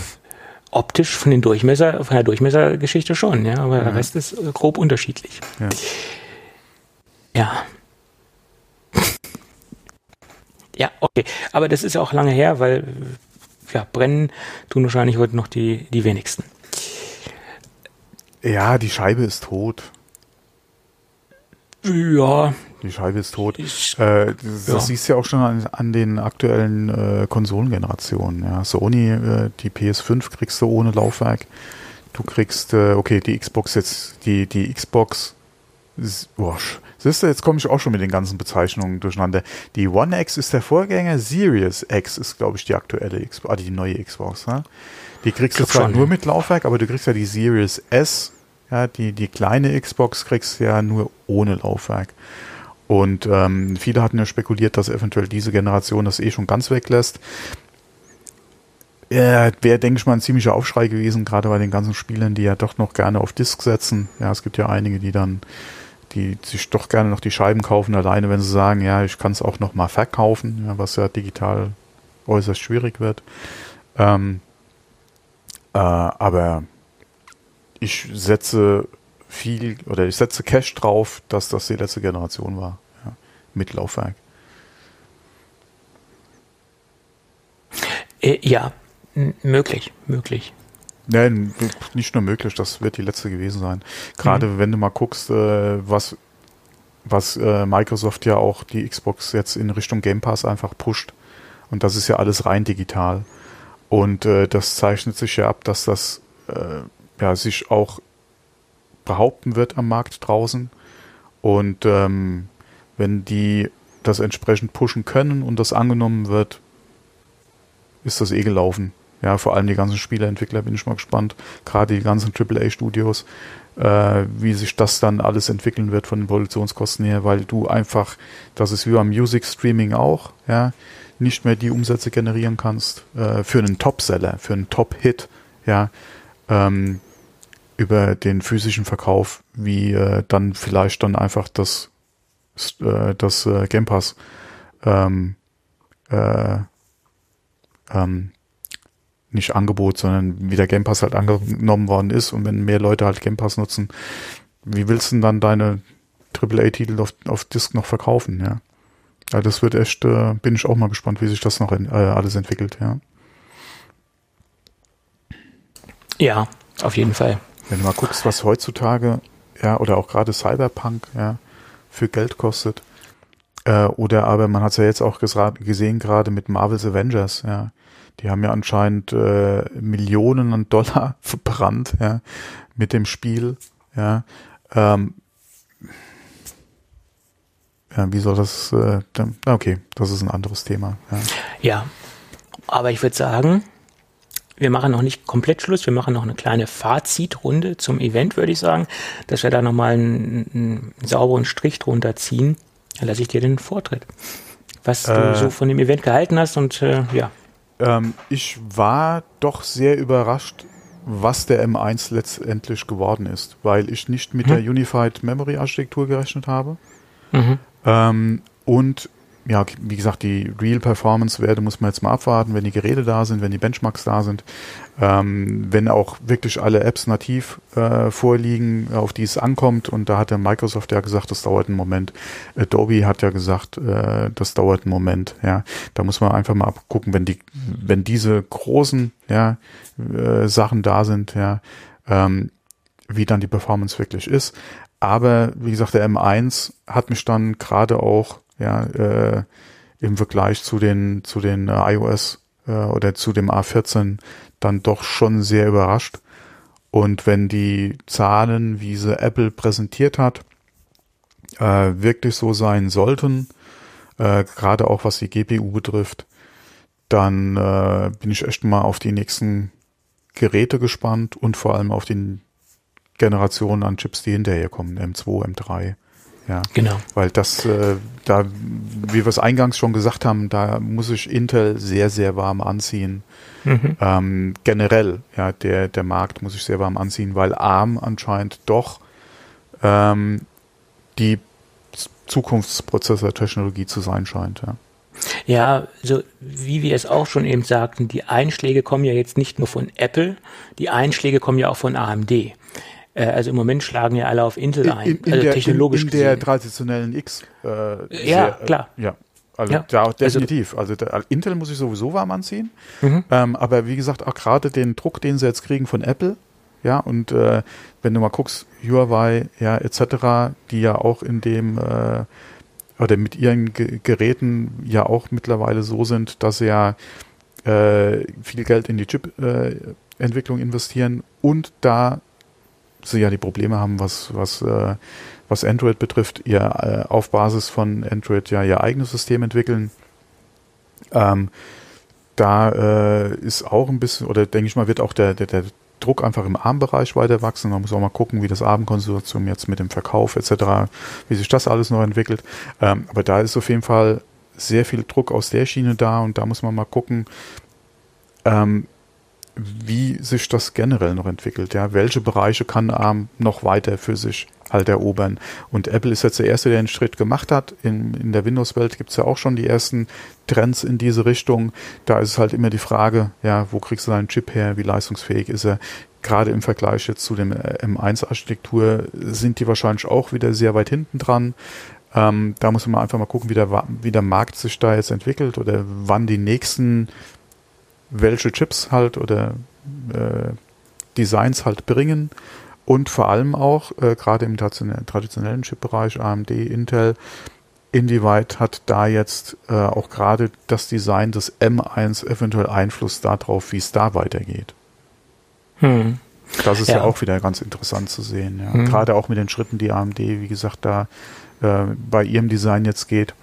Optisch von den Durchmesser, von der Durchmessergeschichte schon, ja, aber ja. der Rest ist äh, grob unterschiedlich. Ja. Ja. ja, okay. Aber das ist auch lange her, weil ja, brennen tun wahrscheinlich heute noch die, die wenigsten. Ja, die Scheibe ist tot. Ja. Die Scheibe ist tot. Ich, äh, das, ja. siehst du ja auch schon an, an den aktuellen äh, Konsolengenerationen. Ja. Sony, äh, die PS5 kriegst du ohne Laufwerk. Du kriegst, äh, okay, die Xbox jetzt, die, die Xbox, boah, siehst du, jetzt komme ich auch schon mit den ganzen Bezeichnungen durcheinander. Die One X ist der Vorgänger, Series X ist, glaube ich, die aktuelle Xbox, ah, die neue Xbox. Ne? Die kriegst du zwar nur mit Laufwerk, aber du kriegst ja die Series S ja, die, die kleine Xbox kriegst du ja nur ohne Laufwerk. Und ähm, viele hatten ja spekuliert, dass eventuell diese Generation das eh schon ganz weglässt. Äh, Wäre, denke ich mal, ein ziemlicher Aufschrei gewesen, gerade bei den ganzen Spielern, die ja doch noch gerne auf Disk setzen. Ja, es gibt ja einige, die dann, die sich doch gerne noch die Scheiben kaufen, alleine wenn sie sagen, ja, ich kann es auch noch mal verkaufen, ja, was ja digital äußerst schwierig wird. Ähm, äh, aber ich setze viel oder ich setze Cash drauf, dass das die letzte Generation war. Ja, mit Laufwerk. Äh, ja, möglich, möglich. Nein, nicht nur möglich, das wird die letzte gewesen sein. Gerade mhm. wenn du mal guckst, äh, was, was äh, Microsoft ja auch die Xbox jetzt in Richtung Game Pass einfach pusht. Und das ist ja alles rein digital. Und das zeichnet sich ja ab, dass das ja, sich auch behaupten wird am Markt draußen. Und ähm, wenn die das entsprechend pushen können und das angenommen wird, ist das eh gelaufen. Ja, vor allem die ganzen Spieleentwickler bin ich mal gespannt. Gerade die ganzen AAA-Studios, äh, wie sich das dann alles entwickeln wird von den Produktionskosten her, weil du einfach, das ist wie beim Music Streaming auch, ja, nicht mehr die Umsätze generieren kannst äh, für einen Top-Seller, für einen Top-Hit, ja, ähm, über den physischen Verkauf, wie äh, dann vielleicht dann einfach das, äh, das äh, Game Pass ähm, äh, ähm, nicht Angebot, sondern wie der Game Pass halt angenommen worden ist und wenn mehr Leute halt Game Pass nutzen, wie willst du denn dann deine AAA-Titel auf, auf Disk noch verkaufen, ja? Also das wird echt, äh, bin ich auch mal gespannt, wie sich das noch in, äh, alles entwickelt, ja. Ja, auf jeden Fall. Wenn du mal guckst, was heutzutage, ja, oder auch gerade Cyberpunk, ja, für Geld kostet. Äh, oder aber man hat es ja jetzt auch gesehen, gerade mit Marvel's Avengers, ja. Die haben ja anscheinend äh, Millionen an Dollar verbrannt, ja, mit dem Spiel, ja. Ähm, ja, wie soll das, äh, okay, das ist ein anderes Thema. Ja, ja aber ich würde sagen, wir machen noch nicht komplett Schluss, wir machen noch eine kleine Fazitrunde zum Event, würde ich sagen, dass wir da nochmal einen, einen sauberen Strich drunter ziehen. Dann lasse ich dir den Vortritt. Was äh, du so von dem Event gehalten hast und äh, ja. Ähm, ich war doch sehr überrascht, was der M1 letztendlich geworden ist, weil ich nicht mit mhm. der Unified Memory Architektur gerechnet habe. Mhm. Ähm, und ja, wie gesagt, die Real Performance Werte muss man jetzt mal abwarten, wenn die Geräte da sind, wenn die Benchmarks da sind, ähm, wenn auch wirklich alle Apps nativ äh, vorliegen, auf die es ankommt. Und da hat der Microsoft ja gesagt, das dauert einen Moment. Adobe hat ja gesagt, äh, das dauert einen Moment. Ja, da muss man einfach mal abgucken, wenn die, wenn diese großen ja, äh, Sachen da sind, ja, ähm, wie dann die Performance wirklich ist. Aber wie gesagt, der M1 hat mich dann gerade auch ja, äh, im Vergleich zu den, zu den äh, iOS äh, oder zu dem A14 dann doch schon sehr überrascht. Und wenn die Zahlen, wie sie Apple präsentiert hat, äh, wirklich so sein sollten, äh, gerade auch was die GPU betrifft, dann äh, bin ich echt mal auf die nächsten Geräte gespannt und vor allem auf die Generationen an Chips, die hinterherkommen, M2, M3. Ja, genau. Weil das, äh, da, wie wir es eingangs schon gesagt haben, da muss ich Intel sehr, sehr warm anziehen. Mhm. Ähm, generell, ja, der, der Markt muss ich sehr warm anziehen, weil ARM anscheinend doch ähm, die Zukunftsprozessor-Technologie zu sein scheint. Ja. Ja, so wie wir es auch schon eben sagten, die Einschläge kommen ja jetzt nicht nur von Apple, die Einschläge kommen ja auch von AMD. Äh, also im Moment schlagen ja alle auf Intel ein, in, in also der, technologisch in, in der gesehen. traditionellen X. Äh, Ja, klar. Äh, ja. Also Ja, da also- definitiv. Also, da, Intel muss ich sowieso warm anziehen. Mhm. Ähm, aber wie gesagt, auch gerade den Druck, den sie jetzt kriegen von Apple, ja, und äh, wenn du mal guckst, Huawei, ja, etc., die ja auch in dem äh, oder mit ihren Ge Geräten ja auch mittlerweile so sind, dass sie ja äh, viel Geld in die Chip-Entwicklung investieren und da sie ja die Probleme haben, was, was, äh, was Android betrifft, ihr äh, auf Basis von Android ja ihr eigenes System entwickeln. Ähm, da äh, ist auch ein bisschen, oder denke ich mal, wird auch der, der, der Druck einfach im ARM-Bereich weiter wachsen. Man muss auch mal gucken, wie das ARM-Konsortium jetzt mit dem Verkauf etc., wie sich das alles noch entwickelt. Ähm, aber da ist auf jeden Fall sehr viel Druck aus der Schiene da und da muss man mal gucken, ähm, wie sich das generell noch entwickelt. Ja, welche Bereiche kann ARM noch weiter für sich halt erobern? Und Apple ist jetzt der erste, der den Schritt gemacht hat. In, in der Windows-Welt gibt es ja auch schon die ersten Trends in diese Richtung. Da ist es halt immer die Frage, ja, wo kriegst du deinen Chip her? Wie leistungsfähig ist er? Gerade im Vergleich jetzt zu dem äh, M1-Architektur sind die wahrscheinlich auch wieder sehr weit hinten dran. Ähm, da muss man einfach mal gucken, wie der, wie der Markt sich da jetzt entwickelt oder wann die nächsten welche Chips halt oder äh, Designs halt bringen und vor allem auch äh, gerade im traditionellen, Chip-Bereich AMD, Intel, inwieweit hat da jetzt äh, auch gerade das Design des M1 eventuell Einfluss darauf, wie es da weitergeht. Hm. Das ist ja, Ja. auch wieder ganz interessant zu sehen. Ja. Mhm. Gerade auch mit den Schritten, die AMD, wie gesagt, da äh, bei ihrem Design jetzt geht.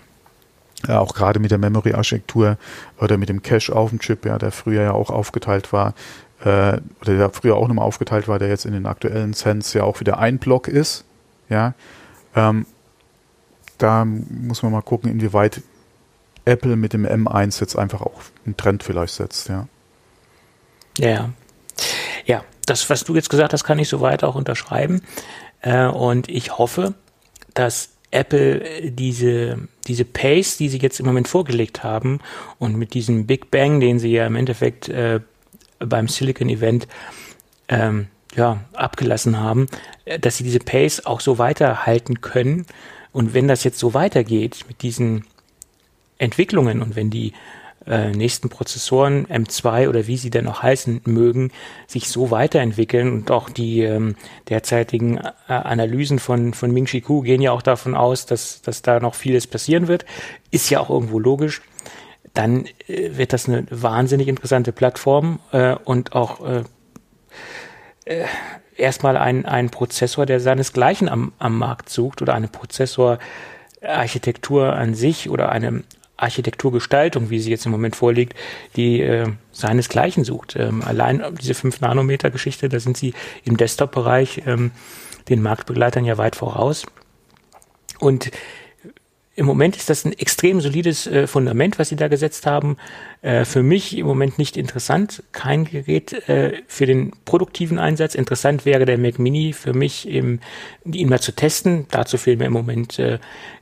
Ja, auch gerade mit der Memory-Architektur oder mit dem Cache auf dem Chip, ja, der früher ja auch aufgeteilt war, äh, oder der früher auch nochmal aufgeteilt war, der jetzt in den aktuellen Cents ja auch wieder ein Block ist. Ja, ähm, da muss man mal gucken, inwieweit Apple mit dem M1 jetzt einfach auch einen Trend vielleicht setzt, ja. Ja. Ja, das, was du jetzt gesagt hast, kann ich soweit auch unterschreiben. Äh, und ich hoffe, dass Apple äh, diese, diese Pace, die sie jetzt im Moment vorgelegt haben und mit diesem Big Bang, den sie ja im Endeffekt äh, beim Silicon Event ähm, ja, abgelassen haben, äh, dass sie diese Pace auch so weiterhalten können. Und wenn das jetzt so weitergeht mit diesen Entwicklungen und wenn die äh, nächsten Prozessoren M2 oder wie sie denn auch heißen mögen, sich so weiterentwickeln und auch die ähm, derzeitigen äh, Analysen von, von Ming Chi Kuo gehen ja auch davon aus, dass, dass da noch vieles passieren wird. Ist ja auch irgendwo logisch. Dann äh, wird das eine wahnsinnig interessante Plattform äh, und auch äh, äh, erstmal ein, ein Prozessor, der seinesgleichen am, am Markt sucht oder eine Prozessorarchitektur an sich oder eine Architekturgestaltung, wie sie jetzt im Moment vorliegt, die äh, seinesgleichen sucht. Ähm, allein diese 5-Nanometer-Geschichte, da sind sie im Desktop-Bereich ähm, den Marktbegleitern ja weit voraus. Und im Moment ist das ein extrem solides äh, Fundament, was sie da gesetzt haben. Äh, für mich im Moment nicht interessant. Kein Gerät äh, für den produktiven Einsatz. Interessant wäre der Mac Mini für mich, im, ihn mal zu testen. Dazu fehlt mir im Moment äh,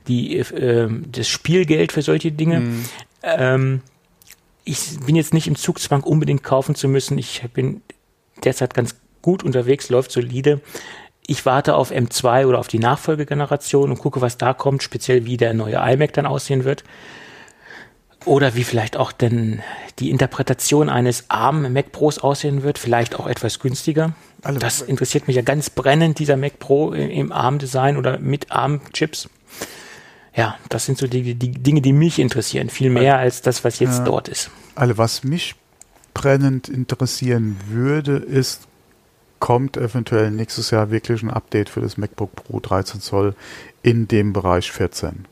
die, äh, das Spielgeld für solche Dinge. Ähm, ich bin jetzt nicht im Zugzwang, unbedingt kaufen zu müssen. Ich bin derzeit ganz gut unterwegs, läuft solide. Ich warte auf M2 oder auf die Nachfolgegeneration und gucke, was da kommt, speziell wie der neue iMac dann aussehen wird. Oder wie vielleicht auch denn die Interpretation eines ARM Mac Pros aussehen wird, vielleicht auch etwas günstiger. Alle- das interessiert mich ja ganz brennend, dieser Mac Pro im- ARM-Design oder mit ARM-Chips. Ja, das sind so die, die Dinge, die mich interessieren, viel mehr als das, was jetzt Ja. dort ist. Also was mich brennend interessieren würde, ist, kommt eventuell nächstes Jahr wirklich ein Update für das MacBook Pro 13 Zoll in dem Bereich 14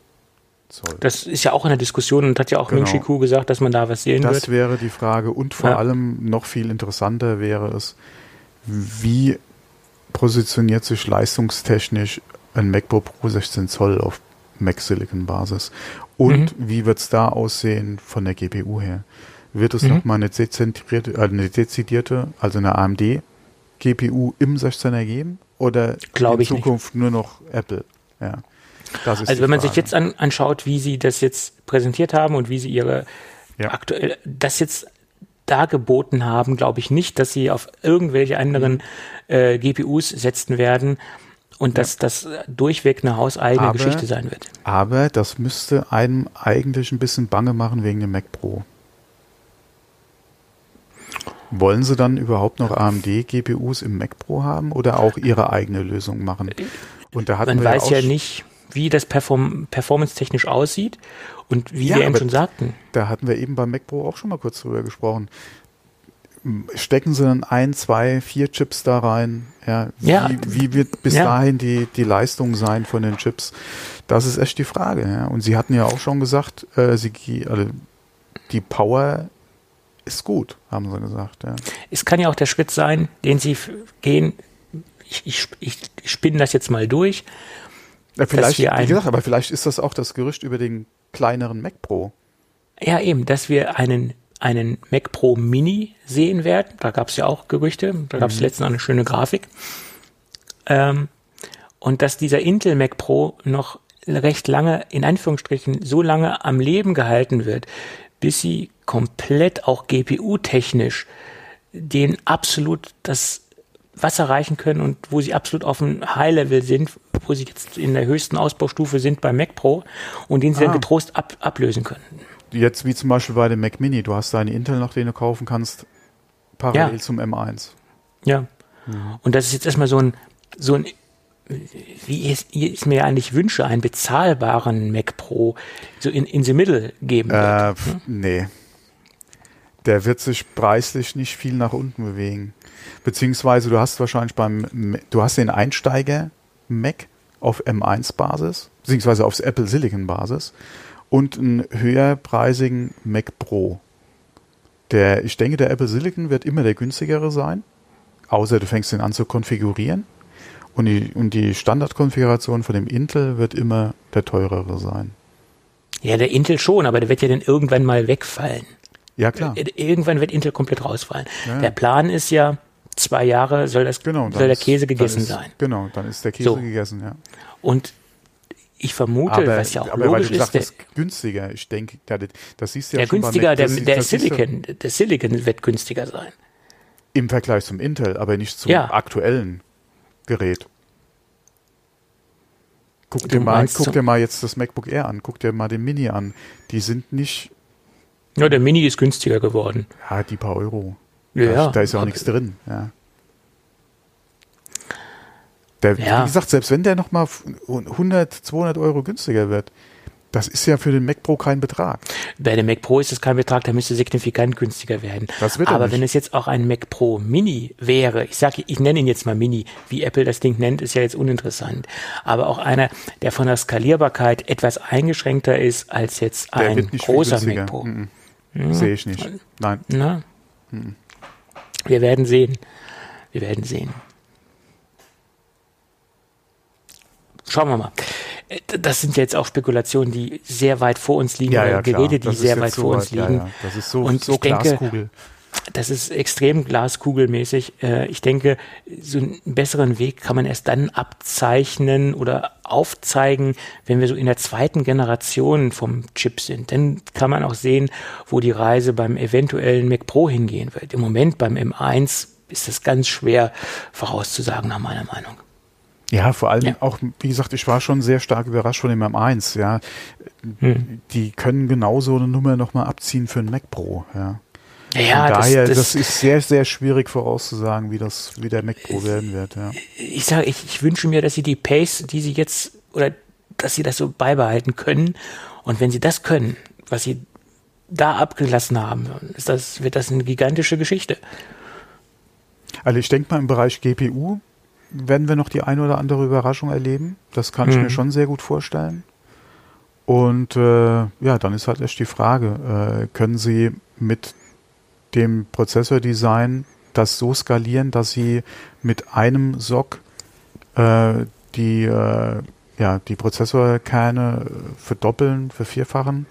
Zoll? Das ist ja auch in der Diskussion und hat ja auch Genau. Ming Kuo gesagt, dass man da was sehen Das wird. wäre die Frage. Und vor Ja. allem noch viel interessanter wäre es, wie positioniert sich leistungstechnisch ein MacBook Pro 16 Zoll auf Mac Silicon Basis? Und Mhm. wie wird es da aussehen von der GPU her? Wird es Mhm. nochmal eine, dezentrierte- äh, eine dezidierte, also eine AMD GPU im 16er geben? Oder Glaube in ich nicht. Zukunft nur noch Apple? Ja. also wenn man sich jetzt an, anschaut, wie sie das jetzt präsentiert haben und wie sie ihre ja. aktuell das jetzt dargeboten haben, glaube ich nicht, dass sie auf irgendwelche anderen äh, GPUs setzen werden und dass ja. das durchweg eine hauseigene aber, Geschichte sein wird. Aber das müsste einem eigentlich ein bisschen bange machen wegen dem Mac Pro. Wollen Sie dann überhaupt noch AMD-GPUs im Mac Pro haben oder auch Ihre eigene Lösung machen? Und da hatten Man wir weiß ja, ja nicht, wie das perform performance-technisch aussieht und wie ja, wir eben schon sagten. Da hatten wir eben beim Mac Pro auch schon mal kurz drüber gesprochen. Stecken Sie dann ein, zwei, vier Chips da rein? Ja, wie, ja. wie wird bis ja. dahin die, die Leistung sein von den Chips? Das ist echt die Frage. Und Sie hatten ja auch schon gesagt, äh, Sie, also die Power ist gut, haben Sie gesagt. Ja. Es kann ja auch der Schritt sein, den Sie gehen. Ich, ich, ich spinne das jetzt mal durch ja, vielleicht, wie gesagt, aber vielleicht ist das auch das Gerücht über den kleineren Mac Pro. Ja, eben, dass wir einen, einen Mac Pro Mini sehen werden. Da gab es ja auch Gerüchte. Da gab es mhm. letztens eine schöne Grafik. Ähm, und dass dieser Intel Mac Pro noch recht lange, in Anführungsstrichen, so lange am Leben gehalten wird, bis sie komplett auch GPU-technisch den absolut das was erreichen können und wo sie absolut auf dem High-Level sind, wo sie jetzt in der höchsten Ausbaustufe sind bei Mac Pro und den sie ah. dann getrost ab, ablösen können. Jetzt wie zum Beispiel bei dem Mac Mini, du hast deine Intel noch, den du kaufen kannst, parallel ja. zum M1. Ja. Mhm. Und das ist jetzt erstmal so ein, so ein, wie ich, ich mir eigentlich wünsche, einen bezahlbaren Mac Pro so in, in the middle geben äh, wird. Hm? Nee. Der wird sich preislich nicht viel nach unten bewegen. Beziehungsweise du hast wahrscheinlich beim, du hast den Einsteiger Mac auf M1-Basis, beziehungsweise aufs Apple Silicon-Basis und einen höherpreisigen Mac Pro. Der, ich denke, der Apple Silicon wird immer der günstigere sein, außer du fängst den an zu konfigurieren. Und die, und die Standardkonfiguration von dem Intel wird immer der teurere sein. Ja, der Intel schon, aber der wird ja dann irgendwann mal wegfallen. Ja, klar. Äh, irgendwann wird Intel komplett rausfallen. Ja. Der Plan ist ja, zwei Jahre soll, das, genau, soll der Käse gegessen ist, sein. Genau, dann ist der Käse so. gegessen, ja. Und ich vermute, aber, was ja auch aber logisch weil du ist, der, günstiger. Ich denke, das siehst du ja der schon günstiger, der, der Silicon, der Silicon wird günstiger sein. Im Vergleich zum Intel, aber nicht zum ja. aktuellen Gerät. Guck dir, mal, guck dir mal jetzt das MacBook Air an, guck dir mal den Mini an. Die sind nicht. Ja, der Mini ist günstiger geworden. Ja, die paar Euro. Ja, da, da ist ja auch nichts drin. Ja. Der, ja. Wie gesagt, selbst wenn der nochmal 100, 200 Euro günstiger wird, das ist ja für den Mac Pro kein Betrag. Bei dem Mac Pro ist es kein Betrag, der müsste signifikant günstiger werden. Das wird Aber wenn es jetzt auch ein Mac Pro Mini wäre, ich sage, ich nenne ihn jetzt mal Mini, wie Apple das Ding nennt, ist ja jetzt uninteressant. Aber auch einer, der von der Skalierbarkeit etwas eingeschränkter ist als jetzt der ein großer Mac Pro. Mhm. Mhm. Sehe ich nicht. Nein. Na? Mhm. Wir werden sehen. Wir werden sehen. Schauen wir mal. Das sind jetzt auch Spekulationen, die sehr weit vor uns liegen, ja, ja, Geräte, die sehr weit vor uns liegen. Ja, das ist so, Und so ich denke, das ist extrem glaskugelmäßig. Äh, ich denke, so einen besseren Weg kann man erst dann abzeichnen oder aufzeigen, wenn wir so in der zweiten Generation vom Chip sind. Dann kann man auch sehen, wo die Reise beim eventuellen Mac Pro hingehen wird. Im Moment beim M1 ist das ganz schwer vorauszusagen, nach meiner Meinung. Ja, vor allem ja. auch, wie gesagt, ich war schon sehr stark überrascht von dem M1, ja. Hm. Die können genauso eine Nummer nochmal abziehen für ein Mac Pro, ja. Ja, daher, das, das, das, ist sehr, sehr schwierig vorauszusagen, wie das, wie der Mac Pro werden wird, ja. Ich sage, ich, ich wünsche mir, dass sie die Pace, die sie jetzt, oder dass sie das so beibehalten können. Und wenn sie das können, was sie da abgelassen haben, ist das, wird das eine gigantische Geschichte. Also ich denke mal im Bereich GPU werden wir noch die eine oder andere Überraschung erleben. Das kann mhm. ich mir schon sehr gut vorstellen. Und äh, ja, dann ist halt echt die Frage, äh, können Sie mit dem Prozessordesign das so skalieren, dass Sie mit einem SOC äh, die, äh, ja, die Prozessorkerne verdoppeln, vervierfachen?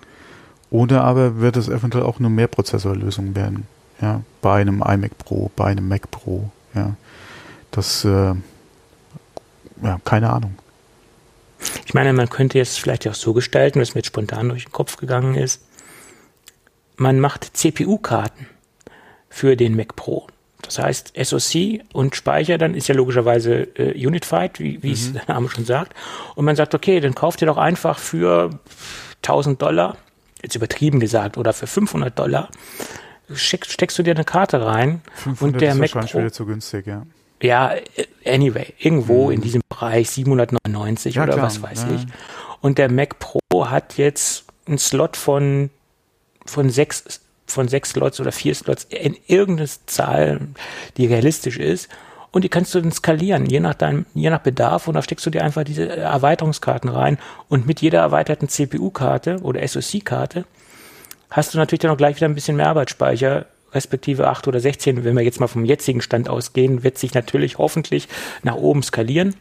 Oder aber wird es eventuell auch eine Mehrprozessorlösung werden? Ja, bei einem iMac Pro, bei einem Mac Pro, ja. Das, äh, ja, keine Ahnung. Ich meine, man könnte jetzt vielleicht auch so gestalten, was mir jetzt spontan durch den Kopf gegangen ist. Man macht CPU-Karten für den Mac Pro. Das heißt, SoC und Speicher, dann ist ja logischerweise äh, Unified, wie, wie mhm. es der Name schon sagt. Und man sagt, okay, dann kauft ihr doch einfach für 1000 Dollar, jetzt übertrieben gesagt, oder für 500 Dollar, steckst, steckst du dir eine Karte rein. 500 und der ist Mac wahrscheinlich Pro, wieder zu günstig, ja. Ja, anyway, irgendwo mhm. in diesem Bereich 799 ja, oder klar, was weiß ja. ich. Und der Mac Pro hat jetzt einen Slot von, von sechs von sechs Slots oder vier Slots in irgendeine Zahl, die realistisch ist. Und die kannst du dann skalieren, je nach deinem, je nach Bedarf. Und da steckst du dir einfach diese Erweiterungskarten rein. Und mit jeder erweiterten CPU-Karte oder SoC-Karte hast du natürlich dann auch gleich wieder ein bisschen mehr Arbeitsspeicher, respektive 8 oder 16. Wenn wir jetzt mal vom jetzigen Stand ausgehen, wird sich natürlich hoffentlich nach oben skalieren.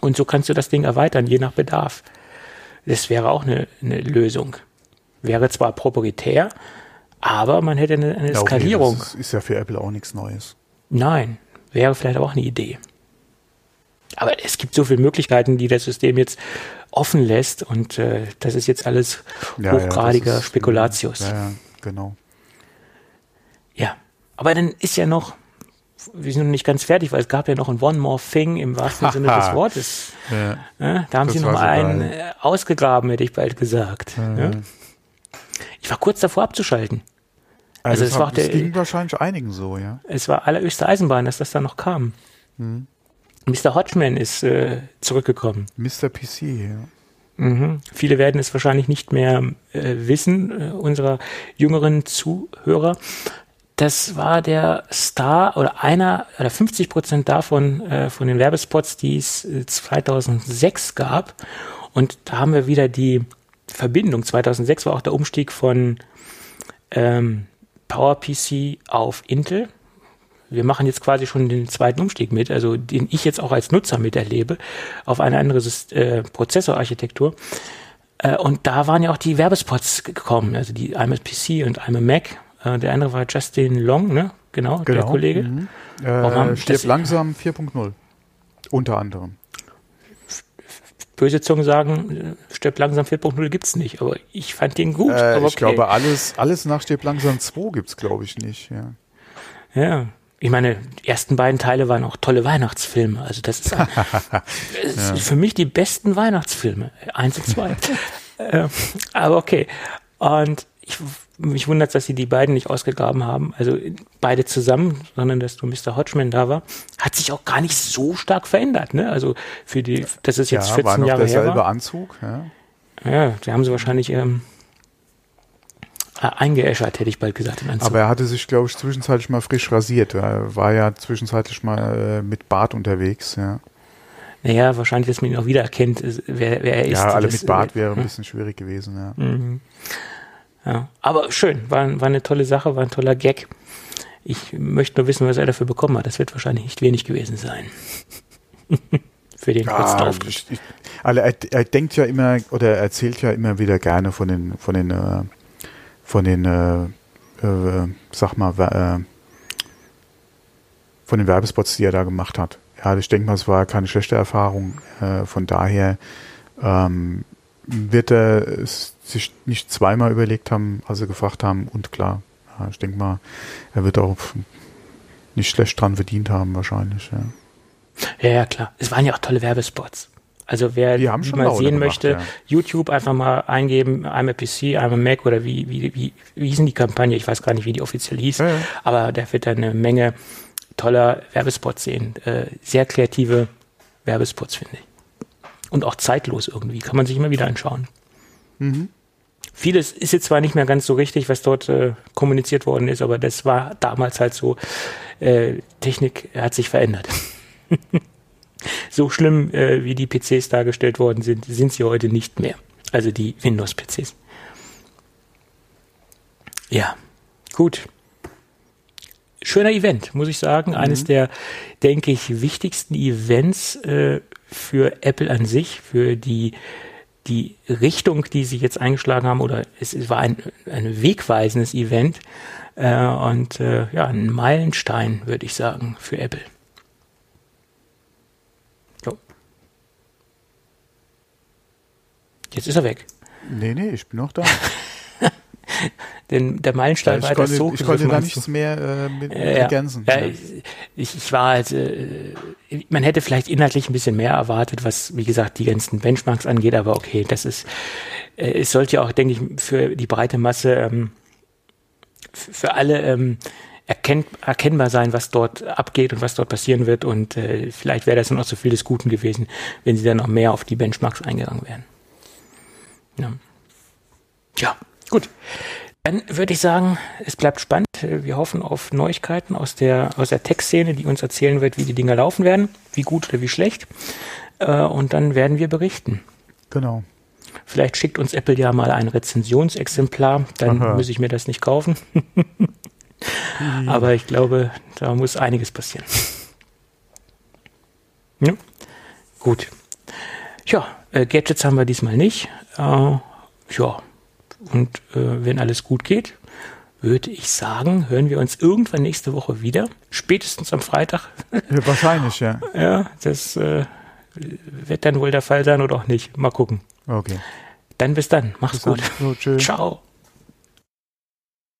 Und so kannst du das Ding erweitern, je nach Bedarf. Das wäre auch eine, eine Lösung. Wäre zwar proprietär, aber man hätte eine, eine ja, okay, Skalierung. Das ist ja für Apple auch nichts Neues. Nein, wäre vielleicht auch eine Idee. Aber es gibt so viele Möglichkeiten, die das System jetzt offen lässt und äh, das ist jetzt alles ja, hochgradiger ja, ist, Spekulatius. Ja, ja, genau. Ja, aber dann ist ja noch, wir sind noch nicht ganz fertig, weil es gab ja noch ein One More Thing im wahrsten Sinne des Wortes. Ja, da haben sie noch mal einen äh, ausgegraben, hätte ich bald gesagt. Ich war kurz davor abzuschalten. Also, also es war, der, ging wahrscheinlich einigen so, ja. Es war allerhöchste Eisenbahn, dass das da noch kam. Hm. Mr. Hodgman ist äh, zurückgekommen. Mr. PC, ja. Mhm. Viele werden es wahrscheinlich nicht mehr äh, wissen, äh, unserer jüngeren Zuhörer. Das war der Star oder einer oder 50 Prozent davon äh, von den Werbespots, die es 2006 äh, gab. Und da haben wir wieder die Verbindung. 2006 war auch der Umstieg von ähm, PowerPC auf Intel. Wir machen jetzt quasi schon den zweiten Umstieg mit, also den ich jetzt auch als Nutzer miterlebe, auf eine andere äh, Prozessorarchitektur. Äh, und da waren ja auch die Werbespots gekommen, also die I'm a PC und I'm a Mac. Äh, der andere war Justin Long, ne? Genau, genau. der Kollege. Mhm. Äh, stirbt langsam 4.0. Unter anderem böse Zungen sagen, Stirb langsam 4.0 gibt's nicht, aber ich fand den gut. Äh, ich glaube, alles, alles nach Stirb langsam 2 gibt's, glaube ich, nicht, ja. Ja. Ich meine, die ersten beiden Teile waren auch tolle Weihnachtsfilme. Also das ist, ein, ja. ist für mich die besten Weihnachtsfilme. Eins und zwei. äh, aber okay. Und ich mich wundert, dass sie die beiden nicht ausgegraben haben, also beide zusammen, sondern dass nur Mr. Hodgman da war, hat sich auch gar nicht so stark verändert, ne? Also für die, das ist jetzt ja, 14 war noch Jahre derselbe her. War. Anzug, ja. Ja, die haben sie wahrscheinlich ähm, äh, eingeäschert, hätte ich bald gesagt. Im Anzug. Aber er hatte sich, glaube ich, zwischenzeitlich mal frisch rasiert. Er war ja zwischenzeitlich mal äh, mit Bart unterwegs, ja. Naja, wahrscheinlich, dass man ihn auch wiedererkennt, wer, wer er ist. Ja, alle das, mit Bart wäre ein bisschen schwierig gewesen, ja. Mhm. Ja, aber schön, war, war eine tolle Sache, war ein toller Gag. Ich möchte nur wissen, was er dafür bekommen hat. Das wird wahrscheinlich nicht wenig gewesen sein. Für den kurzen Auftritt. Ich, also er, er, denkt ja immer oder er erzählt ja immer wieder gerne von den von den äh, von den äh, äh, sag mal äh, von den Werbespots, die er da gemacht hat. Ja, ich denke mal, es war keine schlechte Erfahrung. Äh, von daher ähm, wird er es sich nicht zweimal überlegt haben, als sie gefragt haben. Und klar, ja, ich denke mal, er wird auch nicht schlecht dran verdient haben, wahrscheinlich. Ja. Ja, ja, klar. Es waren ja auch tolle Werbespots. Also wer die, die mal sehen gemacht, möchte, ja. YouTube einfach mal eingeben, einmal PC, einmal Mac oder wie, wie, wie, wie hieß denn die Kampagne? Ich weiß gar nicht, wie die offiziell hieß, ja, ja. aber der wird da eine Menge toller Werbespots sehen. Äh, sehr kreative Werbespots, finde ich. Und auch zeitlos irgendwie. Kann man sich immer wieder anschauen. Mhm. Vieles ist jetzt zwar nicht mehr ganz so richtig, was dort äh, kommuniziert worden ist, aber das war damals halt so. Äh, Technik hat sich verändert. so schlimm, äh, wie die PCs dargestellt worden sind, sind sie heute nicht mehr. Also die Windows-PCs. Ja, gut. Schöner Event, muss ich sagen. Mhm. Eines der, denke ich, wichtigsten Events äh, für Apple an sich, für die die Richtung, die sie jetzt eingeschlagen haben, oder es, war ein, ein wegweisendes Event äh, und äh, ja, ein Meilenstein, würde ich sagen, für Apple. So. Jetzt ist er weg. Nee, nee, ich bin noch da. Denn der Meilenstein ich war konnte, das so. ich konnte da nichts mehr äh, mit Ja, ja. ergänzen. Ja, ich, ich war halt, äh, man hätte vielleicht inhaltlich ein bisschen mehr erwartet, was, wie gesagt, die ganzen Benchmarks angeht, aber okay, das ist, äh, es sollte ja auch, denke ich, für die breite Masse, ähm, für alle ähm, erkennt, erkennbar sein, was dort abgeht und was dort passieren wird und äh, vielleicht wäre das dann auch so viel des Guten gewesen, wenn sie dann noch mehr auf die Benchmarks eingegangen wären. Ja, ja gut. Dann würde ich sagen, es bleibt spannend. Wir hoffen auf Neuigkeiten aus der, aus der Tech-Szene, die uns erzählen wird, wie die Dinger laufen werden, wie gut oder wie schlecht. Äh, Und dann werden wir berichten. Genau. Vielleicht schickt uns Apple ja mal ein Rezensionsexemplar, dann Aha. muss ich mir das nicht kaufen. Aber ich glaube, da muss einiges passieren. Ja, gut. Ja, äh, Gadgets haben wir diesmal nicht. Äh, ja, und äh, wenn alles gut geht, würde ich sagen, hören wir uns irgendwann nächste Woche wieder. Spätestens am Freitag. Ja, wahrscheinlich, ja. ja, das äh, wird dann wohl der Fall sein oder auch nicht. Mal gucken. Okay. Dann bis dann. Mach's Bis dann. gut. So, tschüss. Ciao.